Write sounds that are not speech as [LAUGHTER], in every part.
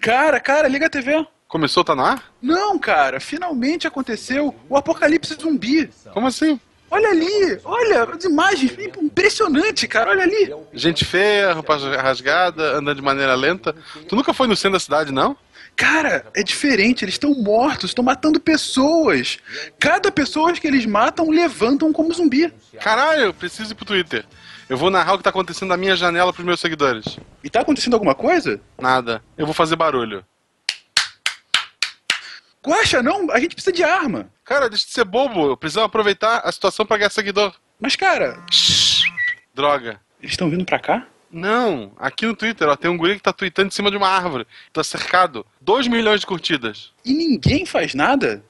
Cara, cara, liga a TV. Começou, tá no ar? Não, cara, finalmente aconteceu o apocalipse zumbi. Como assim? Olha ali, olha as imagens, impressionante, cara, olha ali. Gente feia, roupa rasgada, andando de maneira lenta. Tu nunca foi no centro da cidade, não? Cara, é diferente, eles estão mortos, estão matando pessoas. Cada pessoa que eles matam levantam como zumbi. Caralho, preciso ir pro Twitter. Eu vou narrar o que tá acontecendo na minha janela pros meus seguidores. E tá acontecendo alguma coisa? Nada. Eu vou fazer barulho. Guaxa, não, a gente precisa de arma. Cara, deixa de ser bobo. Eu preciso aproveitar a situação pra ganhar seguidor. Mas, cara. Droga. Eles estão vindo pra cá? Não, aqui no Twitter, ó, tem um guri que tá tweetando em cima de uma árvore. Tá cercado. 2 milhões de curtidas. E ninguém faz nada?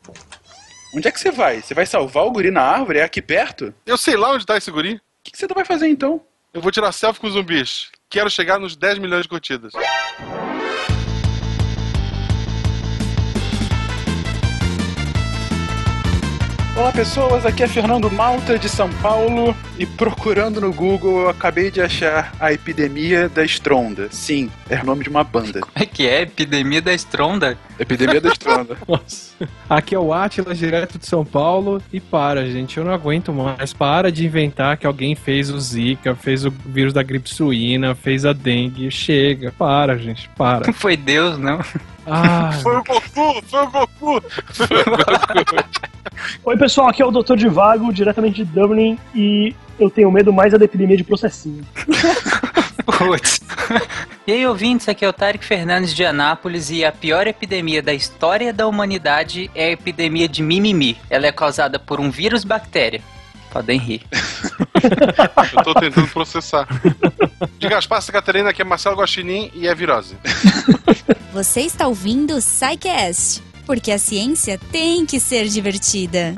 Onde é que você vai? Você vai salvar o guri na árvore? É aqui perto? Eu sei lá onde tá esse guri. O que, que você vai fazer então? Eu vou tirar selfie com os zumbis. Quero chegar nos 10 milhões de curtidas. Olá pessoas, aqui é Fernando Malta de São Paulo e procurando no Google eu acabei de achar a epidemia da estronda. Sim, é o nome de uma banda. Como é que é? Epidemia da estronda? Epidemia da estronda. [LAUGHS] Nossa. Aqui é o Atila, direto de São Paulo. E para, gente, eu não aguento mais. Para de inventar que alguém fez o Zika, fez o vírus da gripe suína, fez a dengue. Chega, para, gente, para. Não [LAUGHS] foi Deus, não. Ah, Foi o Goku! Foi o Goku! Oi, pessoal, aqui é o Dr. Divago, diretamente de Dublin, e eu tenho medo mais da epidemia de processinho. Putz. E aí, ouvintes, aqui é o Tarek Fernandes de Anápolis e a pior epidemia da história da humanidade é a epidemia de mimimi. Ela é causada por um vírus bactéria. Podem rir. [LAUGHS] Eu tô tentando processar. De Gaspar Catarina, aqui é Marcelo Guaxinim e é virose. [LAUGHS] Você está ouvindo o Psycast, porque a ciência tem que ser divertida.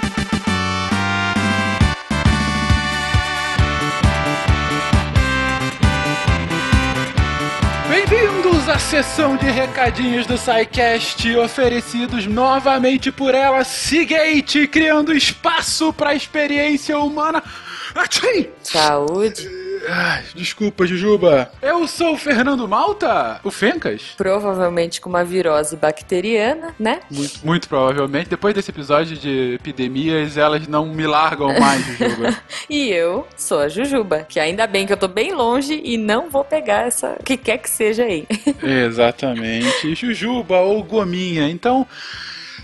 Bem-vindos à sessão de recadinhos do SciCast, oferecidos novamente por ela, Seagate, criando espaço para a experiência humana. Atchim! Saúde. Ai, desculpa, Jujuba. Eu sou o Fernando Malta, o Fencas. Provavelmente com uma virose bacteriana, né? Muito, muito provavelmente. Depois desse episódio de epidemias, elas não me largam mais, Jujuba. [LAUGHS] E eu sou a Jujuba, que ainda bem que eu tô bem longe e não vou pegar essa, que quer que seja aí. [LAUGHS] Exatamente. Jujuba ou Gominha. Então,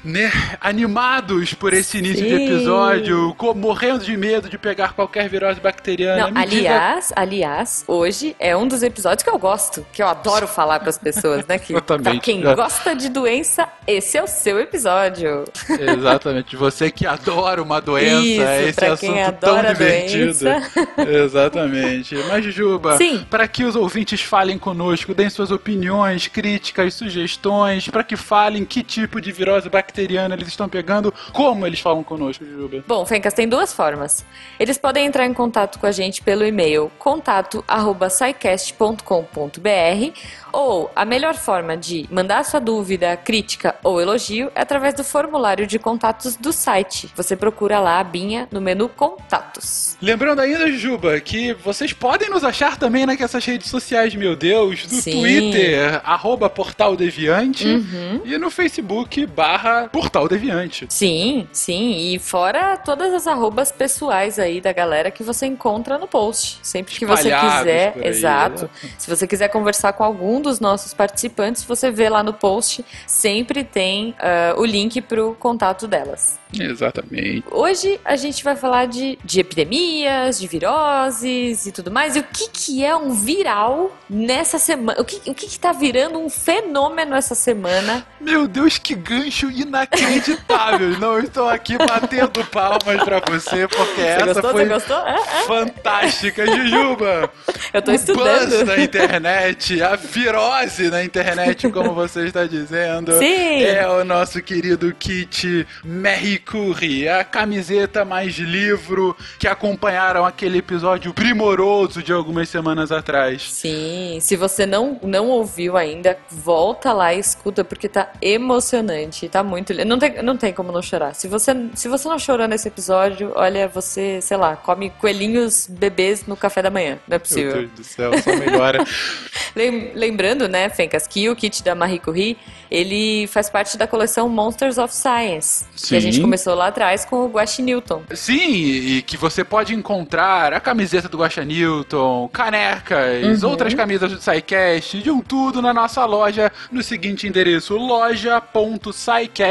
né, animados por esse início de Sim. episódio, co- morrendo de medo de pegar qualquer virose bacteriana. Não, me diga- aliás, aliás, hoje é um dos episódios que eu gosto, que eu adoro falar pras pessoas, né? Que [LAUGHS] Exatamente. quem É. gosta de doença, esse é o seu episódio. Exatamente. Você que adora uma doença, Isso, esse pra assunto quem tão divertido. doença. [LAUGHS] [LAUGHS] Exatamente. Mas, Juba, para que os ouvintes falem conosco, deem suas opiniões, críticas, sugestões, para que falem que tipo de virose bacteriana eles estão pegando, como eles falam conosco, Juba. Bom, Fencas, tem duas formas. Eles podem entrar em contato com a gente pelo e-mail contato@scicast.com.br ou a melhor forma de mandar sua dúvida, crítica ou elogio é através do formulário de contatos do site. Você procura lá a abinha no menu Contatos. Lembrando ainda, Juba, que vocês podem nos achar também nessas redes sociais, meu Deus, do Sim. Twitter, arroba Portal Deviante, Uhum. e no Facebook, barra Portal Deviante. Sim, sim, e fora todas as arrobas pessoais aí da galera que você encontra no post. Sempre que você quiser, aí, exato. Se você quiser conversar com algum dos nossos participantes, você vê lá no post, sempre tem ah, o link pro contato delas. Exatamente. Hoje a gente vai falar de, de epidemias, de viroses e tudo mais. E o que, que é um viral nessa semana? O que, o que, que tá virando um fenômeno essa semana? Meu Deus, que gancho inacreditável! Não estou aqui batendo palmas pra você, porque Você essa gostou? foi? É, é. fantástica, Jujuba! Eu tô o estudando. buzz na internet, a virose na internet, como você está dizendo. Sim! É o nosso querido kit Marie Curie, a camiseta mais livro que acompanharam aquele episódio primoroso de algumas semanas atrás. Sim, se você não, não ouviu ainda, volta lá e escuta, porque tá emocionante, tá muito lindo. Não tem, não tem como não chorar. Se você, se você não chorou nesse episódio, olha, você, sei lá, come coelhinhos bebês no café da manhã. Não é Meu possível. Deus do céu, só melhora. [LAUGHS] Lem- Lembrando, né, Fencas, que o kit da Marie Curie, ele faz parte da coleção Monsters of Science, que a Sim. gente começou lá atrás com o Guache Newton. Sim, e que você pode encontrar a camiseta do Guaxa Newton, canecas, Uhum. outras camisas do SciCast, de um tudo na nossa loja no seguinte endereço,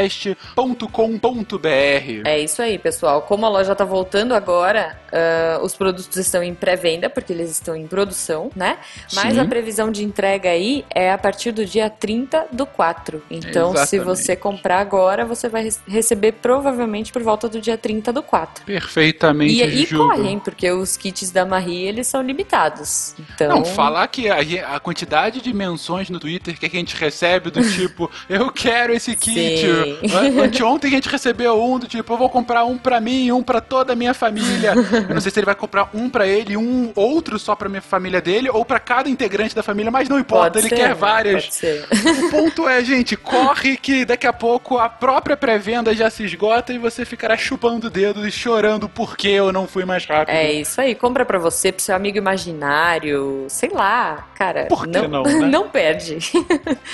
loja.scicast.com.br. É isso aí, pessoal. Como a loja tá voltando agora, ah, os produtos estão em pré-venda, porque eles estão em produção, né? Mas Sim. a previsão de entrega aí é a partir do dia 30 do 4. Então, se Exatamente. você comprar agora, você vai re- receber provavelmente por volta do dia 30 do 4. Perfeitamente E, e correm, porque os kits da Marie, eles são limitados. Então, Não, falar que a, a quantidade de menções no Twitter que a gente recebe do [LAUGHS] tipo, eu quero esse kit. Sim. An- Anteontem a gente recebeu um do tipo, eu vou comprar um pra mim, um pra toda a minha família. Eu não sei se ele vai comprar um pra ele, um outro só pra minha família dele, ou pra cada integrante da família, mas não importa, pode ele ser, quer várias. Pode ser. O ponto é, gente, corre que daqui a pouco a própria pré-venda já se esgota e você ficará chupando o dedo e chorando porque eu não fui mais rápido. É isso aí, compra pra você, pro seu amigo imaginário, sei lá, cara. Por que não, não, [LAUGHS] né? não perde.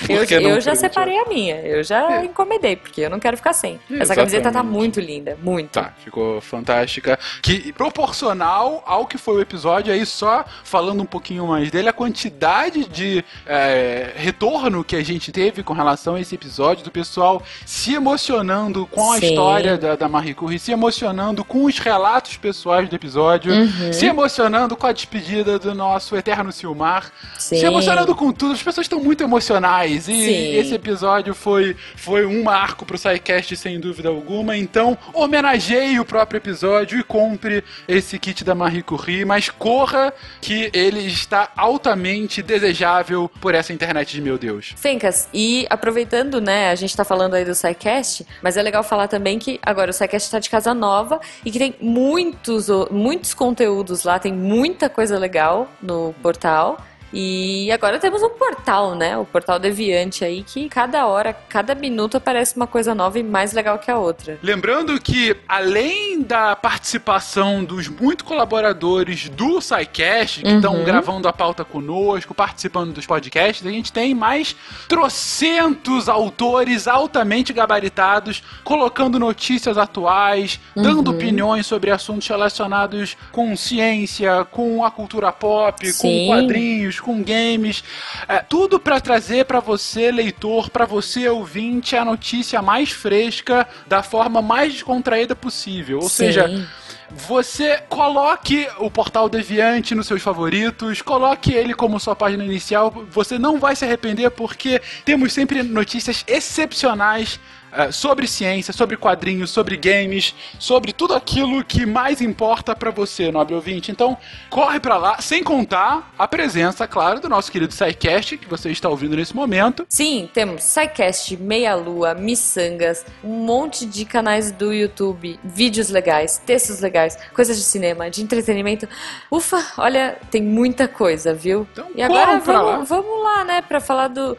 eu que não, eu já separei a minha, eu já encomendei, porque eu não quero ficar sem. Essa camiseta tá Exatamente. muito linda, muito. Tá, ficou fantástica. Que proporcional ao que foi o episódio, aí só falando um pouquinho mais dele, a quantidade de é, retorno que a gente teve com relação a esse episódio, do pessoal se emocionando com a Sim. história da, da Marie Curie, se emocionando com os relatos pessoais do episódio, Uhum. se emocionando com a despedida do nosso eterno Silmar, Sim. se emocionando com tudo. As pessoas estão muito emocionais e Sim. esse episódio foi, foi um marco pro SciCast sem dúvida alguma. Então, homenageie o próprio episódio e compre esse kit da Marie Curie, mas corra que ele está altamente desejável por essa internet de meu Deus. Fencas, e aproveitando, né, a gente tá falando aí do SciCast, mas é legal falar também que agora o SciCast tá de casa nova e que tem muitos, muitos conteúdos lá, tem muita coisa legal no portal. E agora temos um portal, né? O portal Deviante aí, que cada hora, cada minuto aparece uma coisa nova e mais legal que a outra. Lembrando que, além da participação dos muitos colaboradores do SciCast, que estão Uhum. gravando a pauta conosco, participando dos podcasts, a gente tem mais trocentos autores altamente gabaritados, colocando notícias atuais, dando Uhum. opiniões sobre assuntos relacionados com ciência, com a cultura pop, Sim. com quadrinhos, com games, é, tudo para trazer para você, leitor, para você, ouvinte, a notícia mais fresca, da forma mais descontraída possível. Ou Sim. seja, você coloque o Portal Deviante nos seus favoritos, coloque ele como sua página inicial. Você não vai se arrepender porque temos sempre notícias excepcionais eh, sobre ciência, sobre quadrinhos, sobre games, sobre tudo aquilo que mais importa pra você, nobre ouvinte. Então, corre pra lá, sem contar a presença, claro, do nosso querido SciCast, que você está ouvindo nesse momento. Sim, temos SciCast, Meia Lua, Missangas, um monte de canais do YouTube, vídeos legais, textos legais, coisas de cinema, de entretenimento. Ufa, olha, tem muita coisa, viu? Então, e agora vamos, vamos lá, né, pra falar do.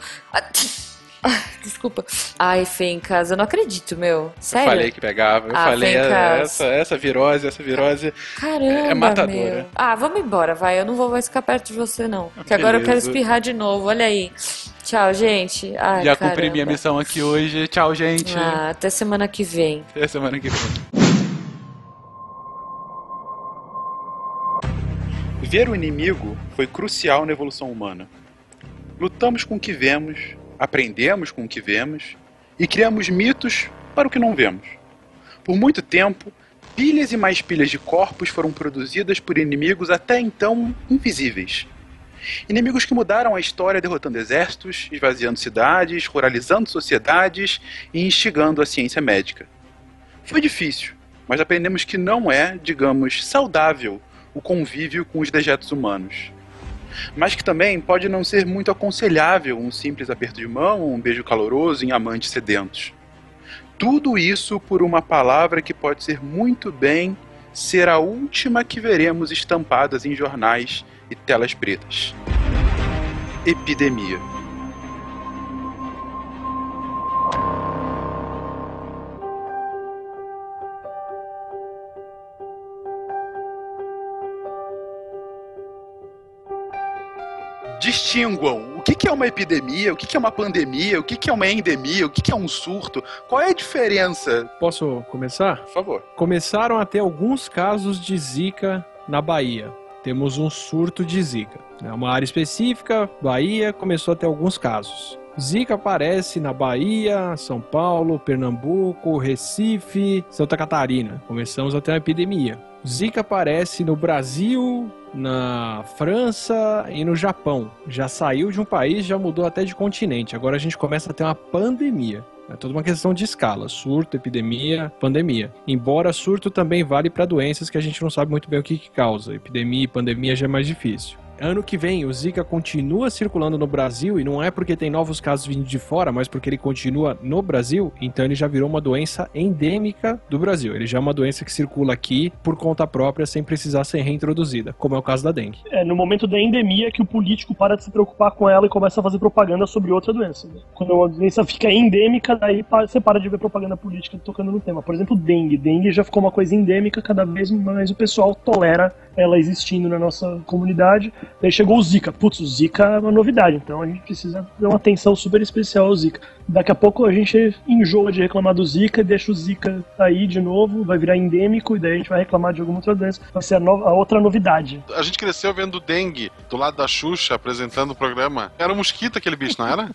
Ah, [LAUGHS] ah, Desculpa. Ai, Fencas, eu não acredito, meu. Sério? Eu falei que pegava, eu Ah, falei é, cá. essa, essa virose, essa virose. Caramba, É matadora. meu. Ah, vamos embora, vai. Eu não vou mais ficar perto de você, não. Porque agora eu quero Beleza. espirrar de novo. Olha aí. Tchau, gente. Ai, Já cumpri minha caramba. missão aqui hoje. Tchau, gente. Ah, até semana que vem. Até semana que vem. Ver o inimigo foi crucial na evolução humana. Lutamos com o que vemos, aprendemos com o que vemos e criamos mitos para o que não vemos. Por muito tempo, pilhas e mais pilhas de corpos foram produzidas por inimigos até então invisíveis. Inimigos que mudaram a história derrotando exércitos, esvaziando cidades, ruralizando sociedades e instigando a ciência médica. Foi difícil, mas aprendemos que não é, digamos, saudável o convívio com os dejetos humanos. Mas que também pode não ser muito aconselhável um simples aperto de mão ou um beijo caloroso em amantes sedentos. Tudo isso por uma palavra que pode ser muito bem ser a última que veremos estampadas em jornais e telas pretas. Epidemia. Distinguam o que, é uma epidemia, o que, é uma pandemia, o que, é uma endemia, o que, que é um surto. Qual é a diferença? Posso começar? Por favor. Começaram a ter alguns casos de Zika na Bahia. Temos um surto de Zika. É uma área específica, Bahia, começou a ter alguns casos. Zika aparece na Bahia, São Paulo, Pernambuco, Recife, Santa Catarina. Começamos a ter uma epidemia. Zika aparece no Brasil, na França e no Japão. Já saiu de um país, já mudou até de continente. Agora a gente começa a ter uma pandemia. É toda uma questão de escala: surto, epidemia, pandemia. Embora surto também vale para doenças que a gente não sabe muito bem o que, que causa. Epidemia e pandemia já é mais difícil. Ano que vem, o Zika continua circulando no Brasil e não é porque tem novos casos vindo de fora, mas porque ele continua no Brasil, então ele já virou uma doença endêmica do Brasil. Ele já é uma doença que circula aqui por conta própria, sem precisar ser reintroduzida, como é o caso da dengue. É no momento da endemia que o político para de se preocupar com ela e começa a fazer propaganda sobre outra doença. Né? Quando uma doença fica endêmica, daí você para de ver propaganda política tocando no tema. Por exemplo, dengue. Dengue já ficou uma coisa endêmica, cada vez mais o pessoal tolera ela existindo na nossa comunidade. Daí chegou o Zika. Putz, o Zika é uma novidade, então a gente precisa dar uma atenção super especial ao Zika. Daqui a pouco a gente enjoa de reclamar do Zika, deixa o Zika aí de novo, vai virar endêmico, e daí a gente vai reclamar de alguma outra doença. Vai ser a, no a outra novidade. A gente cresceu vendo dengue do lado da Xuxa apresentando o programa. Era um mosquito aquele bicho, não era?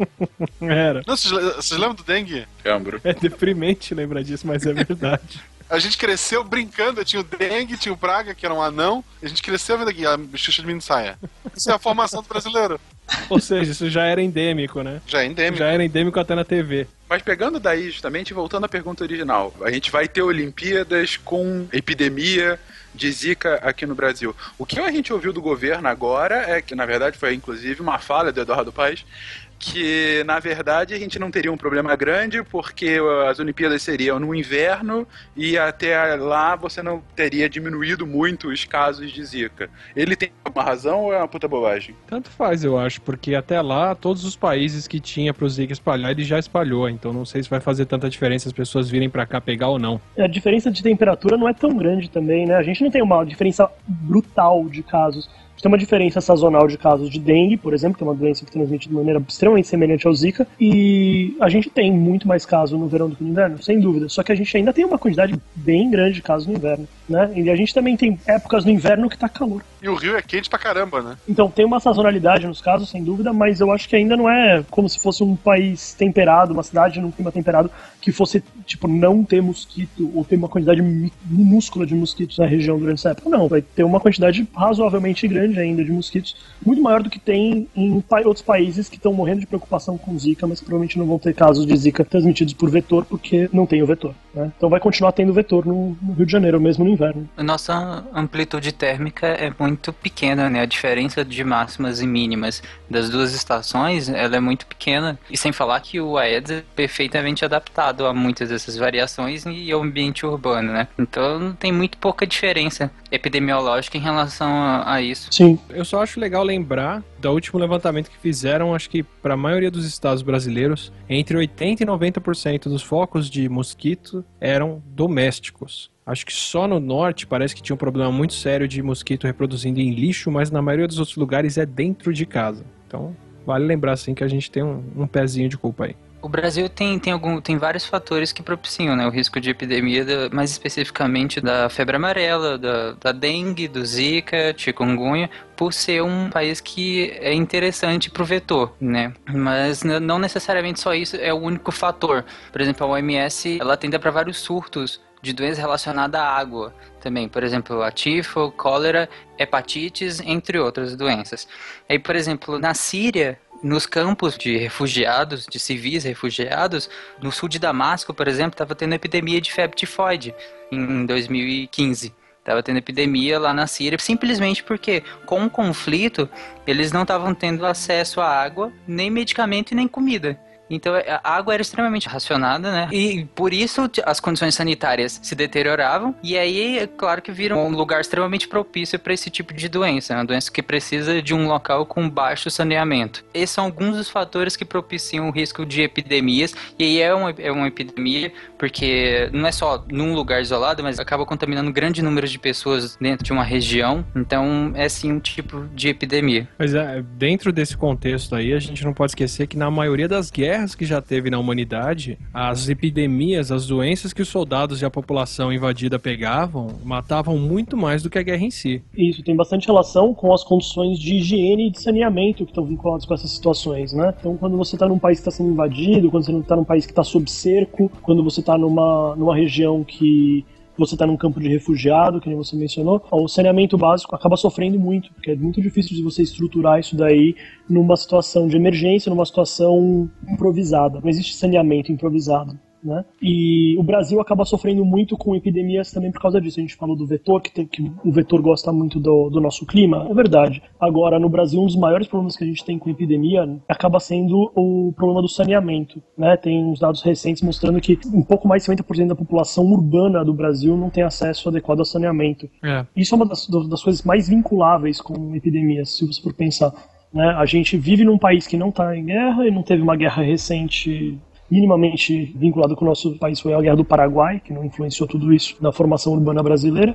[LAUGHS] Era. Não, vocês, vocês lembram do dengue? Lembro. É deprimente lembrar disso, mas é verdade. A gente cresceu brincando, tinha o dengue, tinha o praga, que era um anão, e a gente cresceu vendo aqui a Xuxa de mini saia. Isso é a formação do brasileiro. Ou seja, isso já era endêmico, né? Já é endêmico. Já era endêmico até na TV. Mas pegando daí, justamente, voltando à pergunta original, a gente vai ter Olimpíadas com epidemia de Zika aqui no Brasil. O que a gente ouviu do governo agora é que, na verdade, foi inclusive uma falha do Eduardo Paes, que na verdade a gente não teria um problema grande porque as Olimpíadas seriam no inverno e até lá você não teria diminuído muito os casos de Zika. Ele tem uma razão ou é uma puta bobagem? Tanto faz, eu acho, porque até lá todos os países que tinha pro Zika espalhar, ele já espalhou, então não sei se vai fazer tanta diferença as pessoas virem para cá pegar ou não. A diferença de temperatura não é tão grande também, né? A gente não tem uma diferença brutal de casos tem uma diferença sazonal de casos de dengue, por exemplo, que é uma doença que transmite de maneira extremamente semelhante ao Zika, e a gente tem muito mais casos no verão do que no inverno, sem dúvida. Só que a gente ainda tem uma quantidade bem grande de casos no inverno, né? E a gente também tem épocas no inverno que tá calor. E o Rio é quente pra caramba, né? Então tem uma sazonalidade nos casos, sem dúvida, mas eu acho que ainda não é como se fosse um país temperado, uma cidade num clima temperado, que fosse, tipo, não ter mosquito ou ter uma quantidade minúscula de mosquitos na região durante essa época. Não, vai ter uma quantidade razoavelmente grande ainda de mosquitos, muito maior do que tem em outros países que estão morrendo de preocupação com Zika, mas provavelmente não vão ter casos de Zika transmitidos por vetor, porque não tem o vetor. Né? Então vai continuar tendo vetor no, no Rio de Janeiro, mesmo no inverno. A nossa amplitude térmica é muito pequena, né? A diferença de máximas e mínimas das duas estações, ela é muito pequena. E sem falar que o Aedes é perfeitamente adaptado a muitas dessas variações e ao ambiente urbano, né? Então tem muito pouca diferença epidemiológica em relação a, a isso. Sim. Eu só acho legal lembrar do último levantamento que fizeram, acho que para a maioria dos estados brasileiros, entre 80 e 90% dos focos de mosquito eram domésticos. Acho que só no norte parece que tinha um problema muito sério de mosquito reproduzindo em lixo, mas na maioria dos outros lugares é dentro de casa. Então, vale lembrar assim que a gente tem um, um pezinho de culpa aí. O Brasil tem, tem, algum, tem vários fatores que propiciam né, o risco de epidemia, da, mais especificamente da febre amarela, da, da dengue, do zika, chikungunya, por ser um país que é interessante para o vetor, né? Mas não necessariamente só isso é o único fator. Por exemplo, a OMS ela atende para vários surtos de doenças relacionadas à água também, por exemplo, a tifo, cólera, hepatites, entre outras doenças. Aí, por exemplo, na Síria, nos campos de refugiados, de civis refugiados, no sul de Damasco, por exemplo, estava tendo epidemia de febre tifoide em 2015. Tava tendo epidemia lá na Síria, simplesmente porque, com o conflito, eles não estavam tendo acesso a água, nem medicamento e nem comida. Então a água era extremamente racionada, né? E por isso as condições sanitárias se deterioravam. E aí, é claro que viram um lugar extremamente propício para esse tipo de doença, né? uma doença que precisa de um local com baixo saneamento. Esses são alguns dos fatores que propiciam o risco de epidemias. E aí é uma, é uma epidemia porque não é só num lugar isolado, mas acaba contaminando grande número de pessoas dentro de uma região. Então é sim um tipo de epidemia. Mas é, dentro desse contexto aí, a gente não pode esquecer que na maioria das guerras guerras que já teve na humanidade, as epidemias, as doenças que os soldados e a população invadida pegavam, matavam muito mais do que a guerra em si. Isso tem bastante relação com as condições de higiene e de saneamento que estão vinculadas com essas situações, né? Então, quando você está num país que está sendo invadido, quando você está num país que está sob cerco, quando você está numa, numa região que você está num campo de refugiado, que nem você mencionou, o saneamento básico acaba sofrendo muito, porque é muito difícil de você estruturar isso daí numa situação de emergência, numa situação improvisada. Não existe saneamento improvisado. Né? E o Brasil acaba sofrendo muito com epidemias também por causa disso. A gente falou do vetor, que, tem, que o vetor gosta muito do, do, nosso clima. É verdade. Agora, no Brasil, um dos maiores problemas que a gente tem com epidemia acaba sendo o problema do saneamento. Né? Tem uns dados recentes mostrando que um pouco mais de 50% da população urbana do Brasil não tem acesso adequado ao saneamento. É. Isso é uma das, das coisas mais vinculáveis com epidemias, se você for pensar. Né? A gente vive num país que não está em guerra e não teve uma guerra recente minimamente vinculado com o nosso país foi a Guerra do Paraguai, que não influenciou tudo isso na formação urbana brasileira.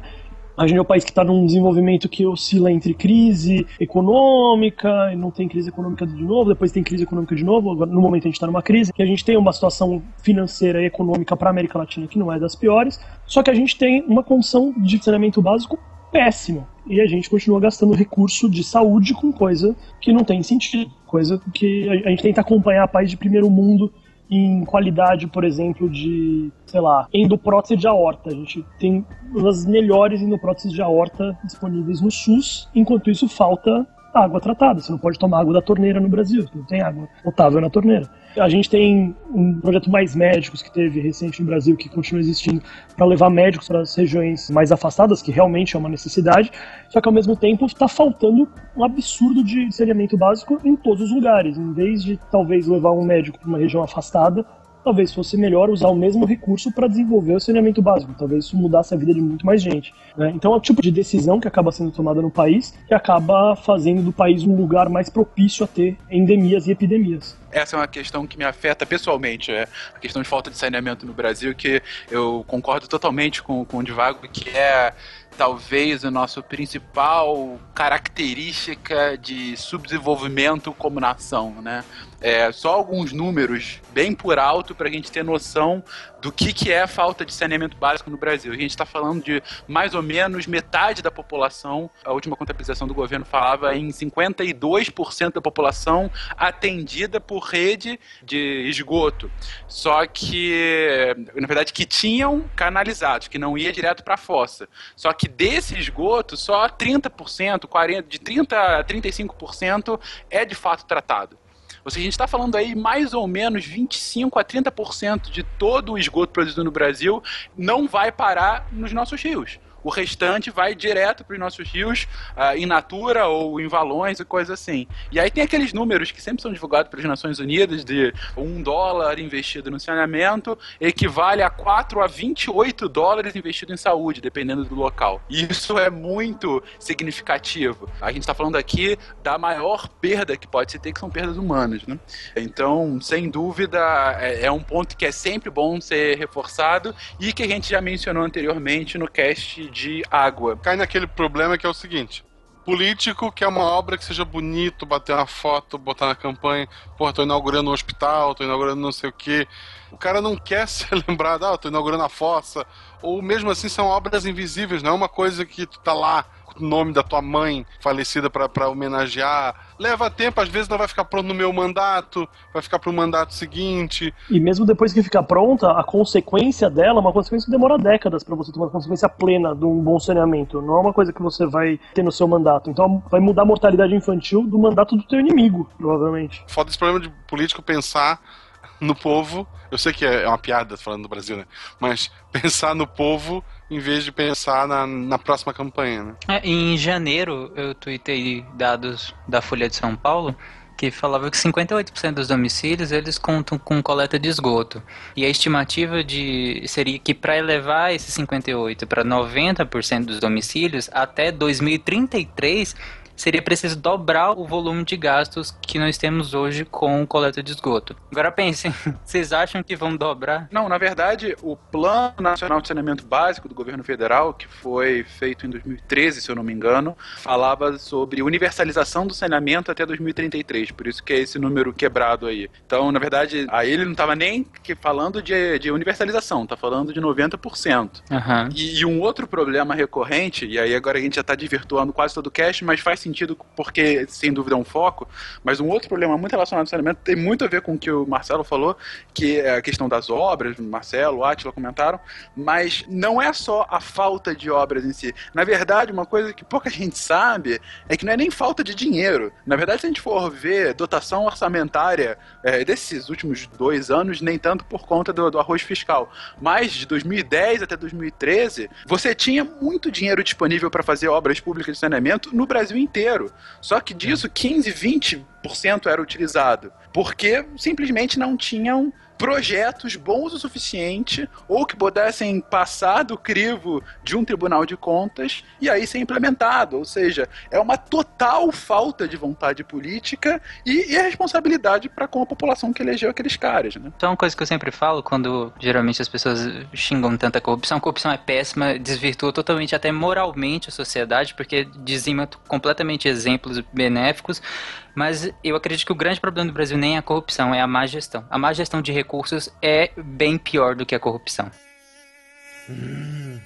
A gente é um país que está num desenvolvimento que oscila entre crise econômica, e não tem crise econômica de novo, depois tem crise econômica de novo, agora no momento a gente está numa crise, que a gente tem uma situação financeira e econômica para a América Latina que não é das piores, só que a gente tem uma condição de saneamento básico péssima. E a gente continua gastando recurso de saúde com coisa que não tem sentido, coisa que a gente tenta acompanhar país de primeiro mundo em qualidade, por exemplo, de, sei lá, endoprótese de aorta. A gente tem as melhores endopróteses de aorta disponíveis no SUS, enquanto isso falta água tratada. Você não pode tomar água da torneira no Brasil, não tem água potável na torneira. A gente tem um projeto Mais Médicos que teve recente no Brasil, que continua existindo, para levar médicos para as regiões mais afastadas, que realmente é uma necessidade, só que ao mesmo tempo está faltando um absurdo de saneamento básico em todos os lugares. Em vez de talvez levar um médico para uma região afastada, talvez fosse melhor usar o mesmo recurso para desenvolver o saneamento básico. Talvez isso mudasse a vida de muito mais gente. Né? Então é o tipo de decisão que acaba sendo tomada no país que acaba fazendo do país um lugar mais propício a ter endemias e epidemias essa é uma questão que me afeta pessoalmente, é a questão de falta de saneamento no Brasil, que eu concordo totalmente com, com o Divago, que é talvez o nosso principal característica de subdesenvolvimento como nação, né? É, só alguns números bem por alto para a gente ter noção do que, que é a falta de saneamento básico no Brasil. A gente está falando de mais ou menos metade da população, a última contabilização do governo falava em 52% da população atendida por rede de esgoto. Só que, na verdade, que tinham canalizados, que não ia direto para a fossa. Só que desse esgoto, só 30%, 40%, de 30% a 35% é de fato tratado. Ou seja, a gente está falando aí mais ou menos 25 a 30% de todo o esgoto produzido no Brasil não vai parar nos nossos rios. O restante vai direto para os nossos rios, uh, in natura ou em valões e coisa assim. E aí tem aqueles números que sempre são divulgados pelas Nações Unidas de um dólar investido no saneamento equivale a 4 a 28 dólares investido em saúde, dependendo do local. Isso é muito significativo. A gente está falando aqui da maior perda que pode se ter, que são perdas humanas. Né? Então, sem dúvida, é, é um ponto que é sempre bom ser reforçado e que a gente já mencionou anteriormente no cast de água. Cai naquele problema que é o seguinte: político quer uma obra que seja bonito, bater uma foto, botar na campanha, porra, tô inaugurando um hospital, tô inaugurando não sei o quê. O cara não quer [LAUGHS] ser lembrado, ah, tô inaugurando a fossa. Ou mesmo assim são obras invisíveis, não é uma coisa que tu tá lá nome da tua mãe falecida para homenagear. Leva tempo, às vezes não vai ficar pronto no meu mandato, vai ficar pro mandato seguinte. E mesmo depois que ficar pronta, a consequência dela é uma consequência que demora décadas para você ter uma consequência plena de um bom saneamento. Não é uma coisa que você vai ter no seu mandato. Então vai mudar a mortalidade infantil do mandato do teu inimigo, provavelmente. Foda esse problema de político pensar no povo. Eu sei que é uma piada falando do Brasil, né? Mas [LAUGHS] pensar no povo em vez de pensar na, na próxima campanha, né? É, em janeiro, eu tuitei dados da Folha de São Paulo que falava que 58% dos domicílios eles contam com coleta de esgoto. E a estimativa de seria que para elevar esse 58 para 90% dos domicílios até 2033 seria preciso dobrar o volume de gastos que nós temos hoje com coleta de esgoto. Agora pensem, [LAUGHS] vocês acham que vão dobrar? Não, na verdade, o Plano Nacional de Saneamento Básico do governo federal, que foi feito em 2013, se eu não me engano, falava sobre universalização do saneamento até 2033, por isso que é esse número quebrado aí. Então, na verdade, aí ele não estava nem falando de, de universalização, está falando de 90%. Uhum. E, e um outro problema recorrente, e aí agora a gente já está desvirtuando quase todo o cast, mas faz sentido porque, sem dúvida, é um foco. Mas um outro problema muito relacionado ao saneamento tem muito a ver com o que o Marcelo falou, que é a questão das obras, Marcelo, Átila comentaram, mas não é só a falta de obras em si. Na verdade, uma coisa que pouca gente sabe é que não é nem falta de dinheiro. Na verdade, se a gente for ver dotação orçamentária é, desses últimos dois anos, nem tanto por conta do, do arroz fiscal, mas de 2010 até 2013, você tinha muito dinheiro disponível para fazer obras públicas de saneamento no Brasil inteiro inteiro. Só que disso, 15, 20% era utilizado. Porque simplesmente não tinham projetos bons o suficiente ou que pudessem passar do crivo de um tribunal de contas e aí ser implementado. Ou seja, é uma total falta de vontade política e irresponsabilidade para com a população que elegeu aqueles caras. Né? Então, uma coisa que eu sempre falo quando geralmente as pessoas xingam tanta corrupção, corrupção é péssima, desvirtua totalmente até moralmente a sociedade, porque dizima completamente exemplos benéficos mas eu acredito que o grande problema do Brasil nem é a corrupção, é a má gestão. A má gestão de recursos é bem pior do que a corrupção. Hum.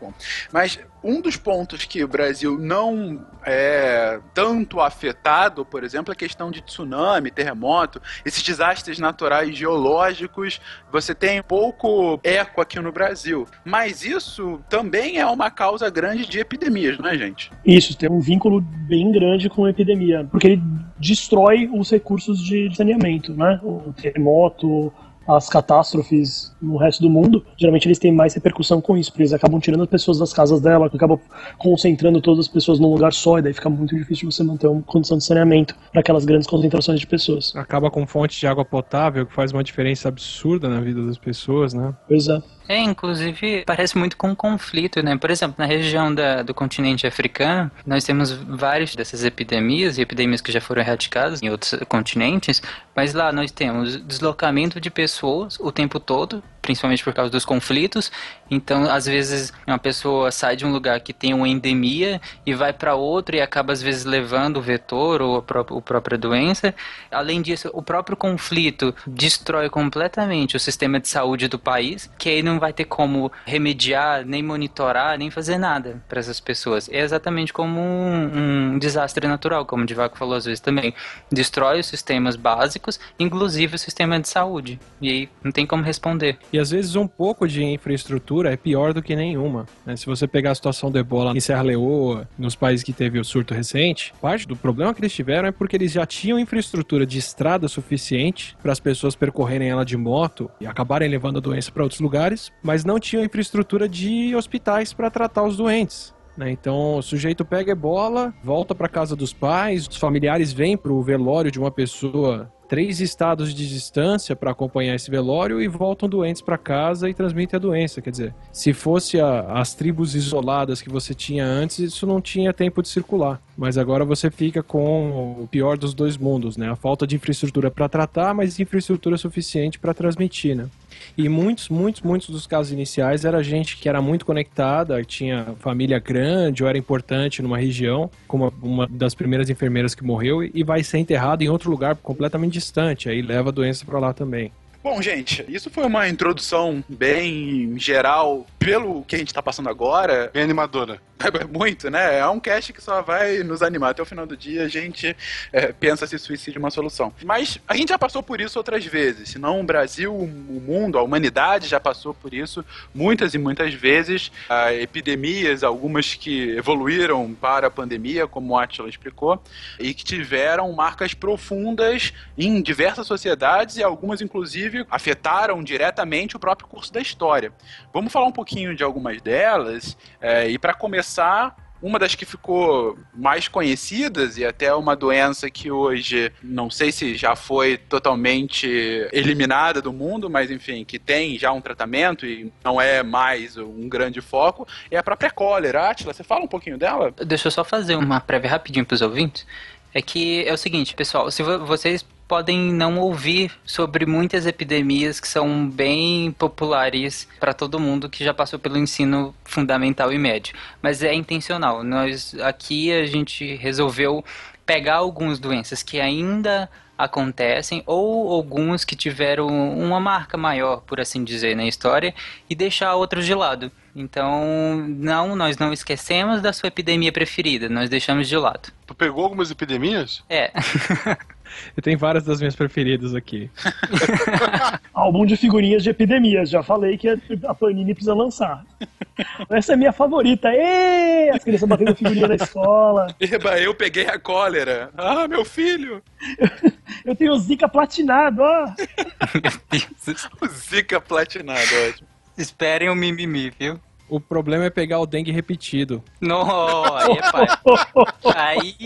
Bom, mas um dos pontos que o Brasil não é tanto afetado, por exemplo, é a questão de tsunami, terremoto, esses desastres naturais geológicos, você tem pouco eco aqui no Brasil. Mas isso também é uma causa grande de epidemias, não é, gente? Isso, tem um vínculo bem grande com a epidemia, porque ele destrói os recursos de saneamento, né? O terremoto, as catástrofes no resto do mundo, geralmente eles têm mais repercussão com isso, porque eles acabam tirando as pessoas das casas dela, acabam concentrando todas as pessoas num lugar só, e daí fica muito difícil você manter uma condição de saneamento para aquelas grandes concentrações de pessoas. Acaba com fonte de água potável, que faz uma diferença absurda na vida das pessoas, né? Pois é. É, inclusive, parece muito com um conflito, né? Por exemplo, na região da, do continente africano, nós temos várias dessas epidemias, e epidemias que já foram erradicadas em outros continentes, mas lá nós temos deslocamento de pessoas o tempo todo, principalmente por causa dos conflitos. Então, às vezes, uma pessoa sai de um lugar que tem uma endemia e vai para outro e acaba, às vezes, levando o vetor ou a, pró a própria doença. Além disso, o próprio conflito destrói completamente o sistema de saúde do país, que aí não vai ter como remediar, nem monitorar, nem fazer nada para essas pessoas. É exatamente como um, um desastre natural, como o Divaco falou às vezes também. Destrói os sistemas básicos, inclusive o sistema de saúde. E aí não tem como responder. E às vezes um pouco de infraestrutura é pior do que nenhuma. Né? Se você pegar a situação do ebola em Serra Leoa, nos países que teve o surto recente, parte do problema que eles tiveram é porque eles já tinham infraestrutura de estrada suficiente para as pessoas percorrerem ela de moto e acabarem levando a doença para outros lugares, mas não tinham infraestrutura de hospitais para tratar os doentes. Né? Então, o sujeito pega ebola, volta para casa dos pais, os familiares vêm para o velório de uma pessoa três estados de distância para acompanhar esse velório e voltam doentes para casa e transmitem a doença. Quer dizer, se fosse a, as tribos isoladas que você tinha antes, isso não tinha tempo de circular. Mas agora você fica com o pior dos dois mundos, né? A falta de infraestrutura para tratar, mas infraestrutura suficiente para transmitir, né? E muitos, muitos, muitos dos casos iniciais era gente que era muito conectada, tinha família grande ou era importante numa região, como uma das primeiras enfermeiras que morreu, e vai ser enterrado em outro lugar completamente distante, aí leva a doença para lá também. Bom, gente, isso foi uma introdução bem geral pelo que a gente está passando agora. Bem animadora. É muito, né? É um cast que só vai nos animar. Até o final do dia a gente é, pensa se suicídio é uma solução. Mas a gente já passou por isso outras vezes. Se não o Brasil, o mundo, a humanidade já passou por isso muitas e muitas vezes. Epidemias, algumas que evoluíram para a pandemia, como o Atila explicou, e que tiveram marcas profundas em diversas sociedades e algumas, inclusive, afetaram diretamente o próprio curso da história. Vamos falar um pouquinho de algumas delas, é, e para começar, uma das que ficou mais conhecidas e até uma doença que hoje não sei se já foi totalmente eliminada do mundo, mas enfim, que tem já um tratamento e não é mais um grande foco, é a própria cólera. Atila, você fala um pouquinho dela? Deixa eu só fazer uma prévia rapidinho para os ouvintes. É que é o seguinte, pessoal, se vocês podem não ouvir sobre muitas epidemias que são bem populares para todo mundo que já passou pelo ensino fundamental e médio, mas é intencional. Nós aqui a gente resolveu pegar algumas doenças que ainda acontecem ou alguns que tiveram uma marca maior, por assim dizer, na história e deixar outros de lado. Então, não, nós não esquecemos da sua epidemia preferida, nós deixamos de lado. Tu pegou algumas epidemias? É. [LAUGHS] Eu tenho várias das minhas preferidas aqui. [LAUGHS] Álbum de figurinhas de epidemias. Já falei que a Panini precisa lançar. Essa é minha favorita. Ê! As crianças batendo figurinha na escola. Eba, eu peguei a cólera. Ah, meu filho! Eu tenho o Zika platinado, ó. [LAUGHS] o Zika platinado, ótimo. Esperem o mimimi, viu? O problema é pegar o dengue repetido. Não, aí é pai. Aí.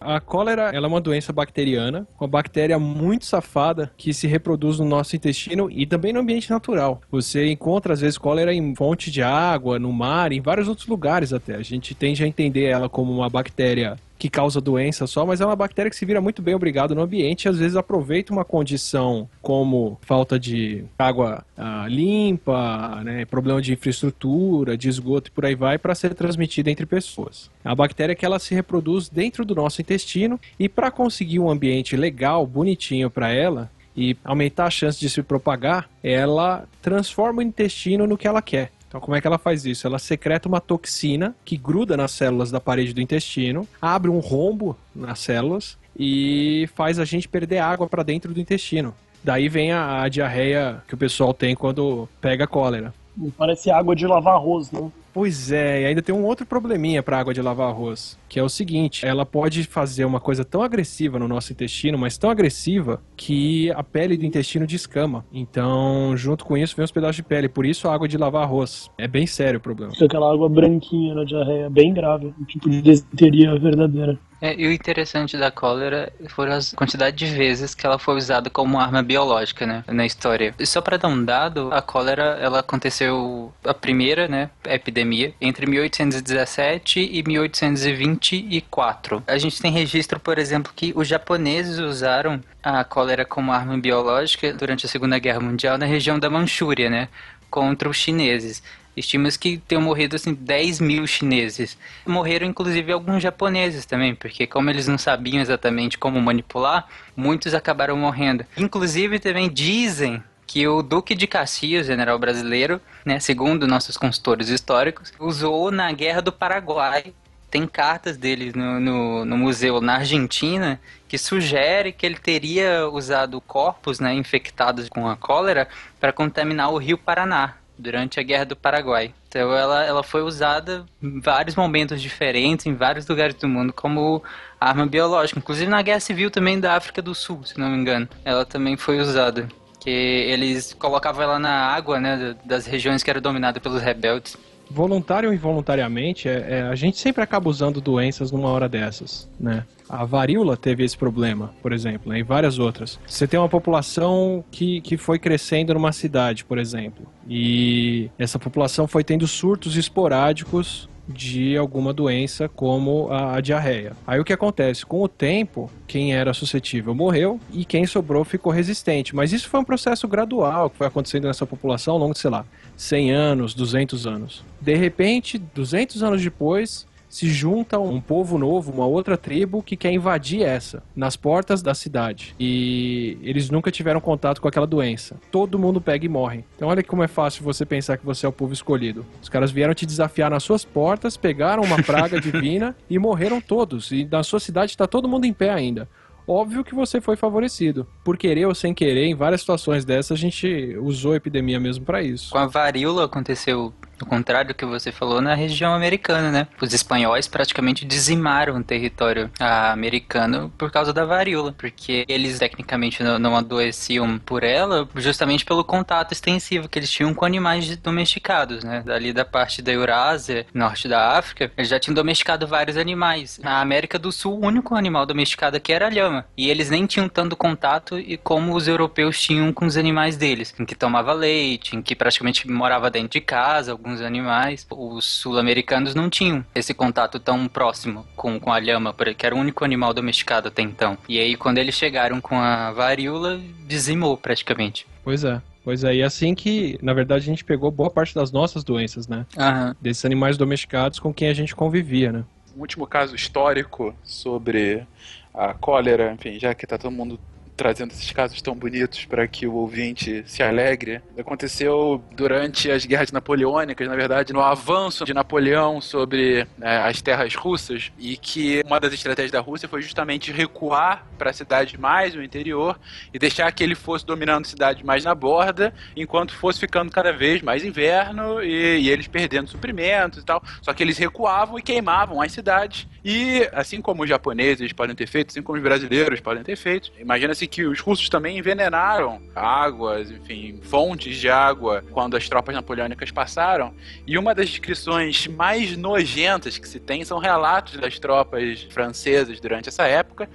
A cólera ela é uma doença bacteriana, uma bactéria muito safada que se reproduz no nosso intestino e também no ambiente natural. Você encontra às vezes cólera em fonte de água, no mar, em vários outros lugares até. A gente tende a entender ela como uma bactéria que causa doença só, mas é uma bactéria que se vira muito bem obrigado no ambiente e às vezes aproveita uma condição como falta de água ah, limpa, né, problema de infraestrutura, de esgoto e por aí vai, para ser transmitida entre pessoas. A bactéria é que ela se reproduz dentro do nosso intestino e para conseguir um ambiente legal, bonitinho para ela, e aumentar a chance de se propagar, ela transforma o intestino no que ela quer. Então, como é que ela faz isso? Ela secreta uma toxina que gruda nas células da parede do intestino, abre um rombo nas células e faz a gente perder água para dentro do intestino. Daí vem a, a, diarreia que o pessoal tem quando pega cólera. Parece água de lavar arroz, não? Pois é, e ainda tem um outro probleminha para água de lavar arroz, que é o seguinte, ela pode fazer uma coisa tão agressiva no nosso intestino, mas tão agressiva que a pele do intestino descama. Então, junto com isso, vem os pedaços de pele, por isso a água de lavar arroz. É bem sério o problema. Fica aquela água branquinha na diarreia, bem grave, um tipo de desinteria verdadeira. É, e o interessante da cólera foram as quantidade de vezes que ela foi usada como arma biológica, né, na história. E só para dar um dado, a cólera, ela aconteceu a primeira, né, epidemia entre 1817 e 1824. A gente tem registro, por exemplo, que os japoneses usaram a cólera como arma biológica durante a Segunda Guerra Mundial na região da Manchúria, né, contra os chineses. Estima-se que tenham morrido assim 10 mil chineses. Morreram inclusive alguns japoneses também, porque como eles não sabiam exatamente como manipular, muitos acabaram morrendo. Inclusive também dizem que o Duque de Caxias, general brasileiro, né, segundo nossos consultores históricos, usou na Guerra do Paraguai. Tem cartas dele no, no, no museu na Argentina que sugere que ele teria usado corpos né, infectados com a cólera para contaminar o rio Paraná durante a Guerra do Paraguai. Então ela, ela foi usada em vários momentos diferentes, em vários lugares do mundo, como arma biológica. Inclusive na Guerra Civil também da África do Sul, se não me engano. Ela também foi usada. Que eles colocavam ela na água, né, das regiões que eram dominadas pelos rebeldes voluntário ou involuntariamente, é, é, a gente sempre acaba usando doenças numa hora dessas, né? A varíola teve esse problema, por exemplo, né, e várias outras. Você tem uma população que, que foi crescendo numa cidade, por exemplo, e essa população foi tendo surtos esporádicos de alguma doença como a, a, diarreia. Aí o que acontece? Com o tempo, quem era suscetível morreu e quem sobrou ficou resistente. Mas isso foi um processo gradual que foi acontecendo nessa população ao longo de, sei lá, 100 anos, 200 anos. De repente, 200 anos depois, se junta um povo novo, uma outra tribo que quer invadir essa, nas portas da cidade. E eles nunca tiveram contato com aquela doença. Todo mundo pega e morre. Então olha como é fácil você pensar que você é o povo escolhido. Os caras vieram te desafiar nas suas portas, pegaram uma praga [LAUGHS] divina e morreram todos. E na sua cidade está todo mundo em pé ainda óbvio que você foi favorecido. Por querer ou sem querer, em várias situações dessas, a gente usou a epidemia mesmo para isso. Com a varíola aconteceu o contrário do que você falou na região americana, né? Os espanhóis praticamente dizimaram o território americano por causa da varíola, porque eles tecnicamente não, não adoeciam por ela justamente pelo contato extensivo que eles tinham com animais domesticados, né? Dali da parte da Eurásia, norte da África, eles já tinham domesticado vários animais. Na América do Sul, o único animal domesticado aqui era a lhama, e eles nem tinham tanto contato e como os europeus tinham com os animais deles, em que tomava leite, em que praticamente morava dentro de casa, alguns alguns animais. Os sul-americanos não tinham esse contato tão próximo com, com a lhama, que era o único animal domesticado até então. E aí, quando eles chegaram com a varíola, dizimou praticamente. Pois é. Pois é, e assim que, na verdade, a gente pegou boa parte das nossas doenças, né? Uhum. Desses animais domesticados com quem a gente convivia, né? Um último caso histórico sobre a cólera, enfim, já que tá todo mundo trazendo esses casos tão bonitos para que o ouvinte se alegre. Aconteceu durante as guerras napoleônicas, na verdade, no avanço de Napoleão sobre é, as terras russas, e que uma das estratégias da Rússia foi justamente recuar para cidades mais no interior e deixar que ele fosse dominando cidades mais na borda, enquanto fosse ficando cada vez mais inverno e, e eles perdendo suprimentos e tal. Só que eles recuavam e queimavam as cidades. E assim como os japoneses podem ter feito, assim como os brasileiros podem ter feito, imagina-se que os russos também envenenaram águas, enfim, fontes de água quando as tropas napoleônicas passaram. E uma das descrições mais nojentas que se tem são relatos das tropas francesas durante essa época,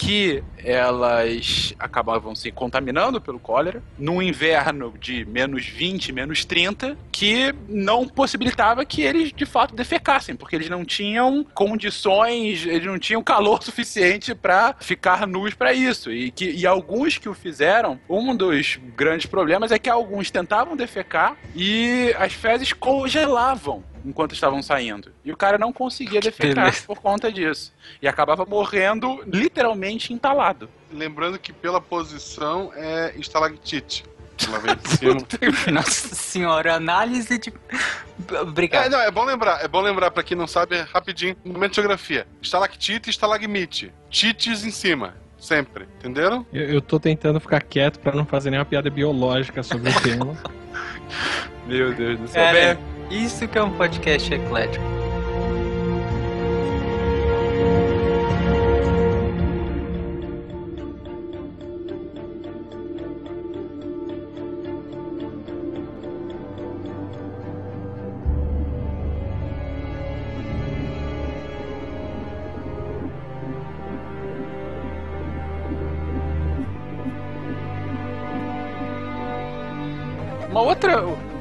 que elas acabavam se contaminando pelo cólera num inverno de menos 20, menos 30, que não possibilitava que eles de fato defecassem, porque eles não tinham condições, eles não tinham calor [LAUGHS] suficiente para ficar nus para isso. E, que, e alguns que o fizeram, um dos grandes problemas é que alguns tentavam defecar e as fezes congelavam enquanto estavam saindo. E o cara não conseguia [LAUGHS] defecar por conta disso. E acabava morrendo literalmente entalado. Lembrando que pela posição é estalactite. [LAUGHS] Nossa senhora, análise de. Obrigado. É, não, é bom lembrar, é bom lembrar pra quem não sabe, rapidinho, momento de geografia. Estalactite e estalagmite. Tites em cima. Sempre, entenderam? Eu, eu tô tentando ficar quieto para não fazer nenhuma piada biológica sobre o tema. [LAUGHS] Meu Deus do céu. É, isso que é um podcast eclético.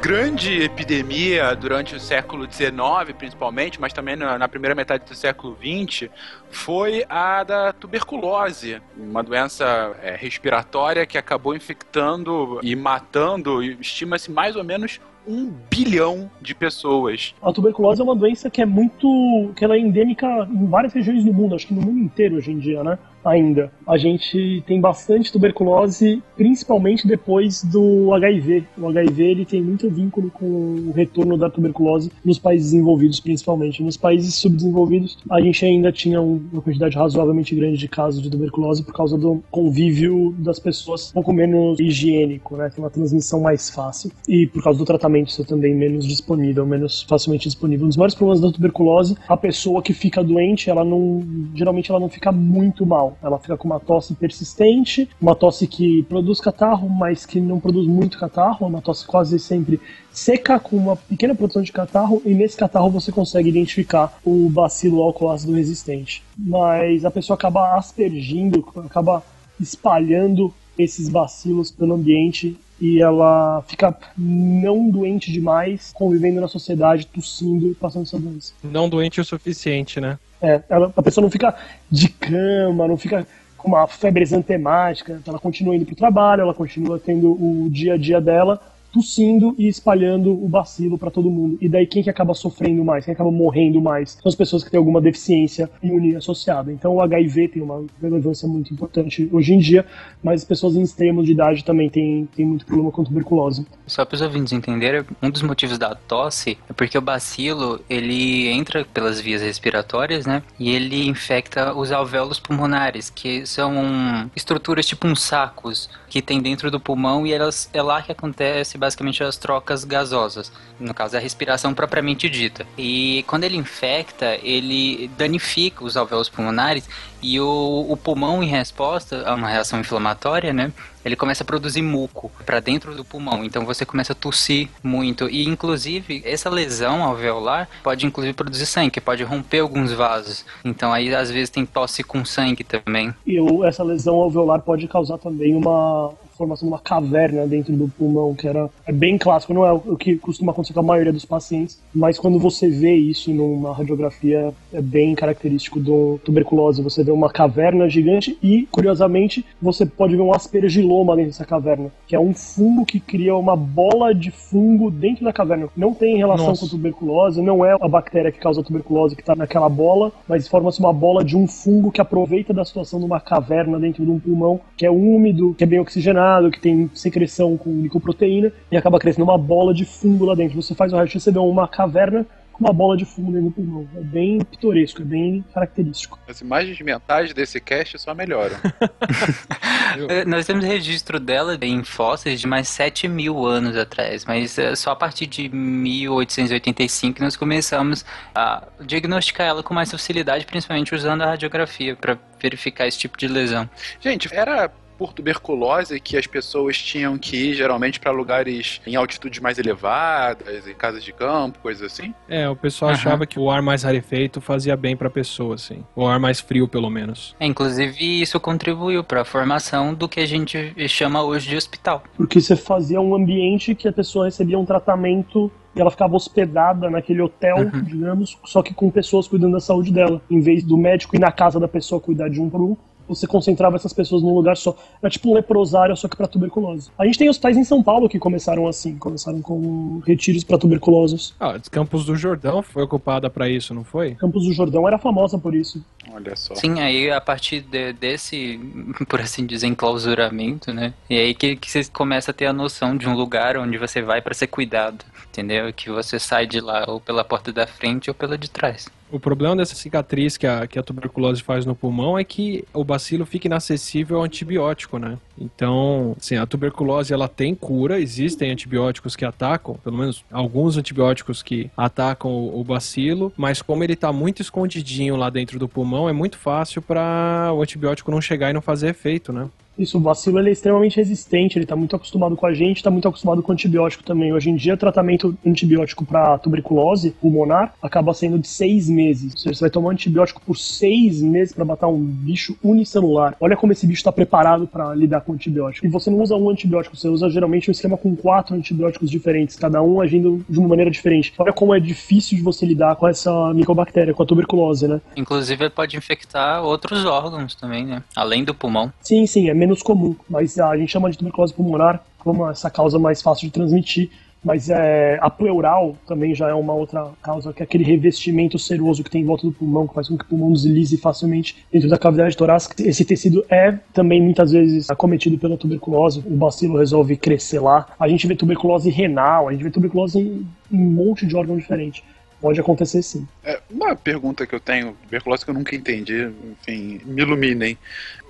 Grande epidemia durante o século XIX, principalmente, mas também na, primeira metade do século XX, foi a da tuberculose, uma doença é, respiratória que acabou infectando e matando, estima-se mais ou menos um bilhão de pessoas. A tuberculose é uma doença que é muito. que ela é endêmica em várias regiões do mundo, acho que no mundo inteiro hoje em dia, né? Ainda. A gente tem bastante tuberculose, principalmente depois do HIV. O HIV ele tem muito vínculo com o retorno da tuberculose nos países desenvolvidos, principalmente. Nos países subdesenvolvidos, a gente ainda tinha uma quantidade razoavelmente grande de casos de tuberculose por causa do convívio das pessoas um pouco menos higiênico, né? Tem uma transmissão mais fácil e por causa do tratamento ser também menos disponível, menos facilmente disponível. Um dos maiores problemas da tuberculose, a pessoa que fica doente, ela não, geralmente ela não fica muito mal ela fica com uma tosse persistente, uma tosse que produz catarro, mas que não produz muito catarro, uma tosse quase sempre seca, com uma pequena produção de catarro, e nesse catarro você consegue identificar o bacilo álcool resistente. Mas a pessoa acaba aspergindo, acaba espalhando esses bacilos pelo ambiente e ela fica não doente demais, convivendo na sociedade, tossindo e passando essa doença. Não doente o suficiente, né? É, ela, a pessoa não fica de cama, não fica com uma febre exantemática, ela continua indo para o trabalho, ela continua tendo o dia a dia dela, tossindo e espalhando o bacilo para todo mundo. E daí quem que acaba sofrendo mais, quem acaba morrendo mais, são as pessoas que têm alguma deficiência imune associada. Então o HIV tem uma relevância muito importante hoje em dia, mas as pessoas em extremos de idade também têm, têm muito problema com tuberculose. Só para os ouvintes entenderem, um dos motivos da tosse é porque o bacilo ele entra pelas vias respiratórias, né? E ele infecta os alvéolos pulmonares, que são estruturas tipo uns sacos que tem dentro do pulmão e elas, é lá que acontece basicamente as trocas gasosas, no caso a respiração propriamente dita. E quando ele infecta, ele danifica os alvéolos pulmonares e o, o pulmão, em resposta a uma reação inflamatória, né, ele começa a produzir muco para dentro do pulmão. Então você começa a tossir muito. E inclusive, essa lesão alveolar pode inclusive produzir sangue, que pode romper alguns vasos. Então aí às vezes tem tosse com sangue também. E essa lesão alveolar pode causar também uma formação de uma caverna dentro do pulmão, que era é bem clássico, não é o que costuma acontecer com a maioria dos pacientes, mas quando você vê isso numa radiografia, é bem característico do tuberculose. Você vê uma caverna gigante e, curiosamente, você pode ver um aspergiloma dentro dessa caverna, que é um fungo que cria uma bola de fungo dentro da caverna. Não tem relação Nossa. com tuberculose, não é a bactéria que causa a tuberculose que está naquela bola, mas forma-se uma bola de um fungo que aproveita da situação de uma caverna dentro de um pulmão que é úmido, que é bem oxigenado que tem secreção com licoproteína, e acaba crescendo uma bola de fungo lá dentro. Você faz o raio-x, você vê uma caverna uma bola de fungo dentro do pulmão. É bem pitoresco, é bem característico. As imagens mentais desse cast só melhoram. [LAUGHS] [LAUGHS] É, nós temos registro dela em fósseis de mais 7 mil anos atrás, mas é só a partir de 1885 nós começamos a diagnosticar ela com mais facilidade, principalmente usando a radiografia para verificar esse tipo de lesão. Gente, era por tuberculose que as pessoas tinham que ir geralmente para lugares em altitudes mais elevadas, em casas de campo, coisas assim? É, o pessoal uhum. achava que o ar mais rarefeito fazia bem para a pessoa, assim. O ar mais frio, pelo menos. É, inclusive, isso contribuiu para a formação do que a gente chama hoje de hospital. Porque você fazia um ambiente que a pessoa recebia um tratamento e ela ficava hospedada naquele hotel, uhum. digamos, só que com pessoas cuidando da saúde dela. Em vez do médico ir na casa da pessoa cuidar de um por um, você concentrava essas pessoas num lugar só. Era tipo um leprosário, só que para tuberculose. A gente tem hospitais em São Paulo que começaram assim, começaram com retiros para tuberculosos. Ah, Campos do Jordão foi ocupada para isso, não foi? Campos do Jordão era famosa por isso. Olha só. Sim, aí a partir de, desse, [LAUGHS] por assim dizer, enclausuramento, né? E aí que, que você começa a ter a noção de um lugar onde você vai para ser cuidado, entendeu? Que você sai de lá ou pela porta da frente ou pela de trás. O problema dessa cicatriz que a, que a tuberculose faz no pulmão é que o bacilo fica inacessível ao antibiótico, né? Então, assim, a tuberculose ela tem cura, existem antibióticos que atacam, pelo menos alguns antibióticos que atacam o, o bacilo, mas como ele está muito escondidinho lá dentro do pulmão, é muito fácil para o antibiótico não chegar e não fazer efeito, né? Isso, o bacilo é extremamente resistente, ele está muito acostumado com a gente, está muito acostumado com antibiótico também. Hoje em dia, tratamento antibiótico para tuberculose pulmonar acaba sendo de seis meses. Ou seja, você vai tomar antibiótico por seis meses para matar um bicho unicelular. Olha como esse bicho está preparado para lidar com antibiótico. E você não usa um antibiótico, você usa geralmente um esquema com quatro antibióticos diferentes, cada um agindo de uma maneira diferente. Olha como é difícil de você lidar com essa micobactéria, com a tuberculose, né? Inclusive, ele pode infectar outros órgãos também, né? Além do pulmão. Sim, sim, é menos menos comum, mas a gente chama de tuberculose pulmonar como essa causa mais fácil de transmitir. Mas é, a pleural também já é uma outra causa, que é aquele revestimento seroso que tem em volta do pulmão, que faz com que o pulmão deslize facilmente dentro da cavidade torácica. Esse tecido é também muitas vezes acometido pela tuberculose, o bacilo resolve crescer lá. A gente vê tuberculose renal, a gente vê tuberculose em, em um monte de órgão diferente. Pode acontecer sim. É, uma pergunta que eu tenho, tuberculose que eu nunca entendi, enfim, me iluminem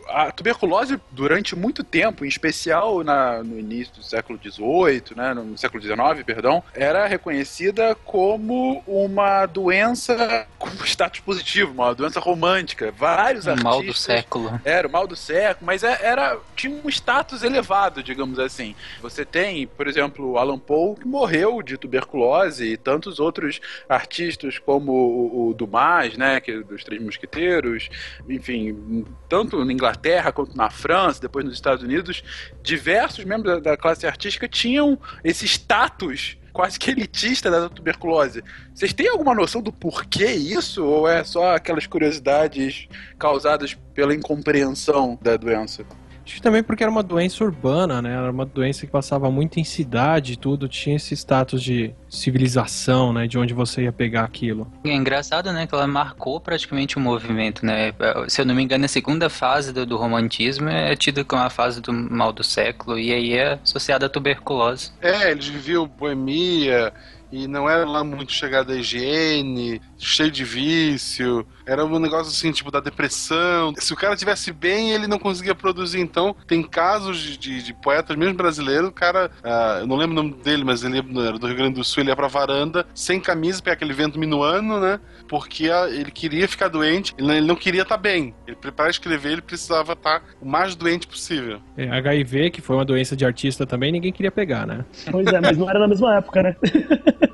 a tuberculose durante muito tempo, em especial na, no início do século XVIII, né, no século XIX, perdão, era reconhecida como uma doença com [LAUGHS] status positivo, uma doença romântica. Vários o artistas... mal do século. Era o mal do século, mas é, era tinha um status elevado, digamos assim. Você tem, por exemplo, Alan Poe, que morreu de tuberculose, e tantos outros artistas como o, o Dumas, né, que é dos Três Mosqueteiros, enfim, tanto na Inglaterra Inglaterra quanto na França, depois nos Estados Unidos, diversos membros da, da classe artística tinham esse status quase que elitista da tuberculose. Vocês têm alguma noção do porquê isso? Ou é só aquelas curiosidades causadas pela incompreensão da doença? Acho que também porque era uma doença urbana, né? Era uma doença que passava muito em cidade e tudo, tinha esse status de civilização, né? De onde você ia pegar aquilo. É engraçado, né? Que ela marcou praticamente o movimento, né? Se eu não me engano, a segunda fase do, do romantismo é tida como a fase do mal do século, e aí é associada à tuberculose. É, eles viviam boemia, e não era lá muito chegada à higiene, cheio de vício. Era um negócio assim, tipo, da depressão. Se o cara tivesse bem, ele não conseguia produzir. Então, tem casos de, de, de poetas, mesmo brasileiros, o cara, uh, eu não lembro o nome dele, mas ele era do Rio Grande do Sul, ele ia pra varanda, sem camisa, pegar aquele vento minuano, né? Porque uh, ele queria ficar doente, ele não, ele não queria estar tá bem. Ele, para escrever, ele precisava estar tá o mais doente possível. É, HIV, que foi uma doença de artista também, ninguém queria pegar, né? Pois é, mas não era na mesma época, né? [LAUGHS]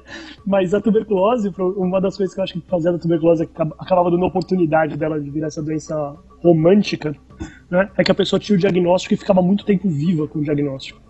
Mas a tuberculose, uma das coisas que eu acho que fazia da tuberculose acabava dando oportunidade dela de virar essa doença romântica, né? É que a pessoa tinha o diagnóstico e ficava muito tempo viva com o diagnóstico.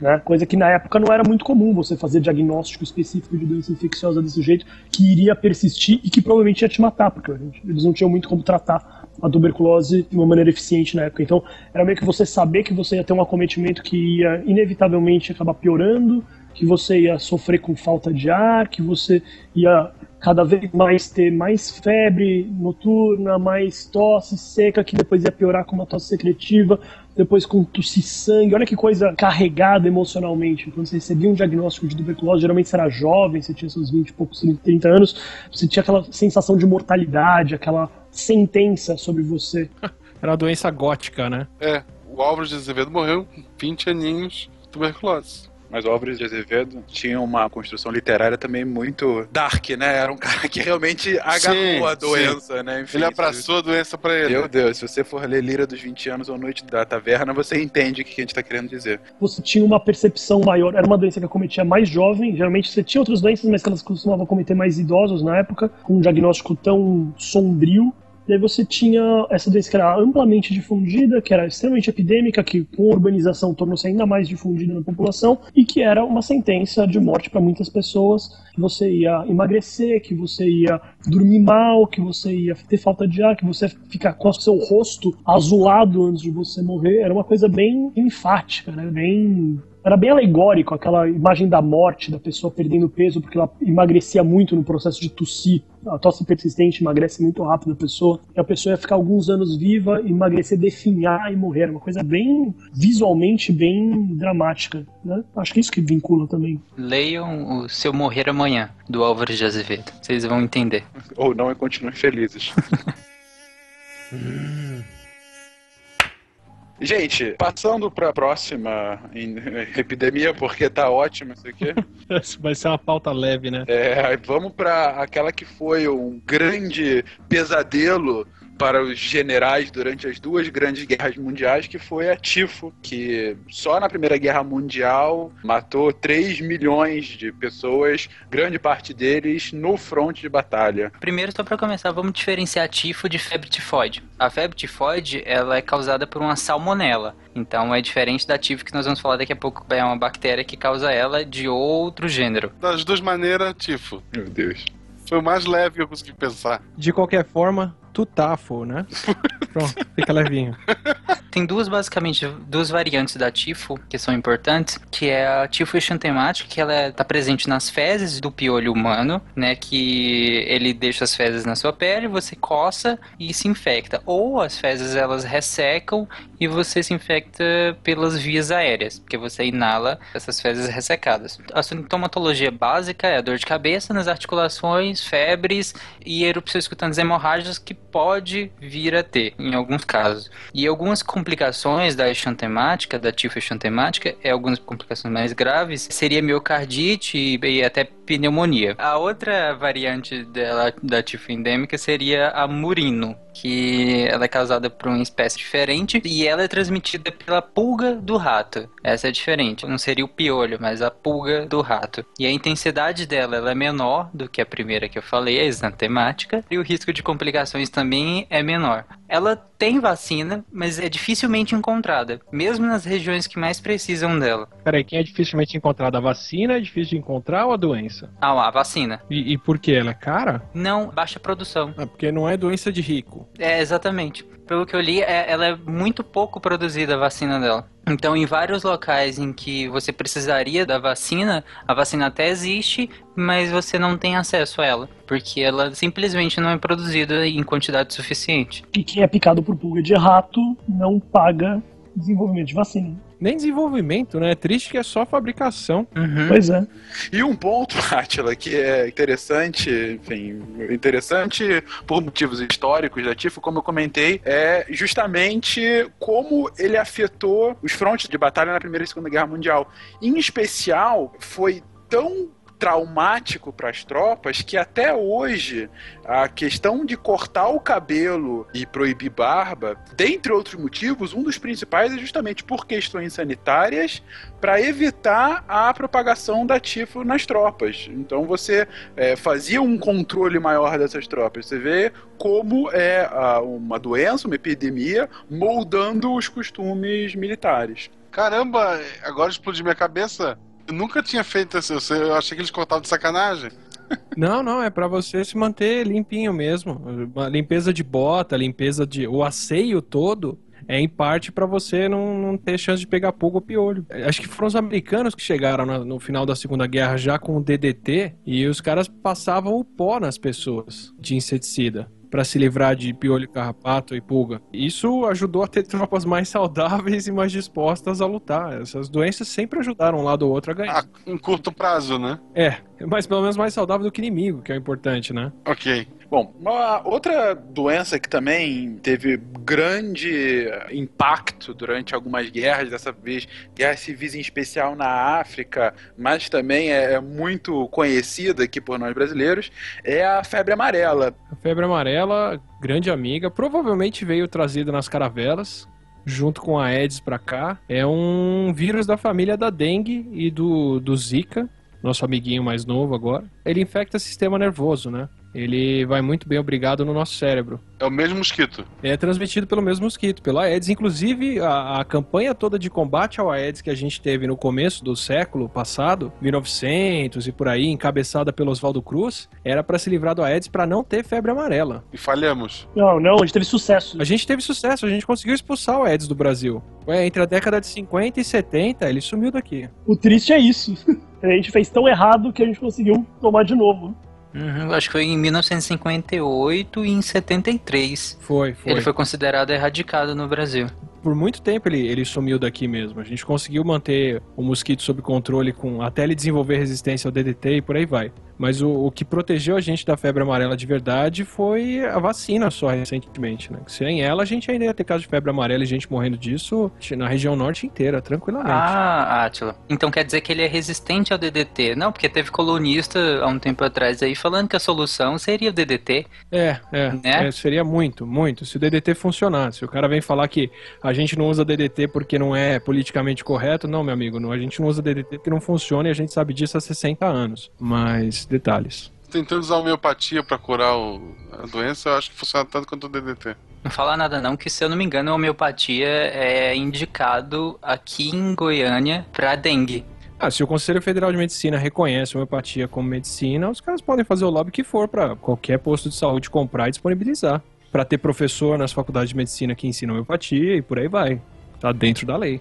Né? Coisa que na época não era muito comum você fazer diagnóstico específico de doença infecciosa desse jeito, que iria persistir e que provavelmente ia te matar, porque eles não tinham muito como tratar a tuberculose de uma maneira eficiente na época. Então, era meio que você saber que você ia ter um acometimento que ia inevitavelmente acabar piorando, que você ia sofrer com falta de ar, que você ia cada vez mais ter mais febre noturna, mais tosse seca, que depois ia piorar com uma tosse secretiva, depois com tosse sangue. Olha que coisa carregada emocionalmente. Quando você recebia um diagnóstico de tuberculose, geralmente você era jovem, você tinha seus 20 e poucos, 30 anos, você tinha aquela sensação de mortalidade, aquela sentença sobre você. [LAUGHS] Era uma doença gótica, né? É. O Álvaro de Azevedo morreu com 20 aninhos tuberculose. Mas o Álvares de Azevedo tinha uma construção literária também muito dark, né? Era um cara que realmente agarrou sim, a doença, sim. né? Enfim, ele abraçou a doença pra ele. Meu Deus, se você for ler Lira dos 20 anos ou Noite da Taverna, você entende o que a gente tá querendo dizer. Você tinha uma percepção maior, era uma doença que acometia mais jovem, geralmente você tinha outras doenças, mas que elas costumavam cometer mais idosos na época, com um diagnóstico tão sombrio e aí você tinha essa doença que era amplamente difundida, que era extremamente epidêmica, que com urbanização tornou-se ainda mais difundida na população, e que era uma sentença de morte para muitas pessoas, que você ia emagrecer, que você ia dormir mal, que você ia ter falta de ar, que você ia ficar com o seu rosto azulado antes de você morrer. Era uma coisa bem enfática, né? bem era bem alegórico aquela imagem da morte, da pessoa perdendo peso porque ela emagrecia muito no processo de tossir. A tosse persistente emagrece muito rápido a pessoa. E a pessoa ia ficar alguns anos viva, emagrecer, definhar e morrer. Uma coisa bem, visualmente, bem dramática. Né? Acho que é isso que vincula também. Leiam o Seu Morrer Amanhã, do Álvaro de Azevedo. Vocês vão entender. Ou não e continuem felizes. hum. [LAUGHS] Gente, passando para a próxima epidemia, porque tá ótimo isso aqui. [LAUGHS] Vai ser uma pauta leve, né? É, vamos para aquela que foi um grande pesadelo para os generais durante as duas grandes guerras mundiais, que foi a tifo, que só na Primeira Guerra Mundial matou 3 milhões de pessoas, grande parte deles no fronte de batalha. Primeiro, só para começar, vamos diferenciar tifo de febre tifoide. A febre tifoide, ela é causada por uma salmonela. Então é diferente da tifo que nós vamos falar daqui a pouco, é uma bactéria que causa ela de outro gênero. Das duas maneiras, tifo. Meu Deus. Foi o mais leve que eu consegui pensar. De qualquer forma, tutafo, né? [LAUGHS] Pronto, fica levinho. Tem duas, basicamente, duas variantes da tifo que são importantes, que é a tifo exantemática, que ela está presente nas fezes do piolho humano, né? Que ele deixa as fezes na sua pele, você coça e se infecta. Ou as fezes, elas ressecam e você se infecta pelas vias aéreas, porque você inala essas fezes ressecadas. A sintomatologia básica é a dor de cabeça nas articulações, febres e erupções cutâneas hemorrágicas que pode vir a ter, em alguns casos. E algumas complicações da exantemática, da tifo exantemática, é algumas complicações mais graves, seria miocardite e até pneumonia. A outra variante dela, da tifo endêmica seria a murino, que ela é causada por uma espécie diferente e ela é transmitida pela pulga do rato. Essa é diferente, não seria o piolho, mas a pulga do rato. E a intensidade dela ela é menor do que a primeira que eu falei, a exantemática, e o risco de complicações também é menor. Ela tem vacina, mas é dificilmente encontrada, mesmo nas regiões que mais precisam dela. Peraí, quem é dificilmente encontrada? A vacina é difícil de encontrar ou a doença? Doença? Ah, a vacina. E, e por que? Ela é cara? Não, baixa produção. Ah, porque não é doença de rico. É, exatamente. Pelo que eu li, é- ela é muito pouco produzida a vacina dela. Então, em vários locais em que você precisaria da vacina, a vacina até existe, mas você não tem acesso a ela, porque ela simplesmente não é produzida em quantidade suficiente. E quem é picado por pulga de rato não paga desenvolvimento de vacina. Nem desenvolvimento, né? É triste que é só fabricação. Uhum. Pois é. E um ponto, [LAUGHS] Átila, que é interessante, enfim, interessante por motivos históricos da TIFO, como eu comentei, é justamente como ele afetou os frontes de batalha na Primeira e Segunda Guerra Mundial. Em especial, foi tão traumático para as tropas que até hoje a questão de cortar o cabelo e proibir barba, dentre outros motivos, um dos principais é justamente por questões sanitárias para evitar a propagação da tifo nas tropas. Então você é, fazia um controle maior dessas tropas. Você vê como é a- uma doença, uma epidemia, moldando os costumes militares. Caramba, agora explodiu minha cabeça. Nunca tinha feito isso. Sei- Eu achei que eles cortavam de sacanagem. [LAUGHS] Não, não, é pra você se manter limpinho mesmo. Uma limpeza de bota, limpeza de. O asseio todo é em parte pra você não, não ter chance de pegar pulga ou piolho. Acho que foram os americanos que chegaram na- no final da Segunda Guerra já com o DDT e os caras passavam o pó nas pessoas de inseticida. Pra se livrar de piolho, carrapato e pulga. Isso ajudou a ter tropas mais saudáveis e mais dispostas a lutar. Essas doenças sempre ajudaram um lado ou outro a ganhar. Ah, em curto prazo, né? É, mas pelo menos mais saudável do que inimigo, que é o importante, né? Ok. Bom, uma outra doença que também teve grande impacto durante algumas guerras, dessa vez guerras civis em especial na África, mas também é muito conhecida aqui por nós brasileiros, é a febre amarela. A febre amarela, grande amiga, provavelmente veio trazida nas caravelas, junto com a Aedes pra cá. É um vírus da família da dengue e do, do Zika, nosso amiguinho mais novo agora. Ele infecta o sistema nervoso, né? Ele vai muito bem obrigado no nosso cérebro. É o mesmo mosquito. É transmitido pelo mesmo mosquito, pelo Aedes. Inclusive, a, a campanha toda de combate ao Aedes que a gente teve no começo do século passado, 1900 e por aí, encabeçada pelo Oswaldo Cruz, era para se livrar do Aedes para não ter febre amarela. E falhamos. Não, não, a gente teve sucesso. A gente teve sucesso, a gente conseguiu expulsar o Aedes do Brasil. Ué, entre a década de 50 e 70, ele sumiu daqui. O triste é isso. [LAUGHS] A gente fez tão errado que a gente conseguiu tomar de novo. Uhum, acho que foi em 1958 e em 73. Foi, foi. Ele foi considerado erradicado no Brasil. Por muito tempo ele, ele sumiu daqui mesmo. A gente conseguiu manter o mosquito sob controle com até ele desenvolver resistência ao DDT e por aí vai. Mas o, o que protegeu a gente da febre amarela de verdade foi a vacina só recentemente, né? Sem ela a gente ainda ia ter caso de febre amarela e gente morrendo disso na região norte inteira, tranquilamente. Ah, Átila. Então quer dizer que ele é resistente ao DDT? Não, porque teve colunista há um tempo atrás aí falando que a solução seria o DDT. É, é, Né? é, seria muito, muito. Se o DDT funcionasse. O cara vem falar que a gente não usa DDT porque não é politicamente correto, não, meu amigo. Não, a gente não usa DDT porque não funciona e a gente sabe disso há 60 anos. Mas, detalhes. Tentando usar homeopatia pra curar o- a doença, eu acho que funciona tanto quanto o DDT. Não fala nada não, que se eu não me engano, a homeopatia é indicado aqui em Goiânia pra dengue. Ah, se o Conselho Federal de Medicina reconhece a homeopatia como medicina, os caras podem fazer o lobby que for para qualquer posto de saúde comprar e disponibilizar. Para ter professor nas faculdades de medicina que ensina homeopatia e por aí vai. Tá dentro da lei.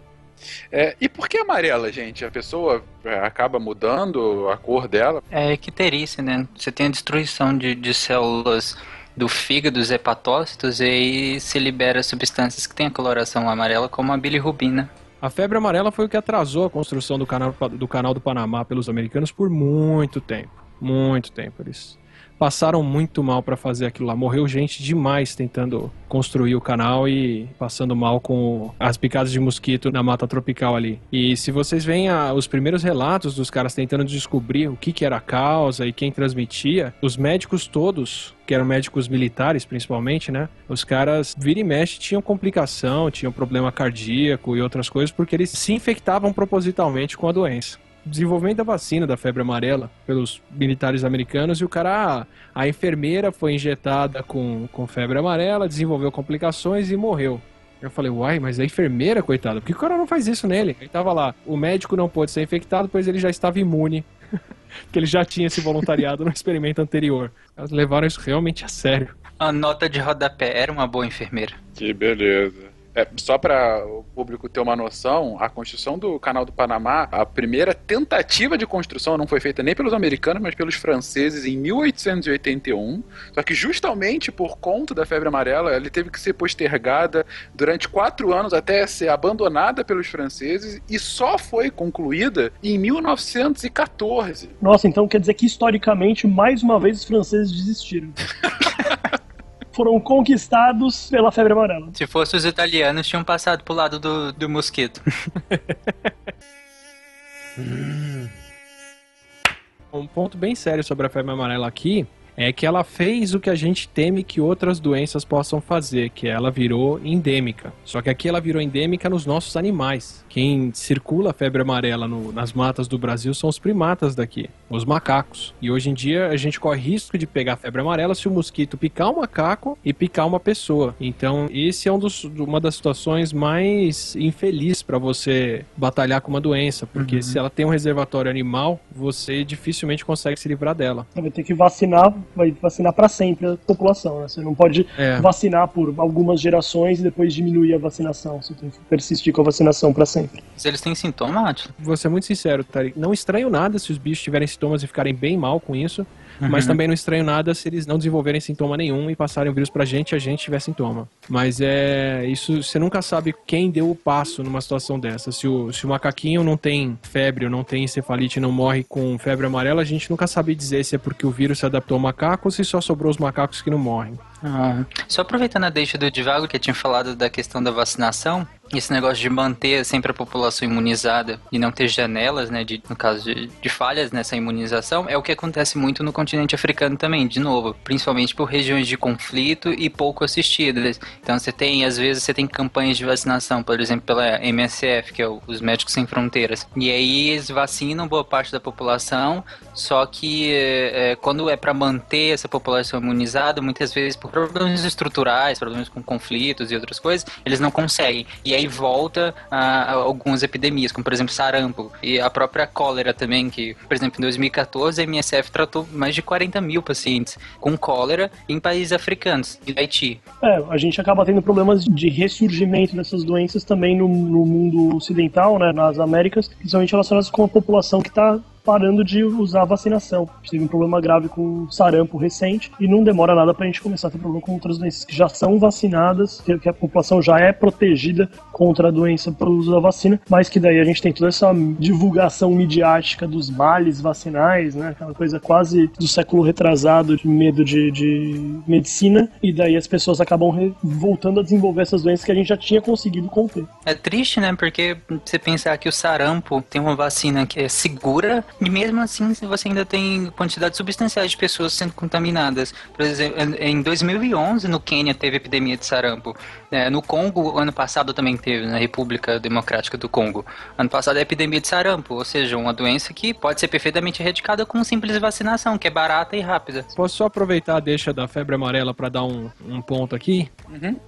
É, e por que amarela, gente? A pessoa é, acaba mudando a cor dela? É icterícia, né? Você tem a destruição de, de células do fígado, dos hepatócitos, e aí se libera substâncias que têm a coloração amarela, como a bilirrubina. A febre amarela foi o que atrasou a construção do canal, do canal do Panamá pelos americanos por muito tempo. Muito tempo. Eles passaram muito mal para fazer aquilo lá. Morreu gente demais tentando construir o canal e passando mal com as picadas de mosquito na mata tropical ali. E se vocês veem a- os primeiros relatos dos caras tentando descobrir o que, que era a causa e quem transmitia, os médicos todos, que eram médicos militares principalmente, né? Os caras, vira e mexe, tinham complicação, tinham problema cardíaco e outras coisas, porque eles se infectavam propositalmente com a doença desenvolvimento da vacina da febre amarela pelos militares americanos e o cara, a, a enfermeira foi injetada com, com febre amarela, desenvolveu complicações e morreu. Eu falei, uai, mas a enfermeira, coitada, por que o cara não faz isso nele? Aí tava lá, o médico não pôde ser infectado, pois ele já estava imune [LAUGHS] que ele já tinha esse voluntariado no experimento anterior. Elas levaram isso realmente a sério. A nota de rodapé era uma boa enfermeira. Que beleza. É, só para o público ter uma noção, a construção do Canal do Panamá, a primeira tentativa de construção não foi feita nem pelos americanos, mas pelos franceses em 1881. Só que justamente por conta da febre amarela, ele teve que ser postergada durante quatro anos até ser abandonada pelos franceses e só foi concluída em 1914. Nossa, então quer dizer que historicamente, mais uma vez, os franceses desistiram. [LAUGHS] Foram conquistados pela febre amarela. Se fosse os italianos, tinham passado pro lado do, do mosquito. [LAUGHS] Um ponto bem sério sobre a febre amarela aqui é que ela fez o que a gente teme que outras doenças possam fazer, que ela virou endêmica. Só que aqui ela virou endêmica nos nossos animais. Quem circula a febre amarela no- nas matas do Brasil são os primatas daqui, os macacos. E hoje em dia a gente corre risco de pegar febre amarela se o mosquito picar um macaco e picar uma pessoa. Então, esse é um dos- uma das situações mais infelizes para você batalhar com uma doença, porque se ela tem um reservatório animal, você dificilmente consegue se livrar dela. Vai ter que vacinar, vai vacinar pra sempre a população, né? Você não pode É. vacinar por algumas gerações e depois diminuir a vacinação. Você tem que persistir com a vacinação pra sempre. Mas eles têm sintoma, Atila? Vou ser muito sincero, Tarek. Não estranho nada se os bichos tiverem sintomas e ficarem bem mal com isso. Mas Uhum. também não estranho nada se eles não desenvolverem sintoma nenhum e passarem o vírus pra gente e a gente tiver sintoma. Mas é. Isso você nunca sabe quem deu o passo numa situação dessa. Se o, se o macaquinho não tem febre ou não tem encefalite e não morre com febre amarela, a gente nunca sabe dizer se é porque o vírus se adaptou ao macaco ou se só sobrou os macacos que não morrem. Ah, só aproveitando a deixa do Divago, que tinha falado da questão da vacinação, esse negócio de manter sempre a população imunizada e não ter janelas, né, de, no caso de, de falhas nessa imunização, é o que acontece muito no continente africano também, de novo, principalmente por regiões de conflito e pouco assistidas. Então você tem, às vezes, você tem campanhas de vacinação, por exemplo, pela MSF, que é o- os Médicos Sem Fronteiras, e aí eles vacinam boa parte da população, só que é, quando é para manter essa população imunizada, muitas vezes por problemas estruturais, problemas com conflitos e outras coisas, eles não conseguem. E aí volta a, a algumas epidemias, como por exemplo sarampo e a própria cólera também, que, por exemplo, em 2014 a MSF tratou mais de 40 mil pacientes com cólera em países africanos, e Haiti. É, a gente acaba tendo problemas de ressurgimento dessas doenças também no, no mundo ocidental, né, nas Américas, principalmente relacionadas com a população que está parando de usar a vacinação. A gente teve um problema grave com sarampo recente e não demora nada pra gente começar a ter problema com outras doenças que já são vacinadas, que a população já é protegida contra a doença pelo uso da vacina, mas que daí a gente tem toda essa divulgação midiática dos males vacinais, né? Aquela coisa quase do século retrasado de medo de, de medicina, e daí as pessoas acabam voltando a desenvolver essas doenças que a gente já tinha conseguido conter. É triste, né? Porque você pensar que o sarampo tem uma vacina que é segura e mesmo assim você ainda tem quantidades substanciais de pessoas sendo contaminadas. Por exemplo, em 2011 no Quênia teve epidemia de sarampo. É, no Congo, ano passado também teve, na República Democrática do Congo. Ano passado é epidemia de sarampo, ou seja, uma doença que pode ser perfeitamente erradicada com simples vacinação, que é barata e rápida. Posso só aproveitar a deixa da febre amarela para dar um, um ponto aqui?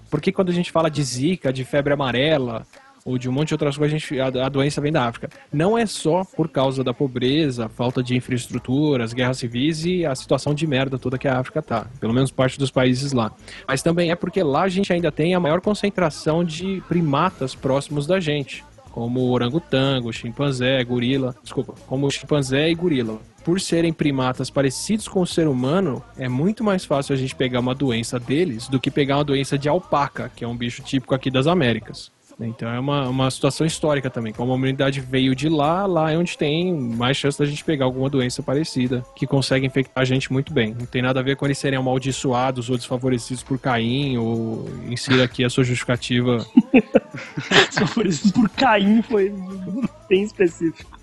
Porque quando a gente fala de zika, de febre amarela ou de um monte de outras coisas, a, gente, a, a doença vem da África. Não é só por causa da pobreza, falta de infraestruturas, guerras civis e a situação de merda toda que a África tá. Pelo menos parte dos países lá. Mas também é porque lá a gente ainda tem a maior concentração de primatas próximos da gente. Como orangotango, chimpanzé, gorila. Desculpa, como chimpanzé e gorila por serem primatas parecidos com o ser humano, é muito mais fácil a gente pegar uma doença deles do que pegar uma doença de alpaca, que é um bicho típico aqui das Américas. Então é uma, uma situação histórica também. Como a humanidade veio de lá, lá é onde tem mais chance da gente pegar alguma doença parecida que consegue infectar a gente muito bem. Não tem nada a ver com eles serem amaldiçoados ou desfavorecidos por Caim, ou insira aqui a sua justificativa. [LAUGHS] Isso por Caim, foi bem específico.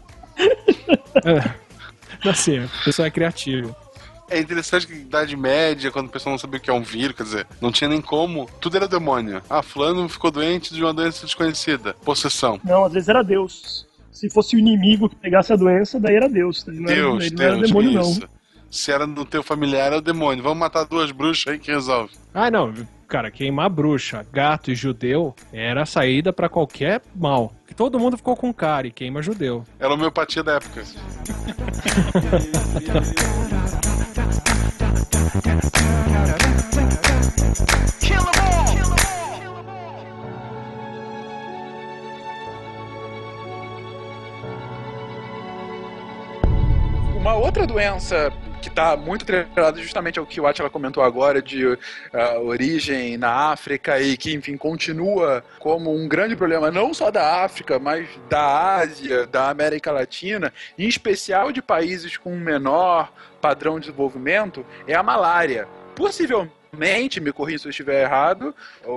É. Assim, a pessoa é criativa. É interessante que na Idade Média, quando o pessoal não sabia o que é um vírus, quer dizer, não tinha nem como, tudo era demônio. Ah, fulano ficou doente de uma doença desconhecida. Possessão. Não, às vezes era Deus. Se fosse o inimigo que pegasse a doença, daí era Deus. Daí não Deus, era, ele não era Deus, demônio, isso. Se era no teu familiar, era o demônio. Vamos matar duas bruxas aí que resolve. Ah, não. Cara, queimar bruxa, gato e judeu era a saída pra qualquer mal. Todo mundo ficou com cara e queima judeu. Era a homeopatia da época. [LAUGHS] Uma outra doença que está muito atrelada justamente ao que o Atila comentou agora de uh, origem na África e que, enfim, continua como um grande problema não só da África, mas da Ásia, da América Latina, em especial de países com menor padrão de desenvolvimento, é a malária. Possivelmente, me corrija se eu estiver errado,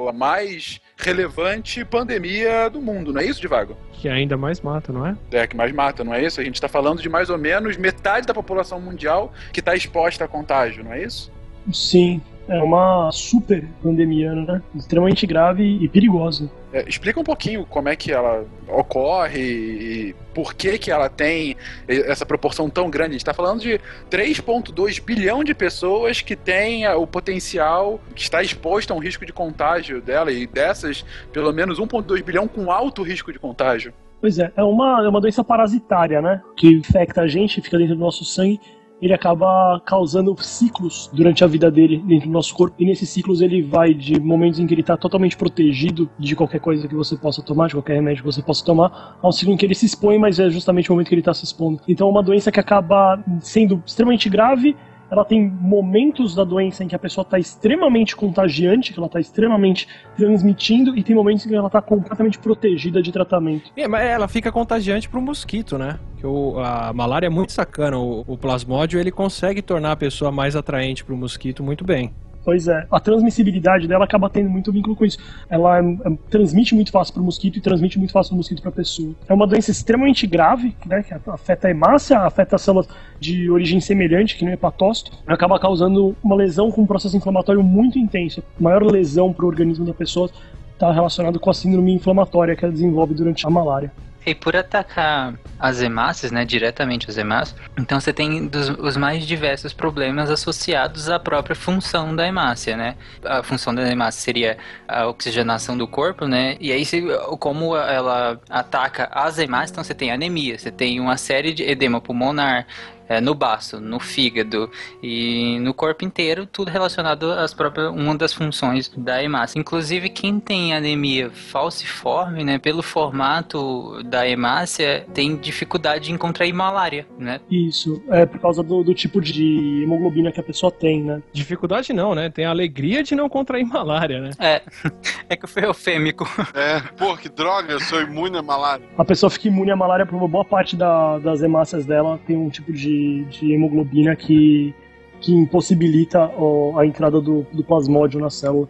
a mais relevante pandemia do mundo, não é isso, Divago? Que ainda mais mata, não é? É, que mais mata, não é isso? A gente está falando de mais ou menos metade da população mundial que está exposta a contágio, não é isso? Sim, é uma super pandemia, né? Extremamente grave e perigosa. É, explica um pouquinho como é que ela ocorre e por que que ela tem essa proporção tão grande. A gente está falando de 3,2 bilhão de pessoas que têm o potencial, que está exposto a um risco de contágio dela, e dessas, pelo menos 1,2 bilhão com alto risco de contágio. Pois é, é uma, é uma doença parasitária, né? Que infecta a gente, fica dentro do nosso sangue ele acaba causando ciclos durante a vida dele dentro do nosso corpo. E nesses ciclos ele vai de momentos em que ele está totalmente protegido de qualquer coisa que você possa tomar, de qualquer remédio que você possa tomar, a um ciclo em que ele se expõe, mas é justamente o momento que ele está se expondo. Então é uma doença que acaba sendo extremamente grave ela tem momentos da doença em que a pessoa está extremamente contagiante, que ela está extremamente transmitindo, e tem momentos em que ela está completamente protegida de tratamento. É, mas ela fica contagiante para o mosquito, né? Que o, a malária é muito sacana. O, o plasmódio ele consegue tornar a pessoa mais atraente para o mosquito muito bem. Pois é, a transmissibilidade dela acaba tendo muito vínculo com isso. Ela é, é, transmite muito fácil para o mosquito e transmite muito fácil do mosquito para a pessoa. É uma doença extremamente grave, né, que afeta a hemácia, afeta células de origem semelhante, que não é hepatócito, acaba causando uma lesão com um processo inflamatório muito intenso. A maior lesão para o organismo da pessoa está relacionado com a síndrome inflamatória que ela desenvolve durante a malária. E por atacar as hemácias, né, diretamente as hemácias, então você tem dos, os mais diversos problemas associados à própria função da hemácia, né? A função da hemácia seria a oxigenação do corpo, né? E aí, como ela ataca as hemácias, então você tem anemia, você tem uma série de edema pulmonar, é, no baço, no fígado e no corpo inteiro, tudo relacionado às próprias uma das funções da hemácia. Inclusive quem tem anemia falciforme, né, pelo formato da hemácia, tem dificuldade em contrair malária, né? Isso, é por causa do, do tipo de hemoglobina que a pessoa tem, né? Dificuldade não, né? Tem a alegria de não contrair malária, né? É, [LAUGHS] é que foi eufêmico. É, pô, que droga, eu sou imune à malária. A pessoa fica imune à malária por uma boa parte da, das hemácias dela, tem um tipo de de, hemoglobina que, que impossibilita ó, a entrada do, do plasmódio na célula.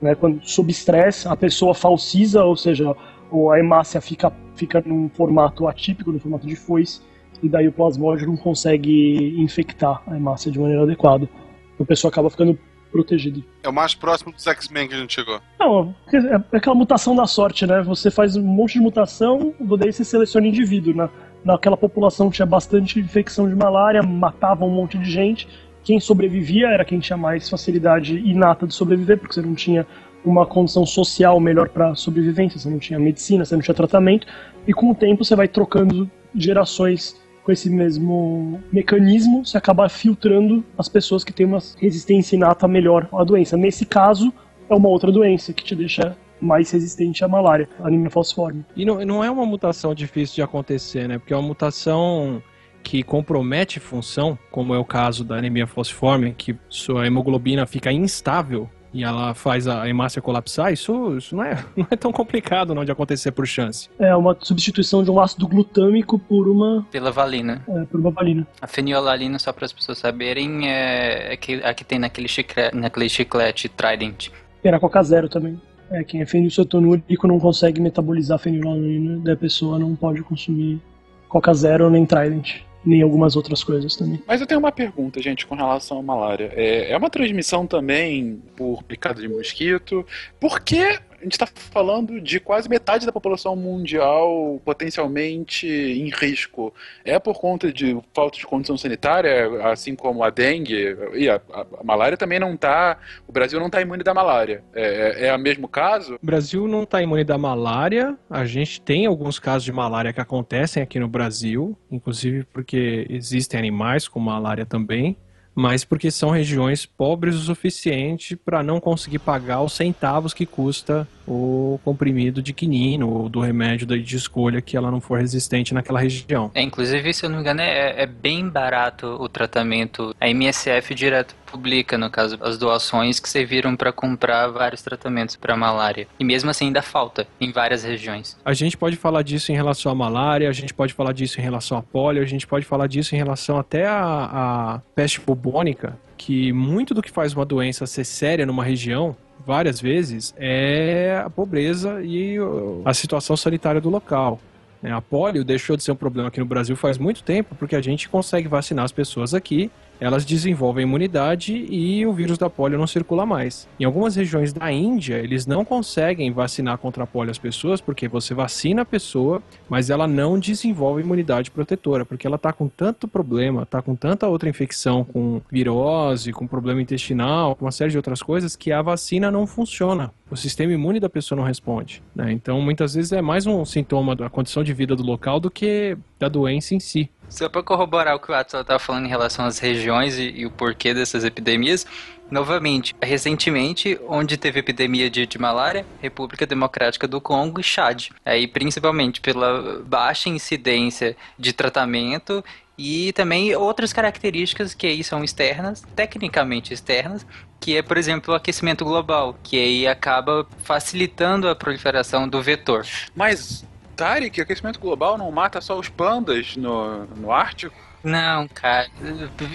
Né? Quando, sob estresse, a pessoa falsiza, ou seja, ou a hemácia fica, fica num formato atípico, no formato de foice, e daí o plasmódio não consegue infectar a hemácia de maneira adequada. Então a pessoa acaba ficando protegida. É o mais próximo dos X-Men que a gente chegou. Não, é aquela mutação da sorte, né? Você faz um monte de mutação, daí você seleciona indivíduo, né? Naquela população tinha bastante infecção de malária, matava um monte de gente. Quem sobrevivia era quem tinha mais facilidade inata de sobreviver, porque você não tinha uma condição social melhor para sobrevivência, você não tinha medicina, você não tinha tratamento, e com o tempo você vai trocando gerações com esse mesmo mecanismo, você acaba filtrando as pessoas que têm uma resistência inata melhor à doença. Nesse caso, é uma outra doença que te deixa mais resistente à malária, anemia falciforme. E não, não é uma mutação difícil de acontecer, né? Porque é uma mutação que compromete função, como é o caso da anemia falciforme, que sua hemoglobina fica instável e ela faz a hemácia colapsar, isso, isso não, é, [LAUGHS] não é tão complicado não de acontecer por chance. É uma substituição de um ácido glutâmico por uma... Pela valina. É, por uma valina. A fenilalanina, só para as pessoas saberem, é, é que, a que tem naquele chiclete, naquele chiclete Trident. Era Coca Zero também. É, quem é fenilcetonúrico não consegue metabolizar fenilalanina, daí a pessoa não pode consumir Coca Zero nem Trident nem algumas outras coisas também. Mas eu tenho uma pergunta, gente, com relação à malária. É, é uma transmissão também por picada de mosquito? Por que gente está falando de quase metade da população mundial potencialmente em risco. É por conta de falta de condição sanitária, assim como a dengue e a, a, a malária também não está. O Brasil não está imune da malária. É, é, é o mesmo caso? O Brasil não está imune da malária. A gente tem alguns casos de malária que acontecem aqui no Brasil, inclusive porque existem animais com malária também mas porque são regiões pobres o suficiente para não conseguir pagar os centavos que custa o comprimido de quinino ou do remédio de escolha que ela não for resistente naquela região. É, inclusive, se eu não me engano, é, é bem barato o tratamento. A MSF direto publica, no caso, as doações que serviram para comprar vários tratamentos para malária. E mesmo assim ainda falta em várias regiões. A gente pode falar disso em relação à malária, a gente pode falar disso em relação à polio, a gente pode falar disso em relação até à, à peste bubônica, que muito do que faz uma doença ser séria numa região várias vezes é a pobreza e a situação sanitária do local. É, a polio deixou de ser um problema aqui no Brasil faz muito tempo porque a gente consegue vacinar as pessoas aqui elas desenvolvem imunidade e o vírus da polio não circula mais. Em algumas regiões da Índia, eles não conseguem vacinar contra a polio as pessoas porque você vacina a pessoa, mas ela não desenvolve imunidade protetora, porque ela está com tanto problema, está com tanta outra infecção, com virose, com problema intestinal, com uma série de outras coisas, que a vacina não funciona. O sistema imune da pessoa não responde. Né? Então, muitas vezes é mais um sintoma da condição de vida do local do que da doença em si. Só para corroborar o que o Atson estava falando em relação às regiões e, e, o porquê dessas epidemias, novamente, recentemente, onde teve epidemia de, de, malária, República Democrática do Congo e Chad. Aí, principalmente pela baixa incidência de tratamento e também outras características que aí são externas, tecnicamente externas, que é, por exemplo, o aquecimento global, que aí acaba facilitando a proliferação do vetor. Mas Tarek, aquecimento global não mata só os pandas no, no Ártico? Não, cara.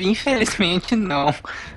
Infelizmente não.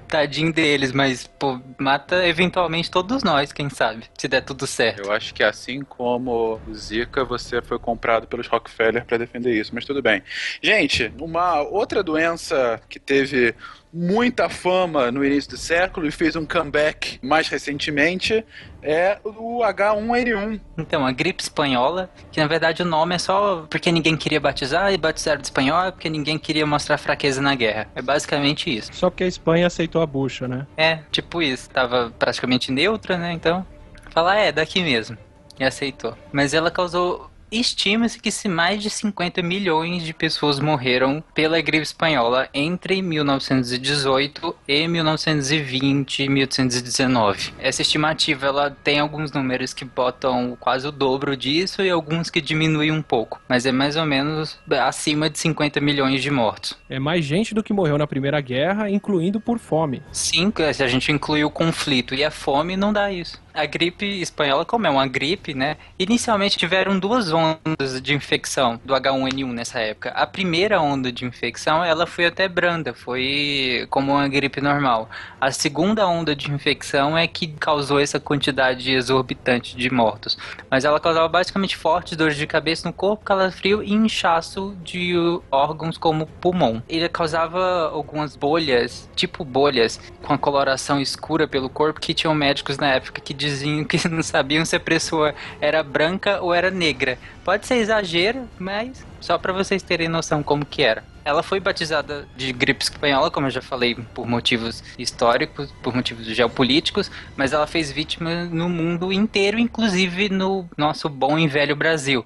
Tadinho deles, mas pô, mata eventualmente todos nós, quem sabe, se der tudo certo. Eu acho que assim como o Zika, você foi comprado pelos Rockefeller para defender isso, mas tudo bem. Gente, uma outra doença que teve muita fama no início do século e fez um comeback mais recentemente é o H1N1. Então, a gripe espanhola, que na verdade o nome é só porque ninguém queria batizar e batizaram de espanhol, porque ninguém queria mostrar fraqueza na guerra. É basicamente isso. Só porque a Espanha aceitou a bucha, né? É, tipo isso. Tava praticamente neutra, né? Então, falar é daqui mesmo. E aceitou. Mas ela causou Estima-se que se mais de 50 milhões de pessoas morreram pela gripe espanhola entre 1918 e 1920 e 1819. Essa estimativa ela tem alguns números que botam quase o dobro disso e alguns que diminuem um pouco, mas é mais ou menos acima de 50 milhões de mortos. É mais gente do que morreu na Primeira Guerra, incluindo por fome. Sim, se a gente inclui o conflito e a fome, não dá isso a gripe espanhola, como é uma gripe, né? Inicialmente tiveram duas ondas de infecção do H1N1 nessa época. A primeira onda de infecção, ela foi até branda, foi como uma gripe normal. A segunda onda de infecção é que causou essa quantidade exorbitante de mortos. Mas ela causava basicamente fortes dores de cabeça no corpo, calafrio e inchaço de órgãos como pulmão. Ele causava algumas bolhas, tipo bolhas, com a coloração escura pelo corpo, que tinham médicos na época que que [LAUGHS] não sabiam se a pessoa era branca ou era negra. Pode ser exagero, mas só para vocês terem noção como que era. Ela foi batizada de gripe espanhola, como eu já falei, por motivos históricos, por motivos geopolíticos, mas ela fez vítimas no mundo inteiro, inclusive no nosso bom e velho Brasil.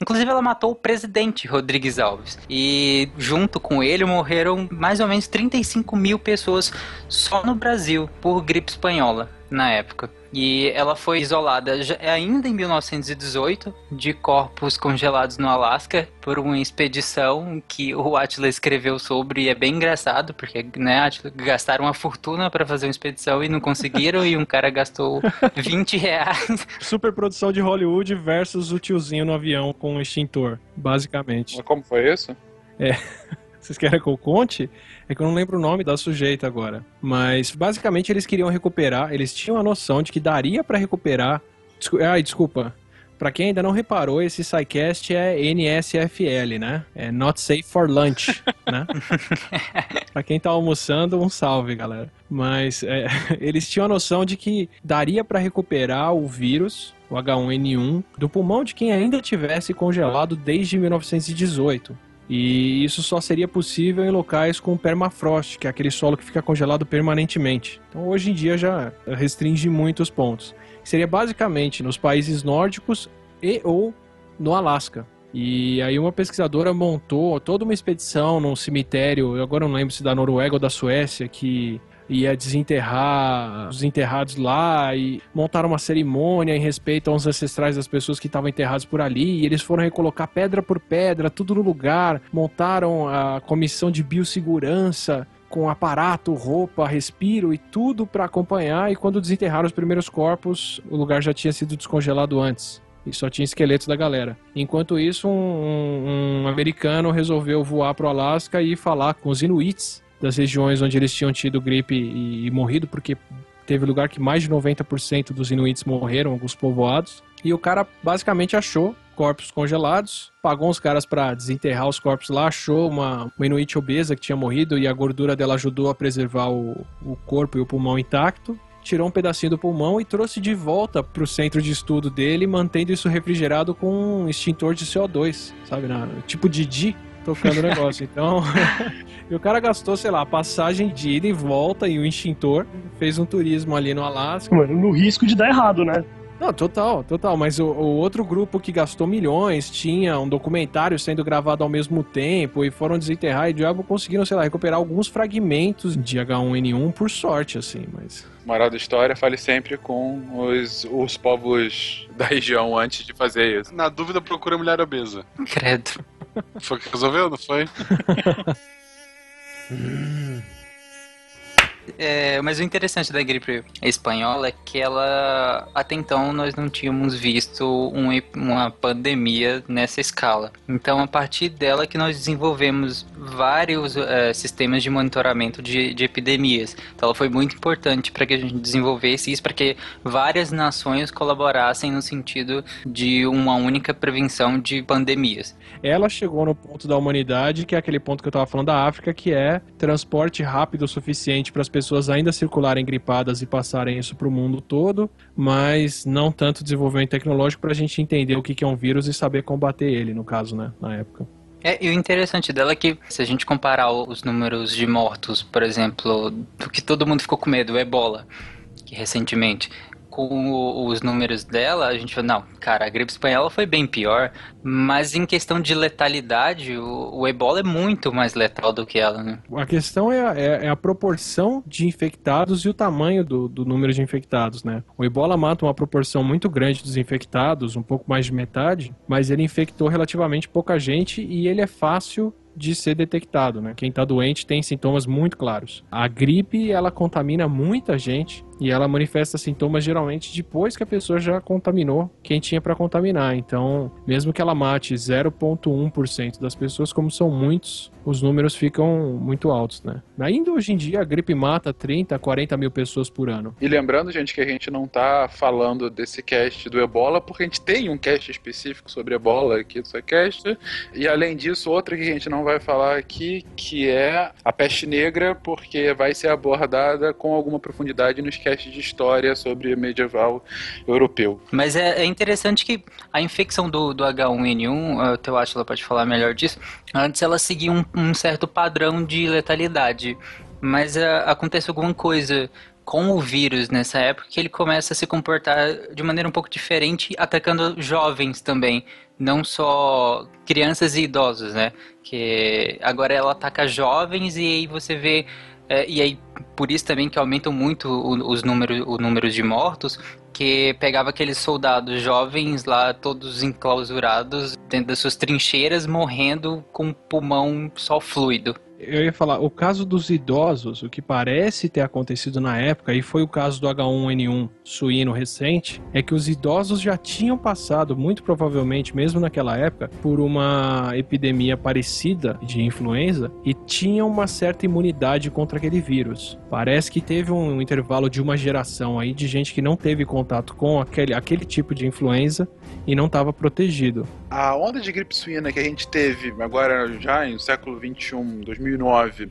Inclusive, ela matou o presidente Rodrigues Alves. E junto com ele morreram mais ou menos 35 mil pessoas só no Brasil por gripe espanhola na época. E ela foi isolada ainda em 1918 de corpos congelados no Alasca por uma expedição que o Atlas escreveu sobre e é bem engraçado porque né, Atila, gastaram uma fortuna para fazer uma expedição e não conseguiram e um cara gastou [LAUGHS] 20 reais. Super produção de Hollywood versus o tiozinho no avião com um extintor, basicamente. Mas como foi isso? É. Vocês querem que eu conte? É que eu não lembro o nome da sujeita agora. Mas basicamente eles queriam recuperar, eles tinham a noção de que daria para recuperar. Desculpa, ai, desculpa. Pra quem ainda não reparou, esse SciCast é NSFL, né? É Not Safe for Lunch, [LAUGHS] né? pra quem tá almoçando, um salve, galera. Mas é, [LAUGHS] eles tinham a noção de que daria para recuperar o vírus, o H1N1, do pulmão de quem ainda tivesse congelado desde 1918. E isso só seria possível em locais com permafrost, que é aquele solo que fica congelado permanentemente. Então hoje em dia já restringe muitos pontos. Seria basicamente nos países nórdicos e ou no Alasca. E aí uma pesquisadora montou toda uma expedição num cemitério, eu agora não lembro se da Noruega ou da Suécia, que ia desenterrar os enterrados lá e montaram uma cerimônia em respeito aos ancestrais das pessoas que estavam enterradas por ali. E eles foram recolocar pedra por pedra, tudo no lugar. Montaram a comissão de biossegurança com aparato, roupa, respiro e tudo para acompanhar. E quando desenterraram os primeiros corpos, o lugar já tinha sido descongelado antes. E só tinha esqueletos da galera. Enquanto isso, um, um americano resolveu voar para o Alasca e falar com os Inuits das regiões onde eles tinham tido gripe e, e morrido, porque teve lugar que mais de 90% dos Inuits morreram, alguns povoados. E o cara basicamente achou corpos congelados, pagou uns caras para desenterrar os corpos lá, achou uma, uma Inuit obesa que tinha morrido e a gordura dela ajudou a preservar o, o corpo e o pulmão intacto. Tirou um pedacinho do pulmão e trouxe de volta para o centro de estudo dele, mantendo isso refrigerado com um extintor de CO2, sabe? Na, tipo Didi, tocando o negócio. Então, [LAUGHS] e o cara gastou, sei lá, passagem de ida e volta e o extintor, fez um turismo ali no Alasca. Mano, no risco de dar errado, né? Não, total, total. Mas o, o, outro grupo que gastou milhões tinha um documentário sendo gravado ao mesmo tempo e foram desenterrar e diabo conseguiram, sei lá, recuperar alguns fragmentos de H1N1 por sorte, assim, mas. Moral da história, fale sempre com os, os povos da região antes de fazer isso. Na dúvida, procura mulher obesa. Credo. Foi que resolveu, não foi? [LAUGHS] É, mas o interessante da gripe espanhola é que ela, até então, nós não tínhamos visto um, uma pandemia nessa escala. Então, a partir dela que nós desenvolvemos vários é, sistemas de monitoramento de, de, epidemias. Então, ela foi muito importante para que a gente desenvolvesse isso, para que várias nações colaborassem no sentido de uma única prevenção de pandemias. Ela chegou no ponto da humanidade, que é aquele ponto que eu estava falando da África, que é transporte rápido o suficiente para as pessoas ainda circularem gripadas e passarem isso para o mundo todo, mas não tanto desenvolvimento tecnológico para a gente entender o que é um vírus e saber combater ele, no caso, né, na época. É, e o interessante dela é que, se a gente comparar os números de mortos, por exemplo, do que todo mundo ficou com medo, o ebola, que recentemente, com os números dela, a gente falou, não, cara, a gripe espanhola foi bem pior, mas em questão de letalidade, o, o ebola é muito mais letal do que ela, né? A questão é a, é, é a proporção de infectados e o tamanho do, do, número de infectados, né? O ebola mata uma proporção muito grande dos infectados, um pouco mais de metade, mas ele infectou relativamente pouca gente e ele é fácil de ser detectado, né? Quem está doente tem sintomas muito claros. A gripe, ela contamina muita gente e ela manifesta sintomas geralmente depois que a pessoa já contaminou quem tinha para contaminar. Então, mesmo que ela mate 0,1% das pessoas, como são muitos, os números ficam muito altos, né? Ainda hoje em dia, a gripe mata 30, 40 mil pessoas por ano. E lembrando, gente, que a gente não tá falando desse cast do ebola, porque a gente tem um cast específico sobre ebola aqui do cast. E além disso, outra que a gente não vai falar aqui, que é a peste negra, porque vai ser abordada com alguma profundidade nos casts de história sobre medieval europeu. Mas é, é interessante que a infecção do, do H1N1, o teu Atila pode falar melhor disso, antes ela seguia um, um certo padrão de letalidade. Mas uh, acontece alguma coisa com o vírus nessa época que ele começa a se comportar de maneira um pouco diferente, atacando jovens também, não só crianças e idosos, né? Que agora ela ataca jovens e aí você vê é, e aí por isso também que aumentam muito os números, o número de mortos, que pegava aqueles soldados jovens lá, todos enclausurados dentro das suas trincheiras, morrendo com pulmão só fluido. Eu ia falar, o caso dos idosos, o que parece ter acontecido na época, e foi o caso do H1N1 suíno recente, é que os idosos já tinham passado, muito provavelmente, mesmo naquela época, por uma epidemia parecida de influenza e tinham uma certa imunidade contra aquele vírus. Parece que teve um intervalo de uma geração aí de gente que não teve contato com aquele, aquele tipo de influenza e não estava protegido. A onda de gripe suína que a gente teve agora já no século 21, 2009,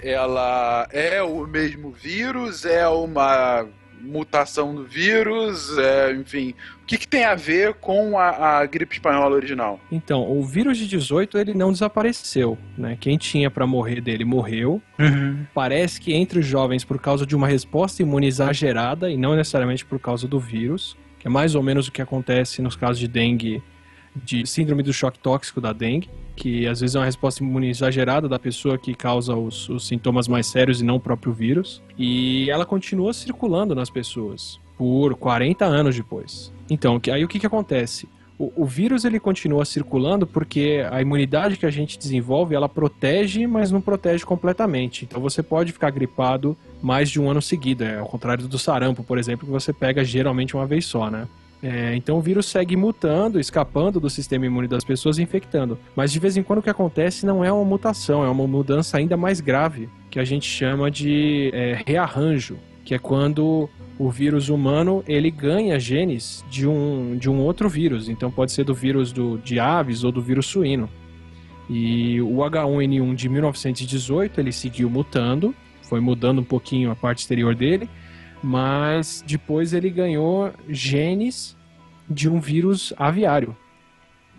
ela é o mesmo vírus? É uma mutação do vírus? É, enfim, o que, que, tem a ver com a, a, gripe espanhola original? Então, o vírus de 18 ele não desapareceu, né? Quem tinha para morrer dele morreu. Uhum. Parece que entre os jovens por causa de uma resposta imune exagerada e não necessariamente por causa do vírus, que é mais ou menos o que acontece nos casos de dengue, de síndrome do choque tóxico da dengue que às vezes é uma resposta imune exagerada da pessoa que causa os, os sintomas mais sérios e não o próprio vírus. E ela continua circulando nas pessoas por 40 anos depois. Então, aí o que, que acontece? O, vírus ele continua circulando porque a imunidade que a gente desenvolve ela protege, mas não protege completamente. Então você pode ficar gripado mais de um ano seguido. É ao contrário do sarampo, por exemplo, que você pega geralmente uma vez só, né? É, então o vírus segue mutando, escapando do sistema imune das pessoas e infectando. Mas de vez em quando o que acontece não é uma mutação, é uma mudança ainda mais grave, que a gente chama de é, rearranjo, que é quando o vírus humano ele ganha genes de um, de um outro vírus. Então pode ser do vírus do, de aves ou do vírus suíno. E o H1N1 de 1918 ele seguiu mutando, foi mudando um pouquinho a parte exterior dele mas depois ele ganhou genes de um vírus aviário.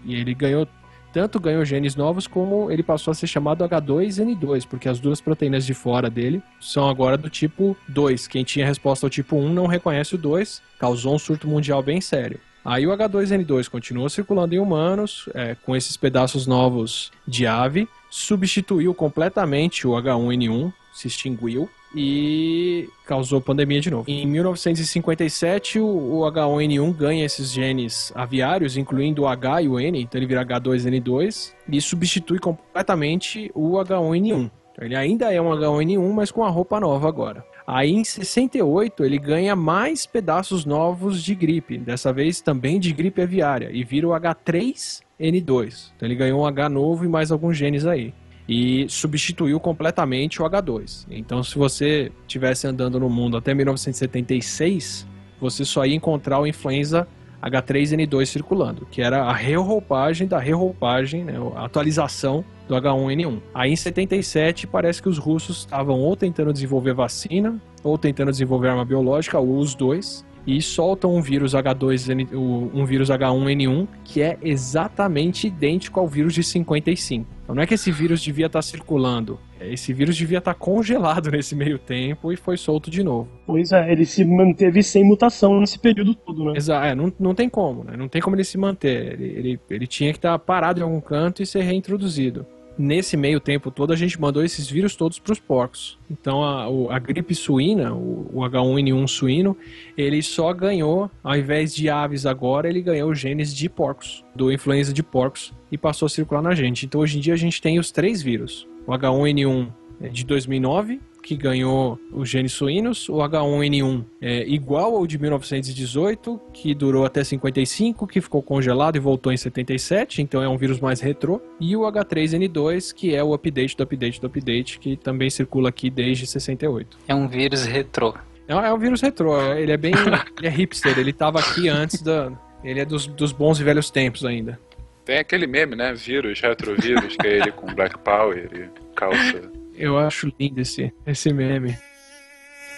E ele ganhou tanto ganhou genes novos como ele passou a ser chamado H2N2, porque as duas proteínas de fora dele são agora do tipo 2. Quem tinha resposta ao tipo 1 não reconhece o 2, causou um surto mundial bem sério. Aí o H2N2 continuou circulando em humanos, é, com esses pedaços novos de ave, substituiu completamente o H1N1, se extinguiu, e causou pandemia de novo. Em 1957, o H1N1 ganha esses genes aviários, incluindo o H e o N, então ele vira H2N2 e substitui completamente o H1N1. Então ele ainda é um H1N1, mas com a roupa nova agora. Aí em 68 ele ganha mais pedaços novos de gripe, dessa vez também de gripe aviária, e vira o H3N2. Então ele ganhou um H novo e mais alguns genes aí e substituiu completamente o H2. Então, se você estivesse andando no mundo até 1976, você só ia encontrar o influenza H3N2 circulando, que era a reroupagem da reroupagem, né, a atualização do H1N1. Aí em 77 parece que os russos estavam ou tentando desenvolver vacina, ou tentando desenvolver arma biológica, ou os dois, e soltam um vírus H2, um vírus H1N1 que é exatamente idêntico ao vírus de 55. Então não é que esse vírus devia estar circulando, esse vírus devia estar congelado [LAUGHS] nesse meio tempo e foi solto de novo. Pois é, ele se manteve sem mutação nesse período todo, né? Exato, é, não, não tem como, né? Não tem como ele se manter. Ele, ele, ele tinha que estar parado em algum canto e ser reintroduzido nesse meio tempo todo, a gente mandou esses vírus todos para os porcos. Então, a, a gripe suína, o, o, H1N1 suíno, ele só ganhou, ao invés de aves agora, ele ganhou genes de porcos, do influenza de porcos, e passou a circular na gente. Então, hoje em dia, a gente tem os três vírus. O H1N1 é de 2009, que ganhou os genes suínos, o H1N1 é igual ao de 1918, que durou até 55, que ficou congelado e voltou em 77, então é um vírus mais retrô, e o H3N2, que é o update do update do update, que também circula aqui desde 68. É um vírus retrô. É, é um vírus retrô, ele é bem [LAUGHS] ele é hipster, ele estava aqui antes da... Ele é dos, dos bons e velhos tempos ainda. Tem aquele meme, né? Vírus, retrovírus, que é ele com Black Power e calça eu acho lindo esse, esse meme.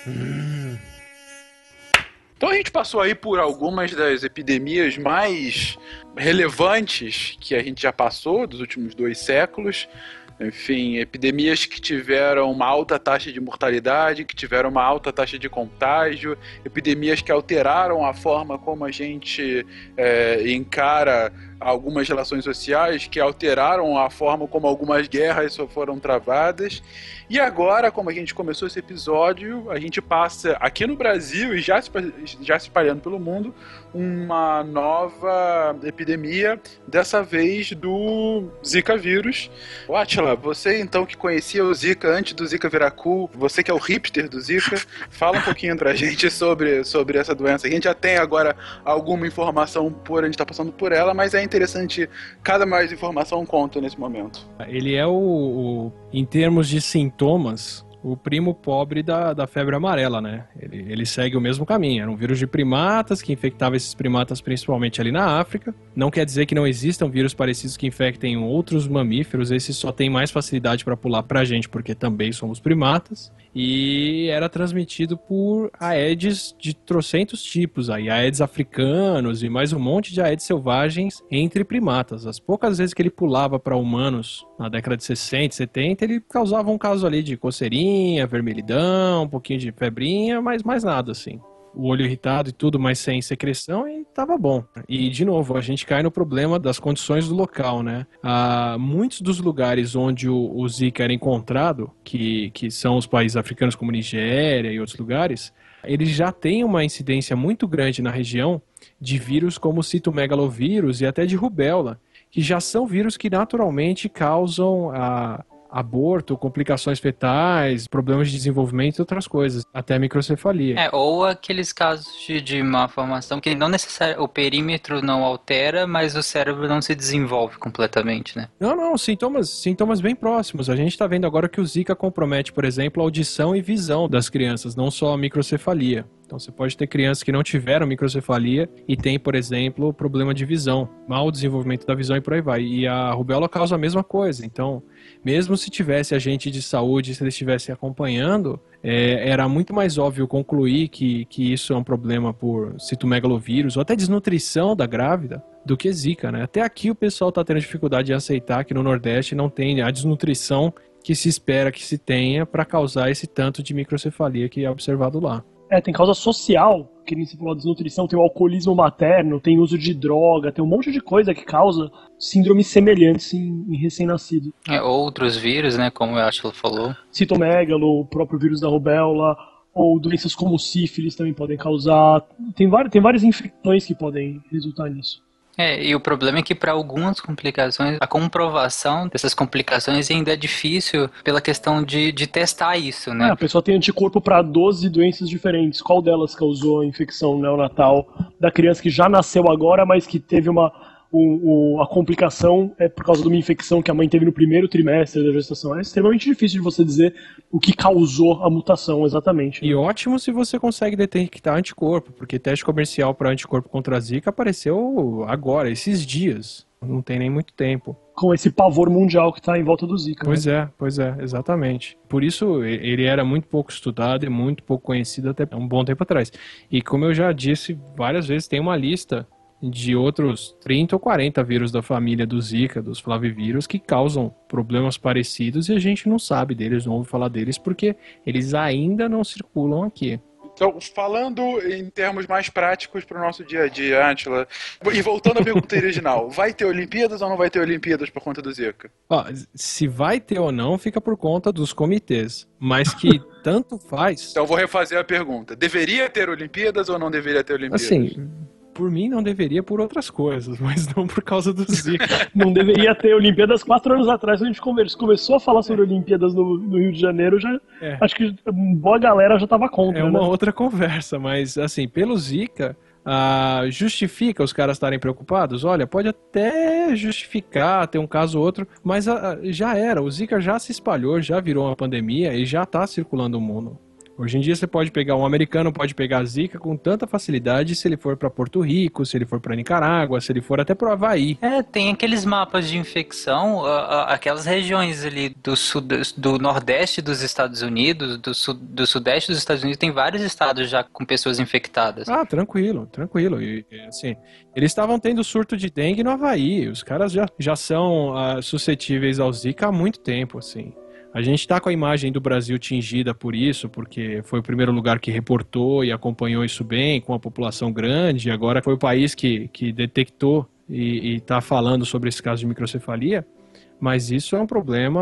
Hum. Então a gente passou aí por algumas das epidemias mais relevantes que a gente já passou dos últimos dois séculos. Enfim, epidemias que tiveram uma alta taxa de mortalidade, que tiveram uma alta taxa de contágio, epidemias que alteraram a forma como a gente é, encara algumas relações sociais que alteraram a forma como algumas guerras foram travadas. E agora, como a gente começou esse episódio, a gente passa aqui no Brasil e já se, já se espalhando pelo mundo uma nova epidemia, dessa vez do Zika vírus. Atila, você então que conhecia o Zika antes do Zika virar cool, você que é o hipster do Zika, fala um pouquinho pra [LAUGHS] gente sobre, sobre essa doença. A gente já tem agora alguma informação por a gente tá passando por ela, mas é interessante cada mais informação conta nesse momento. Ele é o, o em termos de sintomas, o primo pobre da, da febre amarela, né? Ele, ele segue o mesmo caminho. Era um vírus de primatas que infectava esses primatas principalmente ali na África. Não quer dizer que não existam vírus parecidos que infectem outros mamíferos. Esse só tem mais facilidade para pular para a gente porque também somos primatas. E era transmitido por Aedes de trocentos tipos, aí Aedes africanos e mais um monte de Aedes selvagens entre primatas. As poucas vezes que ele pulava para humanos na década de 60, 70, ele causava um caso ali de coceirinha, vermelhidão, um pouquinho de febrinha, mas mais nada assim o olho irritado e tudo, mas sem secreção, e tava bom. E, de novo, a gente cai no problema das condições do local, né? Ah, muitos dos lugares onde o, o Zika era encontrado, que, que são os países africanos como Nigéria e outros lugares, eles já têm uma incidência muito grande na região de vírus como o citomegalovírus e até de rubéola, que já são vírus que naturalmente causam a aborto, complicações fetais, problemas de desenvolvimento e outras coisas, até microcefalia. É, ou aqueles casos de, de malformação que não necessariamente o perímetro não altera, mas o cérebro não se desenvolve completamente, né? Não, não, sintomas, sintomas bem próximos. A gente está vendo agora que o Zika compromete, por exemplo, a audição e visão das crianças, não só a microcefalia. Então você pode ter crianças que não tiveram microcefalia e tem, por exemplo, problema de visão, mau desenvolvimento da visão e por aí vai. E a rubéola causa a mesma coisa. Então, mesmo se tivesse agente de saúde, se eles estivessem acompanhando, é, era muito mais óbvio concluir que, que isso é um problema por citomegalovírus ou até desnutrição da grávida do que zika, né? Até aqui o pessoal está tendo dificuldade de aceitar que no Nordeste não tem a desnutrição que se espera que se tenha para causar esse tanto de microcefalia que é observado lá. É, tem causa social, que nem se falou, desnutrição, tem o alcoolismo materno, tem uso de droga, tem um monte de coisa que causa síndromes semelhantes em, em recém-nascido. É, outros vírus, né, como o Ashla falou. Citomegalo, o próprio vírus da rubéola, ou doenças como sífilis também podem causar. Tem, várias, tem várias infecções que podem resultar nisso. É, e o problema é que para algumas complicações, a comprovação dessas complicações ainda é difícil pela questão de, de testar isso, né? É, a pessoa tem anticorpo para 12 doenças diferentes. Qual delas causou a infecção neonatal da criança que já nasceu agora, mas que teve uma o, o, a complicação é por causa de uma infecção que a mãe teve no primeiro trimestre da gestação. É extremamente difícil de você dizer o que causou a mutação exatamente. Né? E ótimo se você consegue detectar anticorpo, porque teste comercial para anticorpo contra a Zika apareceu agora, esses dias. Não tem nem muito tempo. Com esse pavor mundial que está em volta do Zika. Pois né? é, pois é, exatamente. Por isso ele era muito pouco estudado e muito pouco conhecido até um bom tempo atrás. E como eu já disse várias vezes, tem uma lista de outros 30 ou 40 vírus da família do Zika, dos flavivírus, que causam problemas parecidos e a gente não sabe deles, não ouve falar deles, porque eles ainda não circulam aqui. Então, falando em termos mais práticos para o nosso dia a dia, Antila, e voltando à pergunta original, [LAUGHS] vai ter Olimpíadas ou não vai ter Olimpíadas por conta do Zika? Ó, se vai ter ou não, fica por conta dos comitês, mas que [LAUGHS] tanto faz. Então, vou refazer a pergunta: deveria ter Olimpíadas ou não deveria ter Olimpíadas? Assim por mim não deveria por outras coisas, [LAUGHS] mas não por causa do Zika. não deveria ter Olimpíadas quatro anos atrás, quando a gente começou a falar sobre Olimpíadas no, no Rio de Janeiro, já é. acho que boa galera já estava contra. É uma né? outra conversa, mas assim, pelo Zika, Uh, justifica os caras estarem preocupados? Olha, pode até justificar ter um caso ou outro, mas uh, já era. O Zika já se espalhou, já virou uma pandemia e já está circulando o mundo. Hoje em dia você pode pegar um americano, pode pegar a Zika com tanta facilidade se ele for para Porto Rico, se ele for para Nicarágua, se ele for até para o Havaí. É, tem aqueles mapas de infecção, aquelas regiões ali do, sud, do nordeste dos Estados Unidos, do, sud, do sudeste dos Estados Unidos, tem vários estados já com pessoas infectadas. Ah, tranquilo, tranquilo. E, assim, eles estavam tendo surto de dengue no Havaí. Os caras já, já são uh, suscetíveis ao Zika há muito tempo, assim. A gente está com a imagem do Brasil tingida por isso, porque foi o primeiro lugar que reportou e acompanhou isso bem, com a população grande. Agora foi o país que, que detectou e, e tá falando sobre esse caso de microcefalia, mas isso é um problema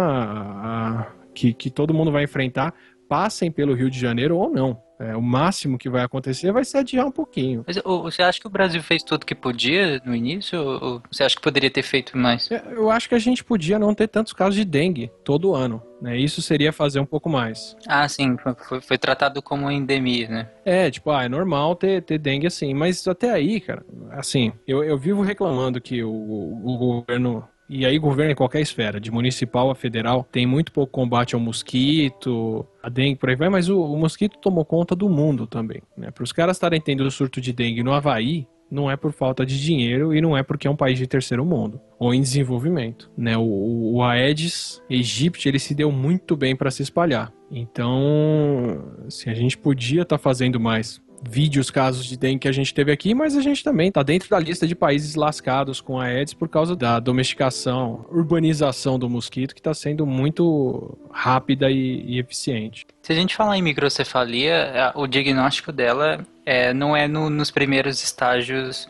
ah, que, que todo mundo vai enfrentar, passem pelo Rio de Janeiro ou não. É, o máximo que vai acontecer vai ser adiar um pouquinho. Mas ô, você acha que o Brasil fez tudo que podia no início? Ou você acha que poderia ter feito mais? É, Eu acho que a gente podia não ter tantos casos de dengue todo ano. Né? Isso seria fazer um pouco mais. Ah, sim, foi, foi tratado como endemia, né? É, tipo, ah, é normal ter, ter dengue assim, mas até aí, cara, assim, eu, eu vivo reclamando que o, o governo e aí governo em qualquer esfera, de municipal a federal, tem muito pouco combate ao mosquito, a dengue, por aí vai, mas o, o mosquito tomou conta do mundo também, né? Para os caras estarem tendo o surto de dengue no Havaí, não é por falta de dinheiro e não é porque é um país de terceiro mundo ou em desenvolvimento, né? O, o Aedes aegypti ele se deu muito bem para se espalhar. Então, assim, a gente podia estar fazendo mais vídeos, casos de dengue que a gente teve aqui, mas a gente também está dentro da lista de países lascados com a Aedes por causa da domesticação, urbanização do mosquito, que está sendo muito rápida e, e, eficiente. Se a gente falar em microcefalia, o diagnóstico dela é, não é no, nos primeiros estágios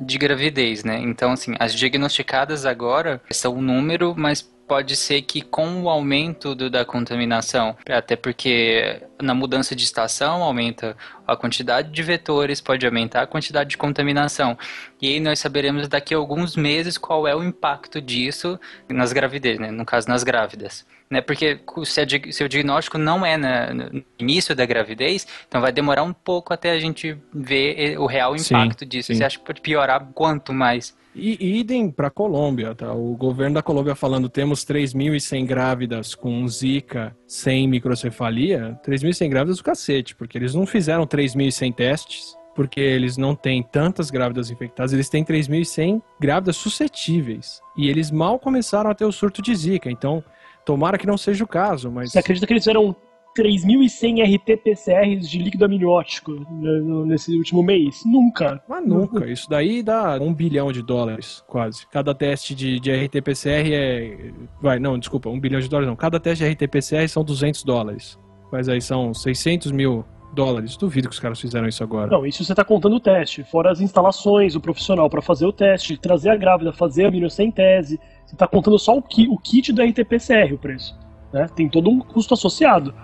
de gravidez, né? Então, assim, as diagnosticadas agora são um número, mas pode ser que com o aumento do, da contaminação, até porque na mudança de estação aumenta a quantidade de vetores, pode aumentar a quantidade de contaminação. E aí nós saberemos daqui a alguns meses qual é o impacto disso nas gravidez, né? no caso nas grávidas. Né? Porque se, a, se o diagnóstico não é na, no início da gravidez, então vai demorar um pouco até a gente ver o real impacto Sim, disso. sim. Você acha que pode piorar quanto mais? E idem para Colômbia, tá? O governo da Colômbia falando temos 3.100 grávidas com Zika sem microcefalia. 3.100 grávidas do cacete, porque eles não fizeram 3.100 testes, porque eles não têm tantas grávidas infectadas, eles têm 3.100 grávidas suscetíveis. E eles mal começaram a ter o surto de Zika, então tomara que não seja o caso, mas... Você acredita que eles fizeram 3.100 RT-PCRs de líquido amniótico né, nesse último mês? Nunca. Mas nunca. Isso daí dá um bilhão de dólares, quase. Cada teste de, de RT-PCR é. Vai, não, desculpa, um bilhão de dólares não. Cada teste de RT-PCR são 200 dólares. Mas aí são 600 mil dólares. Duvido que os caras fizeram isso agora. Não, isso você tá contando o teste, fora as instalações, o profissional para fazer o teste, trazer a grávida, fazer a aminocentese. Você tá contando só o, ki- o kit do RT-PCR, o preço. Né? Tem todo um custo associado.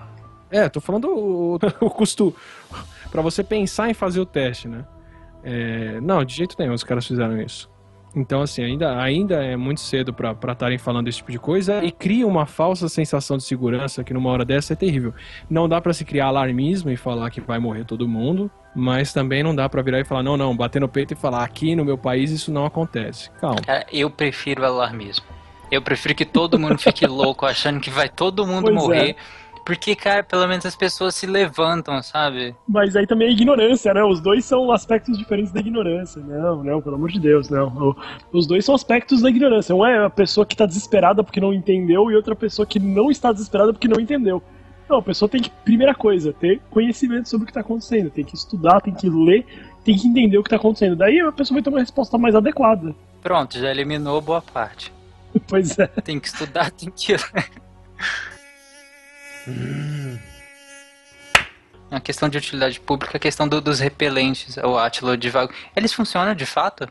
É, tô falando o, o custo pra você pensar em fazer o teste, né? É, não, de jeito nenhum os caras fizeram isso. Então, assim, ainda, ainda é muito cedo pra estarem falando esse tipo de coisa e cria uma falsa sensação de segurança que numa hora dessa é terrível. Não dá pra se criar alarmismo e falar que vai morrer todo mundo, mas também não dá pra virar e falar, não, não, bater no peito e falar, aqui no meu país isso não acontece. Calma. Cara, eu prefiro alarmismo. Eu prefiro que todo mundo fique [LAUGHS] louco achando que vai todo mundo Pois é. Porque, cara, pelo menos as pessoas se levantam, sabe? Mas aí também é ignorância, né? Os dois são aspectos diferentes da ignorância. Não, não, pelo amor de Deus, não. Os dois são aspectos da ignorância. Um é a pessoa que tá desesperada porque não entendeu e outra pessoa que não está desesperada porque não entendeu. Não, a pessoa tem que, primeira coisa, ter conhecimento sobre o que tá acontecendo. Tem que estudar, tem que ler, tem que entender o que tá acontecendo. Daí a pessoa vai ter uma resposta mais adequada. Pronto, já eliminou boa parte. [LAUGHS] Pois é. Tem que estudar, tem que. A questão de utilidade pública, a questão do- dos repelentes, o Atila de vago. Eles funcionam de fato?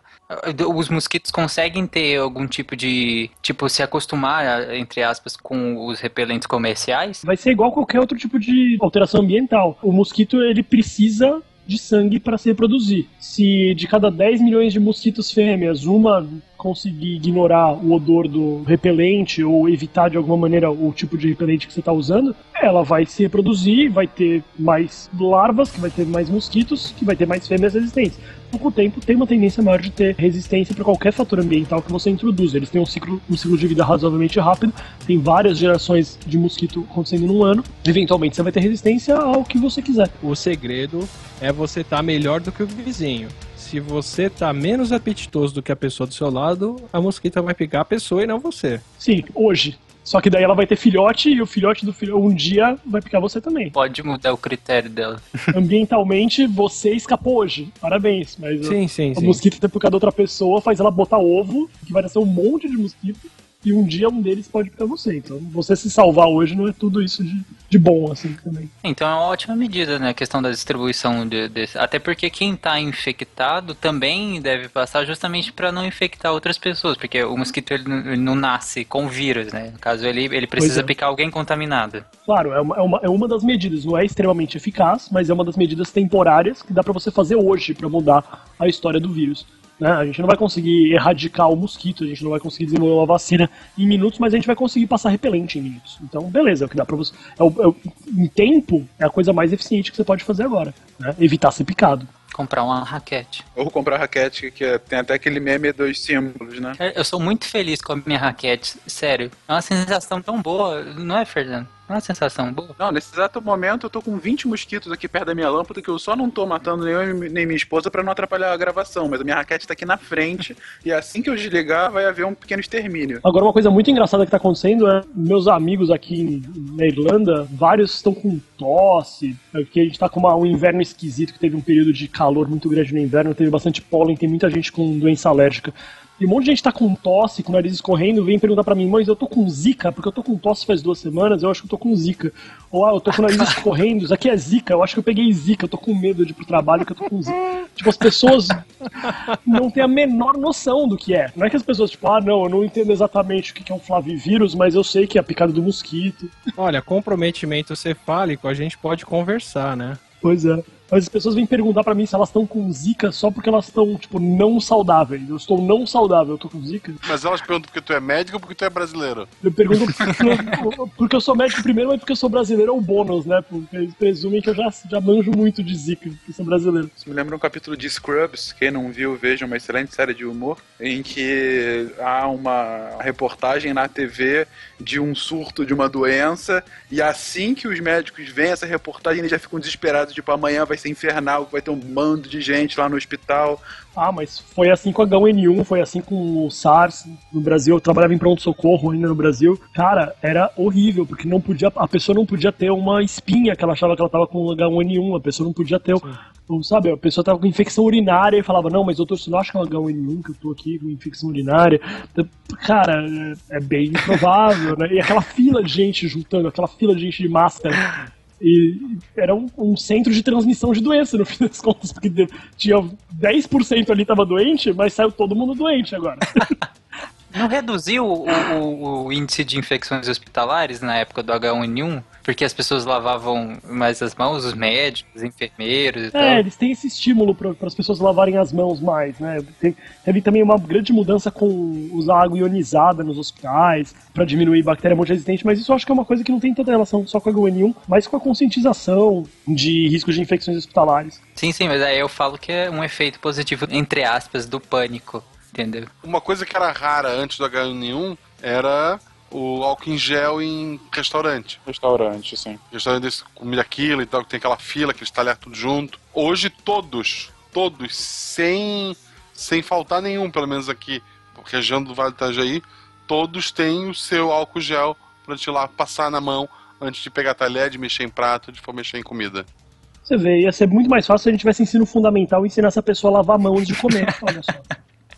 Os mosquitos conseguem ter algum tipo de. Tipo, se acostumar, entre aspas, com os repelentes comerciais? Vai ser igual qualquer outro tipo de alteração ambiental. O mosquito ele precisa de sangue para se reproduzir. Se de cada 10 milhões de mosquitos fêmeas, uma conseguir ignorar o odor do repelente ou evitar de alguma maneira o tipo de repelente que você está usando, ela vai se reproduzir, vai ter mais larvas, que vai ter mais mosquitos, que vai ter mais fêmeas resistentes. Com o tempo, tem uma tendência maior de ter resistência para qualquer fator ambiental que você introduz. Eles têm um ciclo, um ciclo de vida razoavelmente rápido, tem várias gerações de mosquito acontecendo num ano. Eventualmente, você vai ter resistência ao que você quiser. O segredo é você estar melhor do que o vizinho. Se você tá menos apetitoso do que a pessoa do seu lado, a mosquita vai pegar a pessoa e não você. Sim, hoje. Só que daí ela vai ter filhote e o filhote do filhote um dia vai picar você também. Pode mudar o critério dela. [LAUGHS] Ambientalmente, você escapou hoje. Parabéns. Mas Sim, sim, o sim. mosquito ter picado outra pessoa faz ela botar ovo, que vai nascer um monte de mosquito. E um dia um deles pode pra você. Então, você se salvar hoje não é tudo isso de, de bom, assim, também. Então é uma ótima medida, né? A questão da distribuição de, desse. Até porque quem tá infectado também deve passar justamente para não infectar outras pessoas. Porque o mosquito ele não- ele não nasce com vírus, né? No caso, ele, ele precisa é. picar alguém contaminado. Claro, é uma, é, uma, é uma das medidas, não é extremamente eficaz, mas é uma das medidas temporárias que dá pra você fazer hoje pra mudar a história do vírus. Né? A gente não vai conseguir erradicar o mosquito, a gente não vai conseguir desenvolver uma vacina em minutos, mas a gente vai conseguir passar repelente em minutos. Então, beleza, é o que dá pra você. É o, é o- em tempo, é a coisa mais eficiente que você pode fazer agora. Né? Evitar ser picado. Comprar uma raquete. Ou comprar raquete, que é- tem até aquele meme dos símbolos, né? Cara, Eu sou muito feliz com a minha raquete, sério. É uma sensação tão boa, não é, Fernando? É uma sensação boa? Não, nesse exato momento eu tô com 20 mosquitos aqui perto da minha lâmpada que eu só não tô matando nem eu nem minha esposa pra não atrapalhar a gravação, mas a minha raquete tá aqui na frente [LAUGHS] e assim que eu desligar vai haver um pequeno extermínio. Agora, uma coisa muito engraçada que tá acontecendo é meus amigos aqui na Irlanda, vários estão com tosse, porque a gente tá com uma- um inverno esquisito, que teve um período de calor muito grande no inverno, teve bastante pólen, tem muita gente com doença alérgica. E um monte de gente tá com tosse, com o nariz escorrendo, vem perguntar pra mim, mãe, eu tô com zika, porque eu tô com tosse faz duas semanas, eu acho que eu tô com zika. Ou, ah, eu tô com o nariz [LAUGHS] escorrendo, isso aqui é zika, eu acho que eu peguei zika, eu tô com medo de ir pro trabalho que eu tô com zika. Tipo, as pessoas não têm a menor noção do que é. Não é que as pessoas, tipo, ah, não, eu não entendo exatamente o que é um flavivírus, mas eu sei que é a picada do mosquito. Olha, comprometimento cefálico, a gente pode conversar, né? Pois é. Mas as pessoas vêm perguntar pra mim se elas estão com zika só porque elas estão, tipo, não saudáveis. Eu estou não saudável, eu tô com zika. Mas elas perguntam porque tu é médico ou porque tu é brasileiro? Eu pergunto porque, [LAUGHS] porque eu sou médico primeiro, mas porque eu sou brasileiro é o bônus, né? Porque eles presumem que eu já, já manjo muito de zika, porque sou brasileiro. Isso me lembra um capítulo de Scrubs, quem não viu, veja uma excelente série de humor, em que há uma reportagem na TV de um surto de uma doença, e assim que os médicos veem essa reportagem, eles já ficam desesperados, tipo, amanhã vai ser infernal, vai ter um bando de gente lá no hospital. Ah, mas foi assim com a H1N1, foi assim com o SARS no Brasil. Eu trabalhava em pronto-socorro ainda no Brasil. Cara, era horrível, porque não podia, a pessoa não podia ter uma espinha que ela achava que ela tava com H1N1, a pessoa não podia ter, o- sabe, a pessoa tava com infecção urinária e falava, não, mas doutor, você não acha que é um H1N1 que eu tô aqui com infecção urinária? Cara, é é bem improvável, né? E aquela fila de gente juntando, aquela fila de gente de máscara. E era um, um centro de transmissão de doença, no [LAUGHS] fim das contas, porque tinha 10% ali tava doente, mas saiu todo mundo doente agora. [LAUGHS] Não reduziu o, o- o índice de infecções hospitalares na época do H1N1? Porque as pessoas lavavam mais as mãos, os médicos, os enfermeiros e tal. É, eles têm esse estímulo para as pessoas lavarem as mãos mais, né? Tem- teve também uma grande mudança com usar água ionizada nos hospitais para diminuir bactéria multiresistente, mas isso eu acho que é uma coisa que não tem tanta relação só com a H1N1, mas com a conscientização de riscos de infecções hospitalares. Sim, sim, mas aí eu falo que é um efeito positivo, entre aspas, do pânico, entendeu? Uma coisa que era rara antes do H1N1 era o álcool em gel em restaurante. Restaurante, sim. Restaurante desse comida aquilo e tal, que tem aquela fila, aqueles talheres tudo junto. Hoje todos, todos, sem, sem faltar nenhum, pelo menos aqui, região do Vale do Itajaí, todos têm o seu álcool gel pra te ir lá passar na mão antes de pegar talher, de mexer em prato, de for mexer em comida. Você vê, ia ser muito mais fácil se a gente tivesse ensino fundamental e ensinar essa pessoa a lavar a mão antes de comer, [LAUGHS] olha só.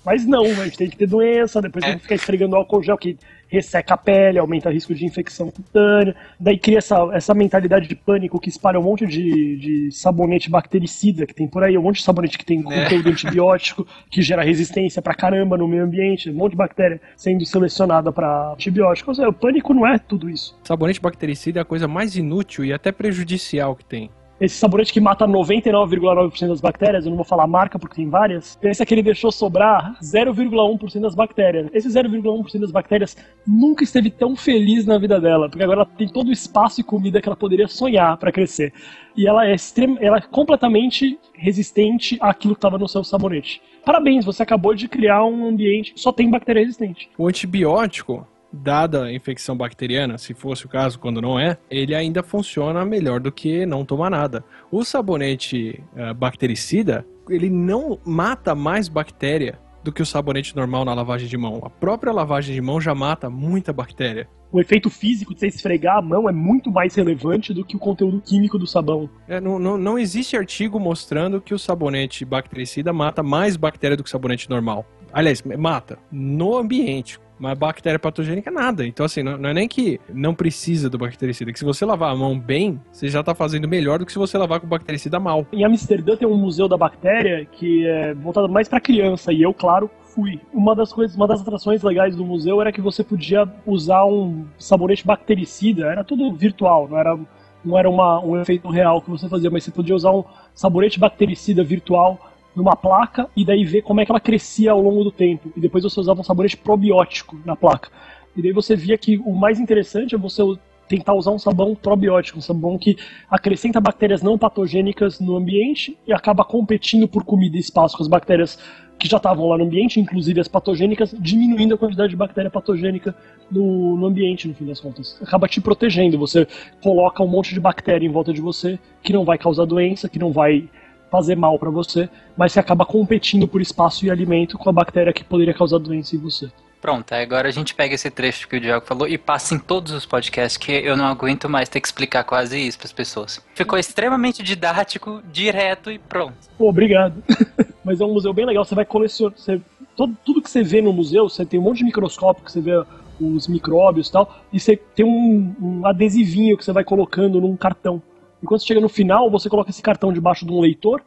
Mas não, a gente tem que ter doença, depois tem que ficar esfregando álcool gel que resseca a pele, aumenta o risco de infecção cutânea. Daí cria essa, essa mentalidade de pânico que espalha um monte de, de sabonete bactericida que tem por aí, um monte de sabonete que tem conteúdo antibiótico, que gera resistência pra caramba no meio ambiente, um monte de bactéria sendo selecionada pra antibiótico. Ou seja, o pânico não é tudo isso. Sabonete bactericida é a coisa mais inútil e até prejudicial que tem. Esse sabonete que mata 99,9% das bactérias, eu não vou falar marca porque tem várias, pensa que ele deixou sobrar 0,1% das bactérias. Esse 0,1% das bactérias nunca esteve tão feliz na vida dela, porque agora ela tem todo o espaço e comida que ela poderia sonhar para crescer. E ela é, extrem... ela é completamente resistente àquilo que estava no seu sabonete. Parabéns, você acabou de criar um ambiente que só tem bactéria resistente. O antibiótico, dada a infecção bacteriana, se fosse o caso, quando não é, ele ainda funciona melhor do que não tomar nada. O sabonete eh, bactericida, ele não mata mais bactéria do que o sabonete normal na lavagem de mão. A própria lavagem de mão já mata muita bactéria. O efeito físico de você esfregar a mão é muito mais relevante do que o conteúdo químico do sabão. É, não, não, não existe artigo mostrando que o sabonete bactericida mata mais bactéria do que o sabonete normal. Aliás, mata no ambiente. Mas bactéria patogênica, nada. Então, assim, não, não é nem que não precisa do bactericida, é que se você lavar a mão bem, você já tá fazendo melhor do que se você lavar com bactericida mal. Em Amsterdã tem um museu da bactéria que é voltado mais pra criança, e eu, claro, fui. Uma das coisas, uma das atrações legais do museu era que você podia usar um sabonete bactericida, era tudo virtual, não era, não era uma, um efeito real que você fazia, mas você podia usar um sabonete bactericida virtual numa placa e daí ver como é que ela crescia ao longo do tempo. E depois você usava um sabonete probiótico na placa. E daí você via que o mais interessante é você tentar usar um sabão probiótico, um sabão que acrescenta bactérias não patogênicas no ambiente e acaba competindo por comida e espaço com as bactérias que já estavam lá no ambiente, inclusive as patogênicas, diminuindo a quantidade de bactéria patogênica no, no ambiente, no fim das contas. Acaba te protegendo, você coloca um monte de bactéria em volta de você que não vai causar doença, que não vai fazer mal para você, mas você acaba competindo por espaço e alimento com a bactéria que poderia causar doença em você. Pronto, agora a gente pega esse trecho que o Diogo falou e passa em todos os podcasts, que eu não aguento mais ter que explicar quase isso para as pessoas. Ficou extremamente didático, direto e pronto. Pô, obrigado. [LAUGHS] Mas é um museu bem legal, você vai colecionar. Você, todo, tudo que você vê no museu, você tem um monte de microscópio que você vê os micróbios e tal, e você tem um, um adesivinho que você vai colocando num cartão. E quando você chega no final, você coloca esse cartão debaixo de um leitor,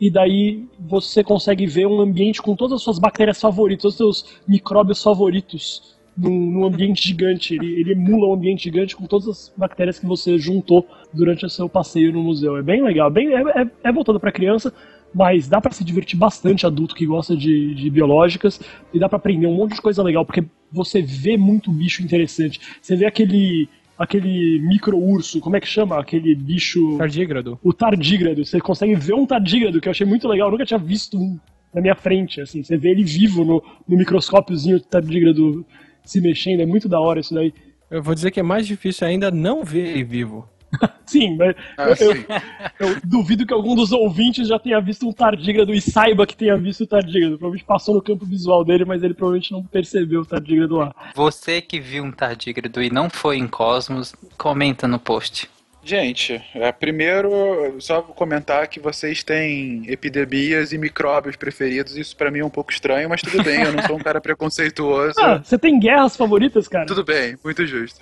e daí você consegue ver um ambiente com todas as suas bactérias favoritas, todos os seus micróbios favoritos num, num ambiente gigante. Ele, ele, emula um ambiente gigante com todas as bactérias que você juntou durante o seu passeio no museu. É bem legal, bem, é, é, é voltado para criança, mas dá para se divertir bastante adulto que gosta de, de biológicas e dá para aprender um monte de coisa legal, porque você vê muito bicho interessante. Você vê aquele aquele micro-urso, como é que chama? Aquele bicho. Tardígrado. O tardígrado. Você consegue ver um tardígrado, que eu achei muito legal. Eu nunca tinha visto um na minha frente, assim. Você vê ele vivo no, no microscópiozinho do tardígrado se mexendo. É muito da hora isso daí. Eu vou dizer que é mais difícil ainda não ver ele vivo. [LAUGHS] sim, mas ah, eu, sim. Eu, eu, duvido que algum dos ouvintes já tenha visto um tardígrado e saiba que tenha visto o tardígrado. Provavelmente passou no campo visual dele, mas ele provavelmente não percebeu o tardígrado lá. Você que viu um tardígrado e não foi em Cosmos, comenta no post. Gente, é, primeiro, só vou comentar que vocês têm epidemias e micróbios preferidos. Isso para mim é um pouco estranho, mas tudo bem, eu não sou um cara preconceituoso. Ah, você tem guerras favoritas, cara? Tudo bem, muito justo.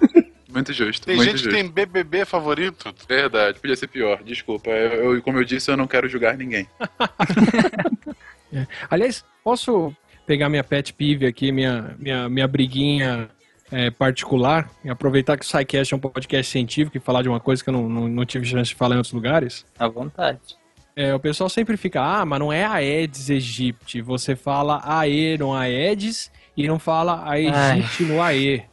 Muito justo. Tem muito gente justo. que tem BBB favorito. Verdade, podia ser pior. Desculpa. Eu, eu como eu disse, eu não quero julgar ninguém. [LAUGHS] é. Aliás, posso pegar minha pet peeve aqui, minha, minha, minha briguinha é, particular, e aproveitar que o SciCast é um podcast científico e falar de uma coisa que eu não, não, não tive chance de falar em outros lugares? À vontade. É, o pessoal sempre fica, ah, mas não é Aedes aegypti. Você fala Ae no Aedes e não fala Aegypti no Ae.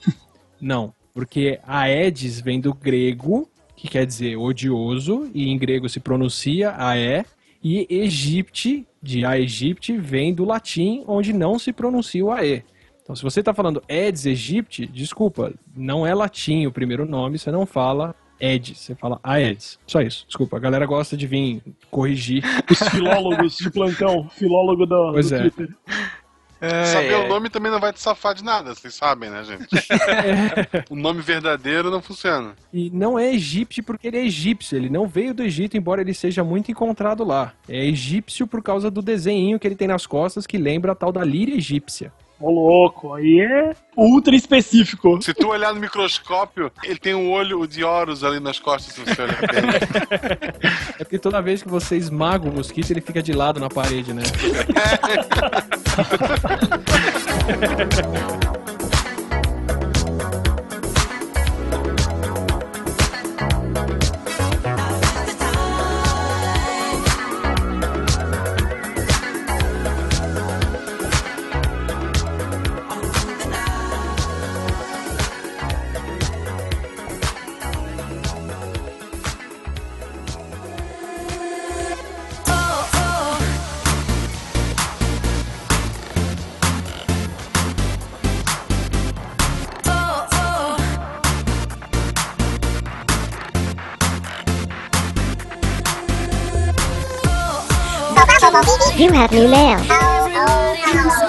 Não. Porque Aedes vem do grego, que quer dizer odioso, e em grego se pronuncia Aé, e Egipte, de Aegypti, vem do latim, onde não se pronuncia o Ae. Então, se você está falando Aedes aegypti, desculpa, não é latim o primeiro nome, você não fala Aedes, você fala Aedes. Só isso, desculpa. A galera gosta de vir corrigir. Os filólogos de plantão, filólogo do, pois do é. Twitter. É, Saber o nome também não vai te safar de nada, vocês sabem, né, gente? [LAUGHS] o nome verdadeiro não funciona. E não é egípcio porque ele é egípcio, ele não veio do Egito, embora ele seja muito encontrado lá. É egípcio por causa do desenho que ele tem nas costas que lembra a tal da líria egípcia. Ô louco, aí é ultra específico. Se tu olhar no microscópio, ele tem um olho de Horus ali nas costas se você olhar bem. É porque toda vez que você esmaga o mosquito, ele fica de lado na parede, né? [LAUGHS] You have new nails. Oh, oh, oh.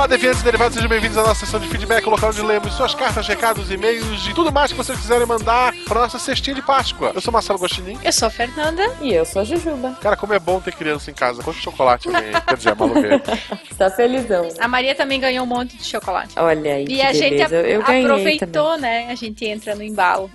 Olá, deviantes e derivados, sejam bem-vindos à nossa sessão de feedback, o local onde lemos suas cartas, recados, e-mails e tudo mais que vocês quiserem mandar pra nossa cestinha de Páscoa. Eu sou Marcelo Gostinin. Eu sou a Fernanda. E eu sou a Jujuba. Cara, como é bom ter criança em casa. Quanto chocolate alguém, [LAUGHS] quer dizer, a Malu veio. Tá felizão. A Maria também ganhou um monte de chocolate. Olha aí, E que a gente beleza. Eu, eu aproveitou, né? A gente entra no embalo.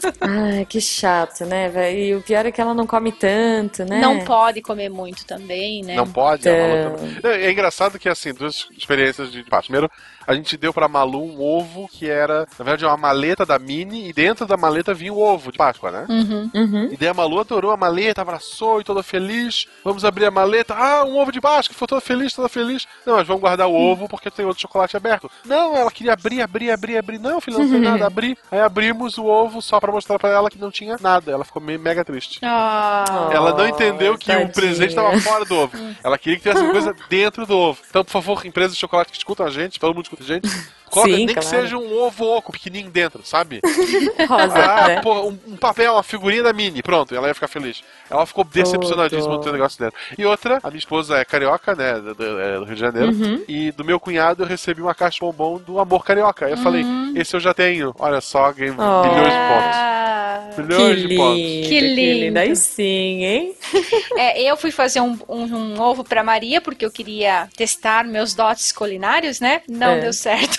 também. [LAUGHS] Ai, que chato, né, velho? E o pior é que ela não come tanto, né? Não pode comer muito também, né? Não pode, Malu Então. também. É, é engraçado que, assim, duas experiências de Páscoa. Primeiro, a gente deu pra Malu um ovo que era, na verdade, uma maleta da Mini, e dentro da maleta vinha o ovo de Páscoa, né? Uhum. Uhum. E daí a Malu adorou a maleta, abraçou e toda feliz. Vamos abrir a maleta. Ah, um ovo de Páscoa, foi toda feliz, toda feliz. Não, mas vamos guardar o ovo porque tem outro chocolate aberto. Não, ela queria abrir, abrir, abrir, abrir. Não, filha, não tem nada, abrir. Aí abrimos o ovo só pra mostrar pra ela que não tinha nada. Ela ficou meio mega triste. Ah, Ela não entendeu que o tadinha. presente estava fora do ovo. Ela queria que tivesse coisa dentro do ovo. Então, por favor, empresas de chocolate que escutam a gente, todo mundo escuta a gente, [LAUGHS] coloca Sim, nem que claro. seja um ovo oco pequenininho dentro, sabe? [LAUGHS] Rosa, Ah, né? pô, um, um papel, uma figurinha da Mini, pronto, ela ia ficar feliz. Ela ficou decepcionadíssima do teu negócio dentro. E outra, a minha esposa é carioca, né, do, do- é, do Rio de Janeiro, Uhum. e do meu cunhado eu recebi uma caixa de bombom do Amor Carioca. Aí eu falei, esse eu já tenho, olha só, ganhei Oh. milhões de pontos. Ah, Que Milhões de pontos. lindo, Que lindo. Aí sim, hein? [LAUGHS] é, eu fui fazer um, um- um ovo pra Maria porque eu queria testar meus dotes culinários, né? Não É. deu certo.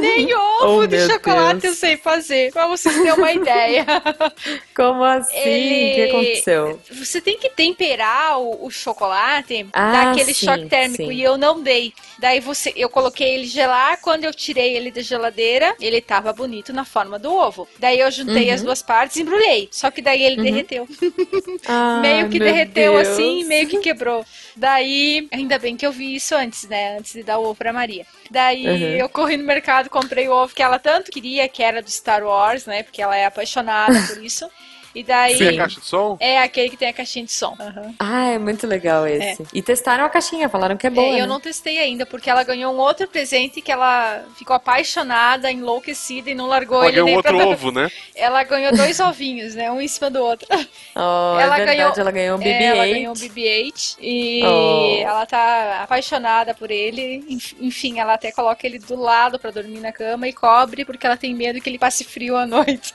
Nem [LAUGHS] ovo Oh, de chocolate Deus. eu sei fazer, pra vocês terem uma ideia. [LAUGHS] Como assim? Ele- O que aconteceu? Você tem que temperar o, o chocolate, Ah, dar aquele sim, choque térmico, sim. e eu não dei. Daí você, eu coloquei ele gelar, quando eu tirei ele da geladeira, ele tava bonito na forma do ovo. Daí eu juntei Uhum. as duas partes e embrulhei. Só que daí ele derreteu. [LAUGHS] Ah, meio que derreteu Deus. assim, meio que quebrou. Daí, ainda bem que eu vi isso antes, né? Antes de dar o ovo pra Maria. Daí Uhum. eu corri no mercado, comprei o ovo que ela tanto queria, que era do Star Wars, né? Porque ela é apaixonada por isso. [LAUGHS] E daí. Tem a caixa de som? É aquele que tem a caixinha de som. Aham. Ah, é muito legal esse. E testaram a caixinha, falaram que é boa. É, eu né? não testei ainda, porque ela ganhou um outro presente que ela ficou apaixonada, enlouquecida e não largou Ela ele ganhou nem outro pra... ovo, né? [LAUGHS] Ela ganhou dois ovinhos, né? Um em cima do outro. [LAUGHS] Oh, Ela é verdade, ganhou- ela ganhou um BB-8. É, ela ganhou um BB-8 e Oh. ela tá apaixonada por ele. Enf- Enfim, ela até coloca ele do lado pra dormir na cama e cobre porque ela tem medo que ele passe frio à noite.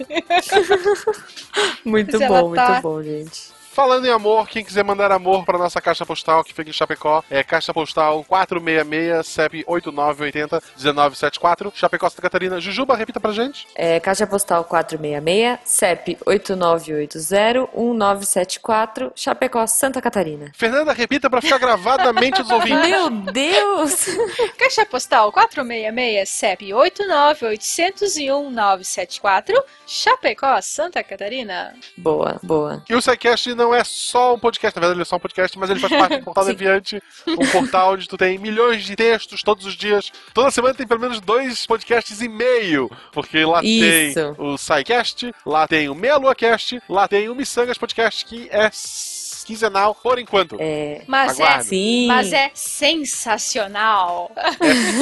[LAUGHS] Muito Mas bom, tá- muito bom, gente. Falando em amor, quem quiser mandar amor para nossa caixa postal que fica em Chapecó, é caixa postal 466 CEP 8980 1974, Chapecó, Santa Catarina. Jujuba, repita pra gente. É, caixa postal 466, CEP 8980-1974, Chapecó, Santa Catarina. Fernanda, repita pra ficar gravado na mente dos ouvintes. Meu Deus! [LAUGHS] Caixa postal 466 CEP 89801-974, Chapecó, Santa Catarina. boa, boa. E o SciCast não é só um podcast, na verdade ele é só um podcast, mas ele faz parte do Portal. [LAUGHS] Deviante, um portal onde tu tem milhões de textos todos os dias. Toda semana tem pelo menos dois podcasts e meio, porque lá Isso. tem o SciCast, lá tem o Meia Lua Cast, lá tem o Missangas Podcast, que é quinzenal por enquanto. É, Mas Aguarde. é, sim. mas é sensacional. É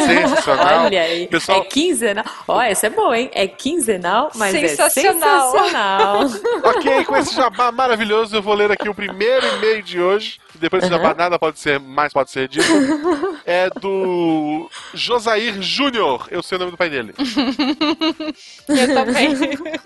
sensacional. Olha aí, Pessoal- é quinzenal. Ó, essa é boa, hein? É quinzenal, mas Sensacional. é sensacional. ok, com esse jabá maravilhoso, eu vou ler aqui o primeiro e-mail de hoje. Depois desse jabá, nada pode ser mais pode ser dito. [LAUGHS] É do Josair Júnior. Eu sei o nome do pai dele. [LAUGHS] Eu também.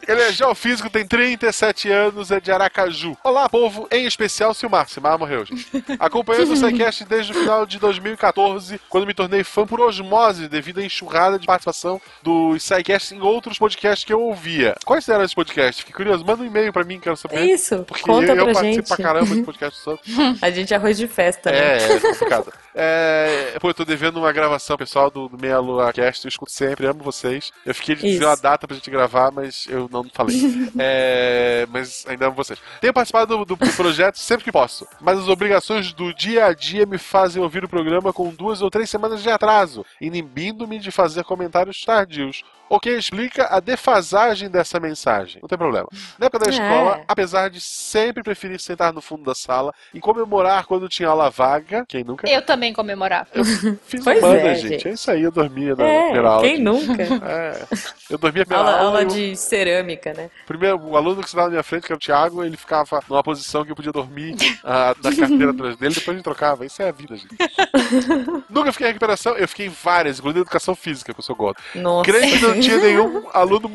Ele é geofísico, tem 37 anos, é de Aracaju. Olá, povo, em especial Silmar. Silmar morreu, gente. Acompanhando o SciCast desde o final de 2014, quando me tornei fã por osmose, devido à enxurrada de participação do SciCast em outros podcasts que eu ouvia. Quais eram esses podcasts? Fiquei curioso. Manda um e-mail pra mim, quero saber. Isso, Porque conta eu, eu pra participo gente. pra caramba de podcast sobre. [LAUGHS] A gente é arroz de festa, né? É, é complicado. [LAUGHS] É, pô, eu tô devendo uma gravação pessoal do, do Meia Lua Cast, eu escuto sempre, amo vocês. Eu fiquei de dizer uma data pra gente gravar, mas eu não falei. [LAUGHS] É, mas ainda amo vocês. Tenho participado do, do projeto sempre que posso, mas as obrigações do dia a dia me fazem ouvir o programa com duas ou três semanas de atraso, inibindo-me de fazer comentários tardios. O que explica a defasagem dessa mensagem. Não tem problema. Na época da É. escola, apesar de sempre preferir sentar no fundo da sala e comemorar quando tinha aula vaga, quem nunca? Eu também comemorava. [LAUGHS] Fiz Pois humana, é, gente. gente. É isso aí, eu dormia na É, primeira aula. quem de- nunca? [LAUGHS] É, eu dormia a primeira Aula, aula. e o- de cerâmica, né? Primeiro, o aluno que estava na minha frente, que era o Thiago, ele ficava numa posição que eu podia dormir ah, na carteira atrás dele, depois a gente trocava. Isso é a vida, gente. [LAUGHS] Nunca fiquei em recuperação, eu fiquei em várias, incluindo educação física, que eu sou gordo. Nossa. Creio que não tinha nenhum aluno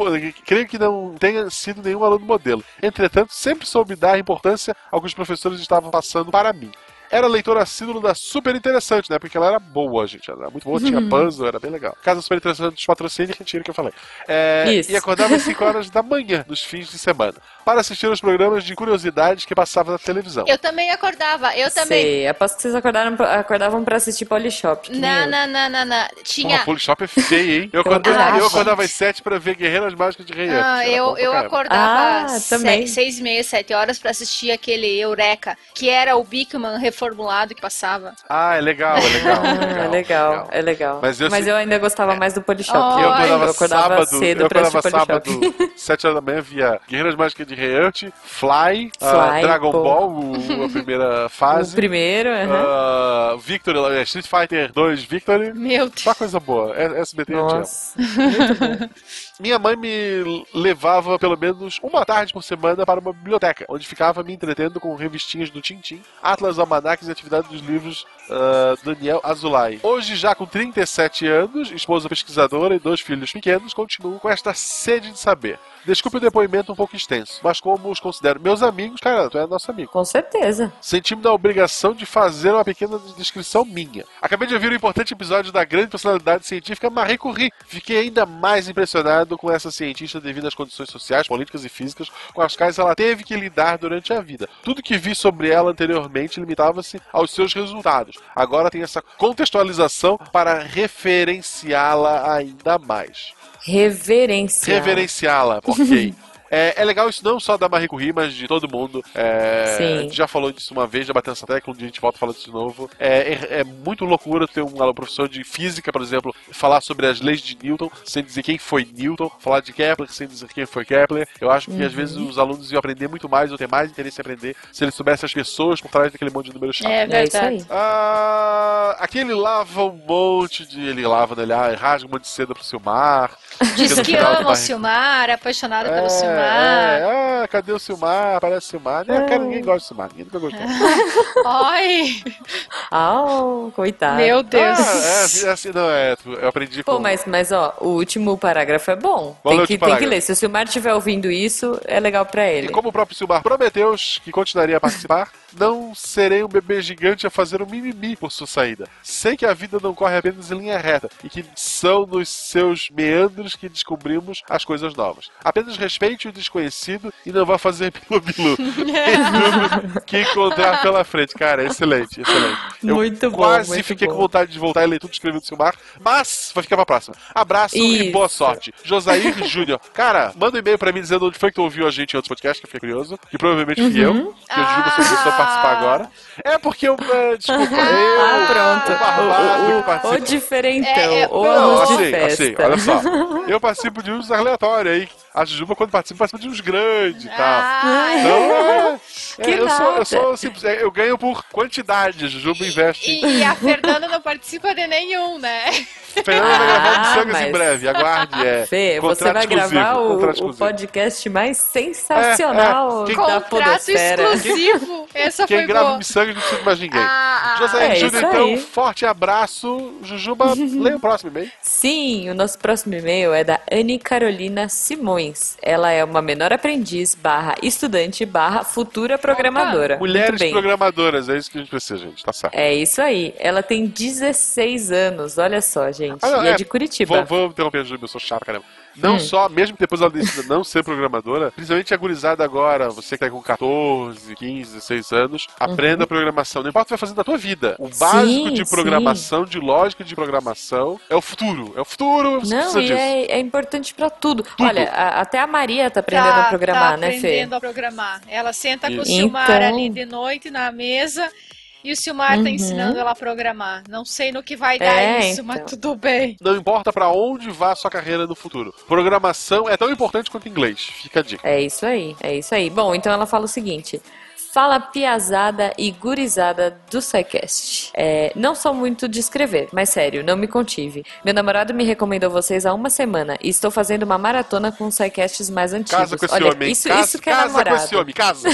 creio que não tenha sido nenhum aluno modelo. Entretanto, sempre soube dar importância ao que os professores estavam passando para mim. Era leitora assíduo da Super Interessante, né? Porque ela era boa, gente. Ela era muito boa, tinha puzzle, era bem legal. Casa Super Interessante dos patrocínios, retiro que eu falei. É, Isso. E acordava às 5 horas da manhã, nos fins de semana, para assistir aos programas de curiosidades que passavam na televisão. Eu também acordava, eu também. Sei, aposto que vocês acordaram, pra- acordavam pra assistir Polishop. que Não, não, não, não, não. Tinha. Porra, Polishop é feio, hein? Eu acordava, Ah, eu acordava às 7 para ver Guerreiras Mágicas de Rei. Ah, eu, pra eu acordava Ah, se- também. seis e meia, sete horas pra assistir aquele Eureka, que era o Bigman reformulado que passava. Ah, é legal, é legal. [LAUGHS] Ah, é legal, é legal, é legal. Mas eu sei- ainda gostava mais do Polishop. Oh, Eu acordava, eu acordava sábado, cedo eu pra acordava Polishop. [LAUGHS] sábado, 7 horas da manhã, via Guerreiras Mágicas de Reant, Fly, ah, Fly, Dragon pô. Ball, o- a primeira [LAUGHS] O fase, primeiro, aham. ah, Victory, eh, Street Fighter 2 Victory. Meu Deus. Só coisa boa. É- SBT eu te amo. Minha mãe me levava pelo menos uma tarde por semana para uma biblioteca, onde ficava me entretendo com revistinhas do Tintim, Atlas, Almanacs e atividades dos livros ah, Daniel Azulay. Hoje, já com 37 anos, esposa pesquisadora e dois filhos pequenos, continuo com esta sede de saber. Desculpe o depoimento um pouco extenso, mas como os considero meus amigos, cara, tu é nosso amigo. Com certeza. Senti-me na obrigação de fazer uma pequena descrição minha. Acabei de ouvir um importante episódio da grande personalidade científica Marie Curie. Fiquei ainda mais impressionado com essa cientista devido às condições sociais, políticas e físicas com as quais ela teve que lidar durante a vida. Tudo que vi sobre ela anteriormente limitava-se aos seus resultados. Agora tem essa contextualização para referenciá-la ainda mais. Reverência. Reverenciá-la, ok. [LAUGHS] É, é legal isso não só da Marie Curie, mas de todo mundo. É, Sim. A gente já falou disso uma vez, já bateu essa tecla, um dia a gente volta falando disso de novo. É, é, é muito loucura ter um, um professor de física, por exemplo, falar sobre as leis de Newton, sem dizer quem foi Newton, falar de Kepler sem dizer quem foi Kepler. Eu acho que às vezes os alunos iam aprender muito mais, ou ter mais interesse em aprender, se eles soubessem as pessoas por trás daquele monte de número chato. É É isso verdade. aí. Ah, aqui ele lava um monte de. Ele lava, né? Ele ah, rasga um monte de seda pro Silmar. Diz que ama o Silmar, é apaixonado É, pelo Silmar. É, ah, cadê o Silmar? Parece o Silmar. Né, cara, ninguém gosta do Silmar, ninguém nunca gostou. [LAUGHS] Ai, Ah, coitado. meu Deus. Ah, é, é assim, não, é. Eu aprendi Pô, com. mas, mas ó, o último parágrafo é bom. É Tem que, tem que ler. Se o Silmar estiver ouvindo isso, é legal pra E ele. como o próprio Silmar prometeu que continuaria a participar, [LAUGHS] não serei um bebê gigante a fazer um mimimi por sua saída. Sei que a vida não corre apenas em linha reta e que são nos seus meandros que descobrimos as coisas novas. Apenas respeite o desconhecido e não vá fazer bilu-bilu [LAUGHS] [LAUGHS] que encontrar pela frente. Cara, excelente, excelente. Eu Muito bom, quase muito fiquei bom. com vontade de voltar e ler tudo escrevendo do Silmar, mas vai ficar pra próxima. Abraço e Isso. boa sorte. Josair Júnior. Cara, manda um e-mail pra mim dizendo onde foi que tu ouviu a gente em outros podcasts, que eu fiquei curioso. Que provavelmente fui Uhum. eu. Que a Juba só começou a participar agora. É porque eu. é, desculpa, [LAUGHS] eu. Ah, pronto. O barbado que O, participa. o diferentão. É, é, o Não, assim, festa. assim, olha só. Eu participo de uns aleatórios aí. A Jujuba, quando participa, participa de uns grandes e tal. Ai, Então, é, Que é, eu, sou, eu sou simples, é, eu ganho por quantidade. Jujuba investe em E, e a Fernanda não participa de nenhum, né? Fernanda vai gravar um Ah, Sangas mas- em breve, aguarde. É, Fê, você contrato vai exclusivo, gravar o, contrato o podcast mais sensacional É, é. Quem- da Contrato podosfera. exclusivo. Essa Quem foi grava boa. Missangas não precisa mais ninguém. Ah, ah, José é isso então, aí. forte abraço. Jujuba, [LAUGHS] leia o próximo e-mail. Sim, o nosso próximo e-mail é da Anne Carolina Simões. Ela é uma menor aprendiz barra estudante barra futura programadora. Mulheres programadoras, é isso que a gente precisa, gente. Tá certo. É isso aí. Ela tem 16 anos, olha só, gente. Ah, e é, é, de Curitiba. Vou, vou interromper eu sou chato, caramba. Não Hum. só, mesmo que depois ela decida não ser programadora, principalmente a gurizada agora, você que tá com 14, 15, 16 anos, aprenda programação. Não importa o que vai fazer na tua vida. O básico de Uhum. sim. programação, de lógica de programação, é o futuro. É o futuro, você Não, e disso. é, é importante pra tudo. Olha, a- até a Maria tá aprendendo tá, a programar, tá né, Fê? aprendendo a programar. Ela senta com o Isso. Silmar Então. ali de noite na mesa e o Silmar Uhum. tá ensinando ela a programar. Não sei no que vai dar É, isso, mas então. tudo bem. Não importa pra onde vá a sua carreira no futuro. Programação é tão importante quanto inglês. Fica a dica. É isso aí, é isso aí. Bom, então ela fala o seguinte. Fala piazada e gurizada do SciCast. É, não sou muito de escrever, mas sério, não me contive. Meu namorado me recomendou vocês há uma semana e estou fazendo uma maratona com os SciCasts mais antigos. Casa com esse Olha, homem. isso, casa, isso que é casa namorado. com esse homem, casa.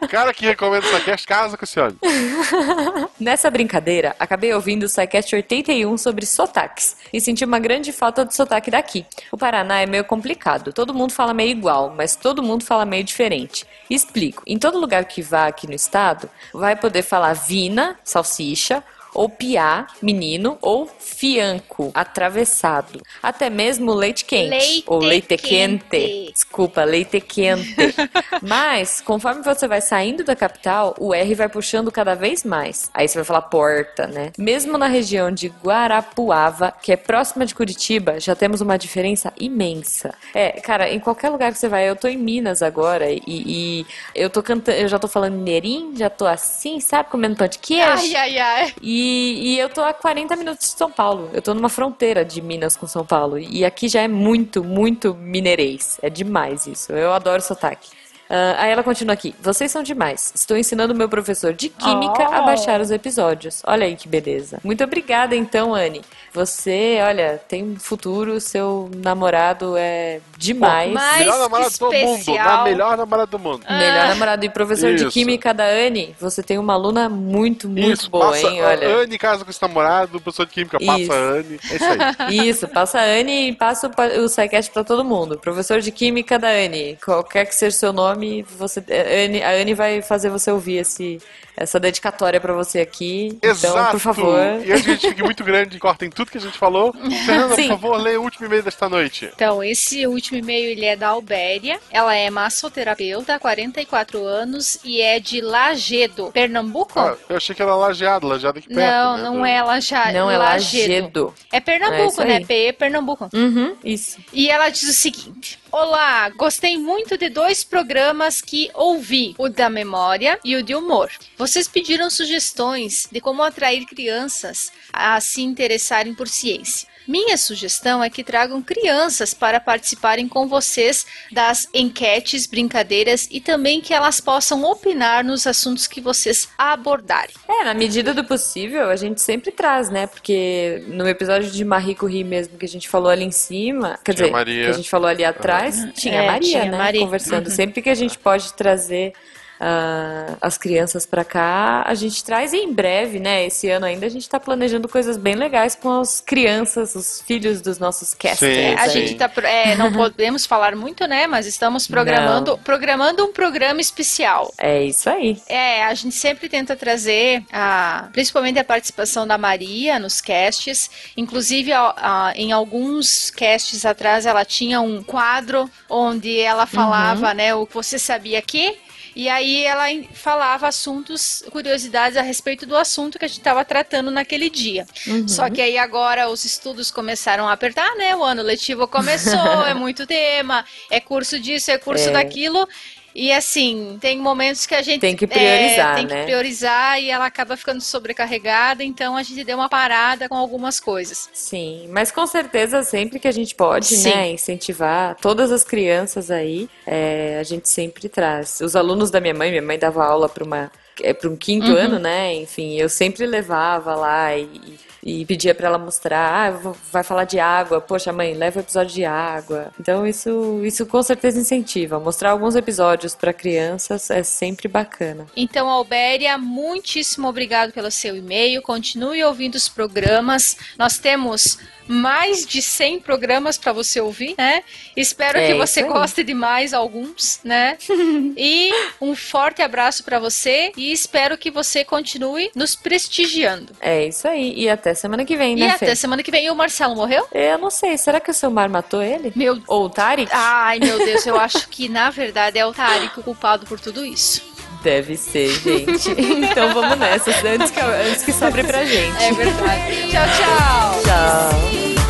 O [LAUGHS] cara que recomenda essa cast, casa com esse homem. [LAUGHS] Nessa brincadeira, acabei ouvindo o SciCast 81 sobre sotaques e senti uma grande falta do sotaque daqui. O Paraná é meio complicado, todo mundo fala meio igual, mas todo mundo fala meio diferente. Explico, em todo lugar que vá aqui no estado, vai poder falar vina, salsicha, ou piá, menino, ou fianco, atravessado. Até mesmo leite quente, Leite ou leite quente. quente. Desculpa, leite quente. [LAUGHS] Mas, conforme você vai saindo da capital, o R vai puxando cada vez mais. Aí você vai falar porta, né? Mesmo na região de Guarapuava, que é próxima de Curitiba, já temos uma diferença imensa. É, cara, em qualquer lugar que você vai, eu tô em Minas agora e, e eu tô cantando, eu já tô falando mineirinho, já tô assim, sabe, comendo pão de queijo. Ai, ai, ai. E, e eu tô a 40 minutos de São Paulo. Eu tô numa fronteira de Minas com São Paulo. E aqui já é muito, muito mineirês. É demais isso. Eu adoro sotaque. Ah, aí ela continua aqui. Vocês são demais. Estou ensinando meu professor de química a Oh. baixar os episódios. Olha aí que beleza. Muito obrigada, então, Anne. Você, olha, tem um futuro. Seu namorado é demais. Mais melhor namorado do mundo. Na melhor namorado do mundo. Melhor namorado e professor de Isso. química da Anne. Você tem uma aluna muito, muito Isso, boa, passa hein? Olha. a Anne casa com esse namorado, professor de química passa Isso. a Anne. É isso aí. [LAUGHS] Isso, passa a Anne e passa o o SciCast pra todo mundo. Professor de Química da Anne. Qualquer que seja o seu nome, você, a, Anne, Anne vai fazer você ouvir esse, essa dedicatória pra você aqui. Exato. Então, por favor. E antes que a gente fique muito grande cortem tudo que a gente falou, Fernanda, Sim. por favor, leia o último e-mail desta noite. Então, esse último e-mail ele é da Albéria. Ela é massoterapeuta, 44 anos e é de Lagedo, Pernambuco? Ah, eu achei que era lajeado, lajeado aqui perto. não, né, não é Laja... Não é Lagedo. É É Pernambuco, aí. né? PE Pernambuco. Uhum, isso. E ela diz o seguinte: Olá, gostei muito de dois programas que ouvi, o da memória e o de humor. Vocês pediram sugestões de como atrair crianças a se interessarem por ciência. Minha sugestão é que tragam crianças para participarem com vocês das enquetes, brincadeiras e também que elas possam opinar nos assuntos que vocês abordarem. É, na medida do possível, a gente sempre traz, né? Porque no episódio de Marie Curie mesmo, que a gente falou ali em cima, quer Tinha dizer, Maria. que a gente falou ali atrás, tinha É, a Maria, tinha né? Maria. Conversando. Uhum. Sempre que a gente pode trazer ah, as crianças pra cá, a gente traz e em breve, né? Esse ano ainda a gente tá planejando coisas bem legais com as crianças, os filhos dos nossos casters. Sim, A gente tá, é, não podemos falar muito, né? Mas estamos programando, programando um programa especial. É isso aí. É, a gente sempre tenta trazer, a, principalmente a participação da Maria nos casts. Inclusive, a- a- em alguns casts atrás, ela tinha um quadro onde ela falava, né, o que você sabia que. E aí ela falava assuntos, curiosidades a respeito do assunto que a gente estava tratando naquele dia. Uhum. Só que aí agora os estudos começaram a apertar, né? O ano letivo começou, [LAUGHS] é muito tema, é curso disso, é curso É. daquilo. E assim, tem momentos que a gente Tem que priorizar, é, tem né? que priorizar e ela acaba ficando sobrecarregada, então a gente deu uma parada com algumas coisas. Sim, mas com certeza sempre que a gente pode, Sim. né, incentivar todas as crianças aí, é, a gente sempre traz. Os alunos da minha mãe, minha mãe dava aula para uma é, para um quinto Uhum. ano, né? Enfim, eu sempre levava lá e, e pedia para ela mostrar, ah, vai falar de água, poxa mãe, leva o episódio de água. Então isso isso com certeza incentiva. Mostrar alguns episódios para crianças é sempre bacana. Então, Albéria, muitíssimo obrigado pelo seu e-mail. Continue ouvindo os programas. Nós temos mais de 100 programas para você ouvir, né? Espero É que você goste de mais alguns, né? [LAUGHS] e um forte abraço para você e espero que você continue nos prestigiando. É isso aí. E até semana que vem, E né, até Fê? semana que vem. E o Marcelo morreu? Eu não sei, será que o seu mar matou ele? Meu Ou o Tarek? Ai, meu Deus, eu acho que na verdade é o Tarek o culpado por tudo isso. Deve ser, gente. [LAUGHS] então vamos nessa, antes que, antes que sobre pra gente. É verdade. tchau, tchau. Tchau.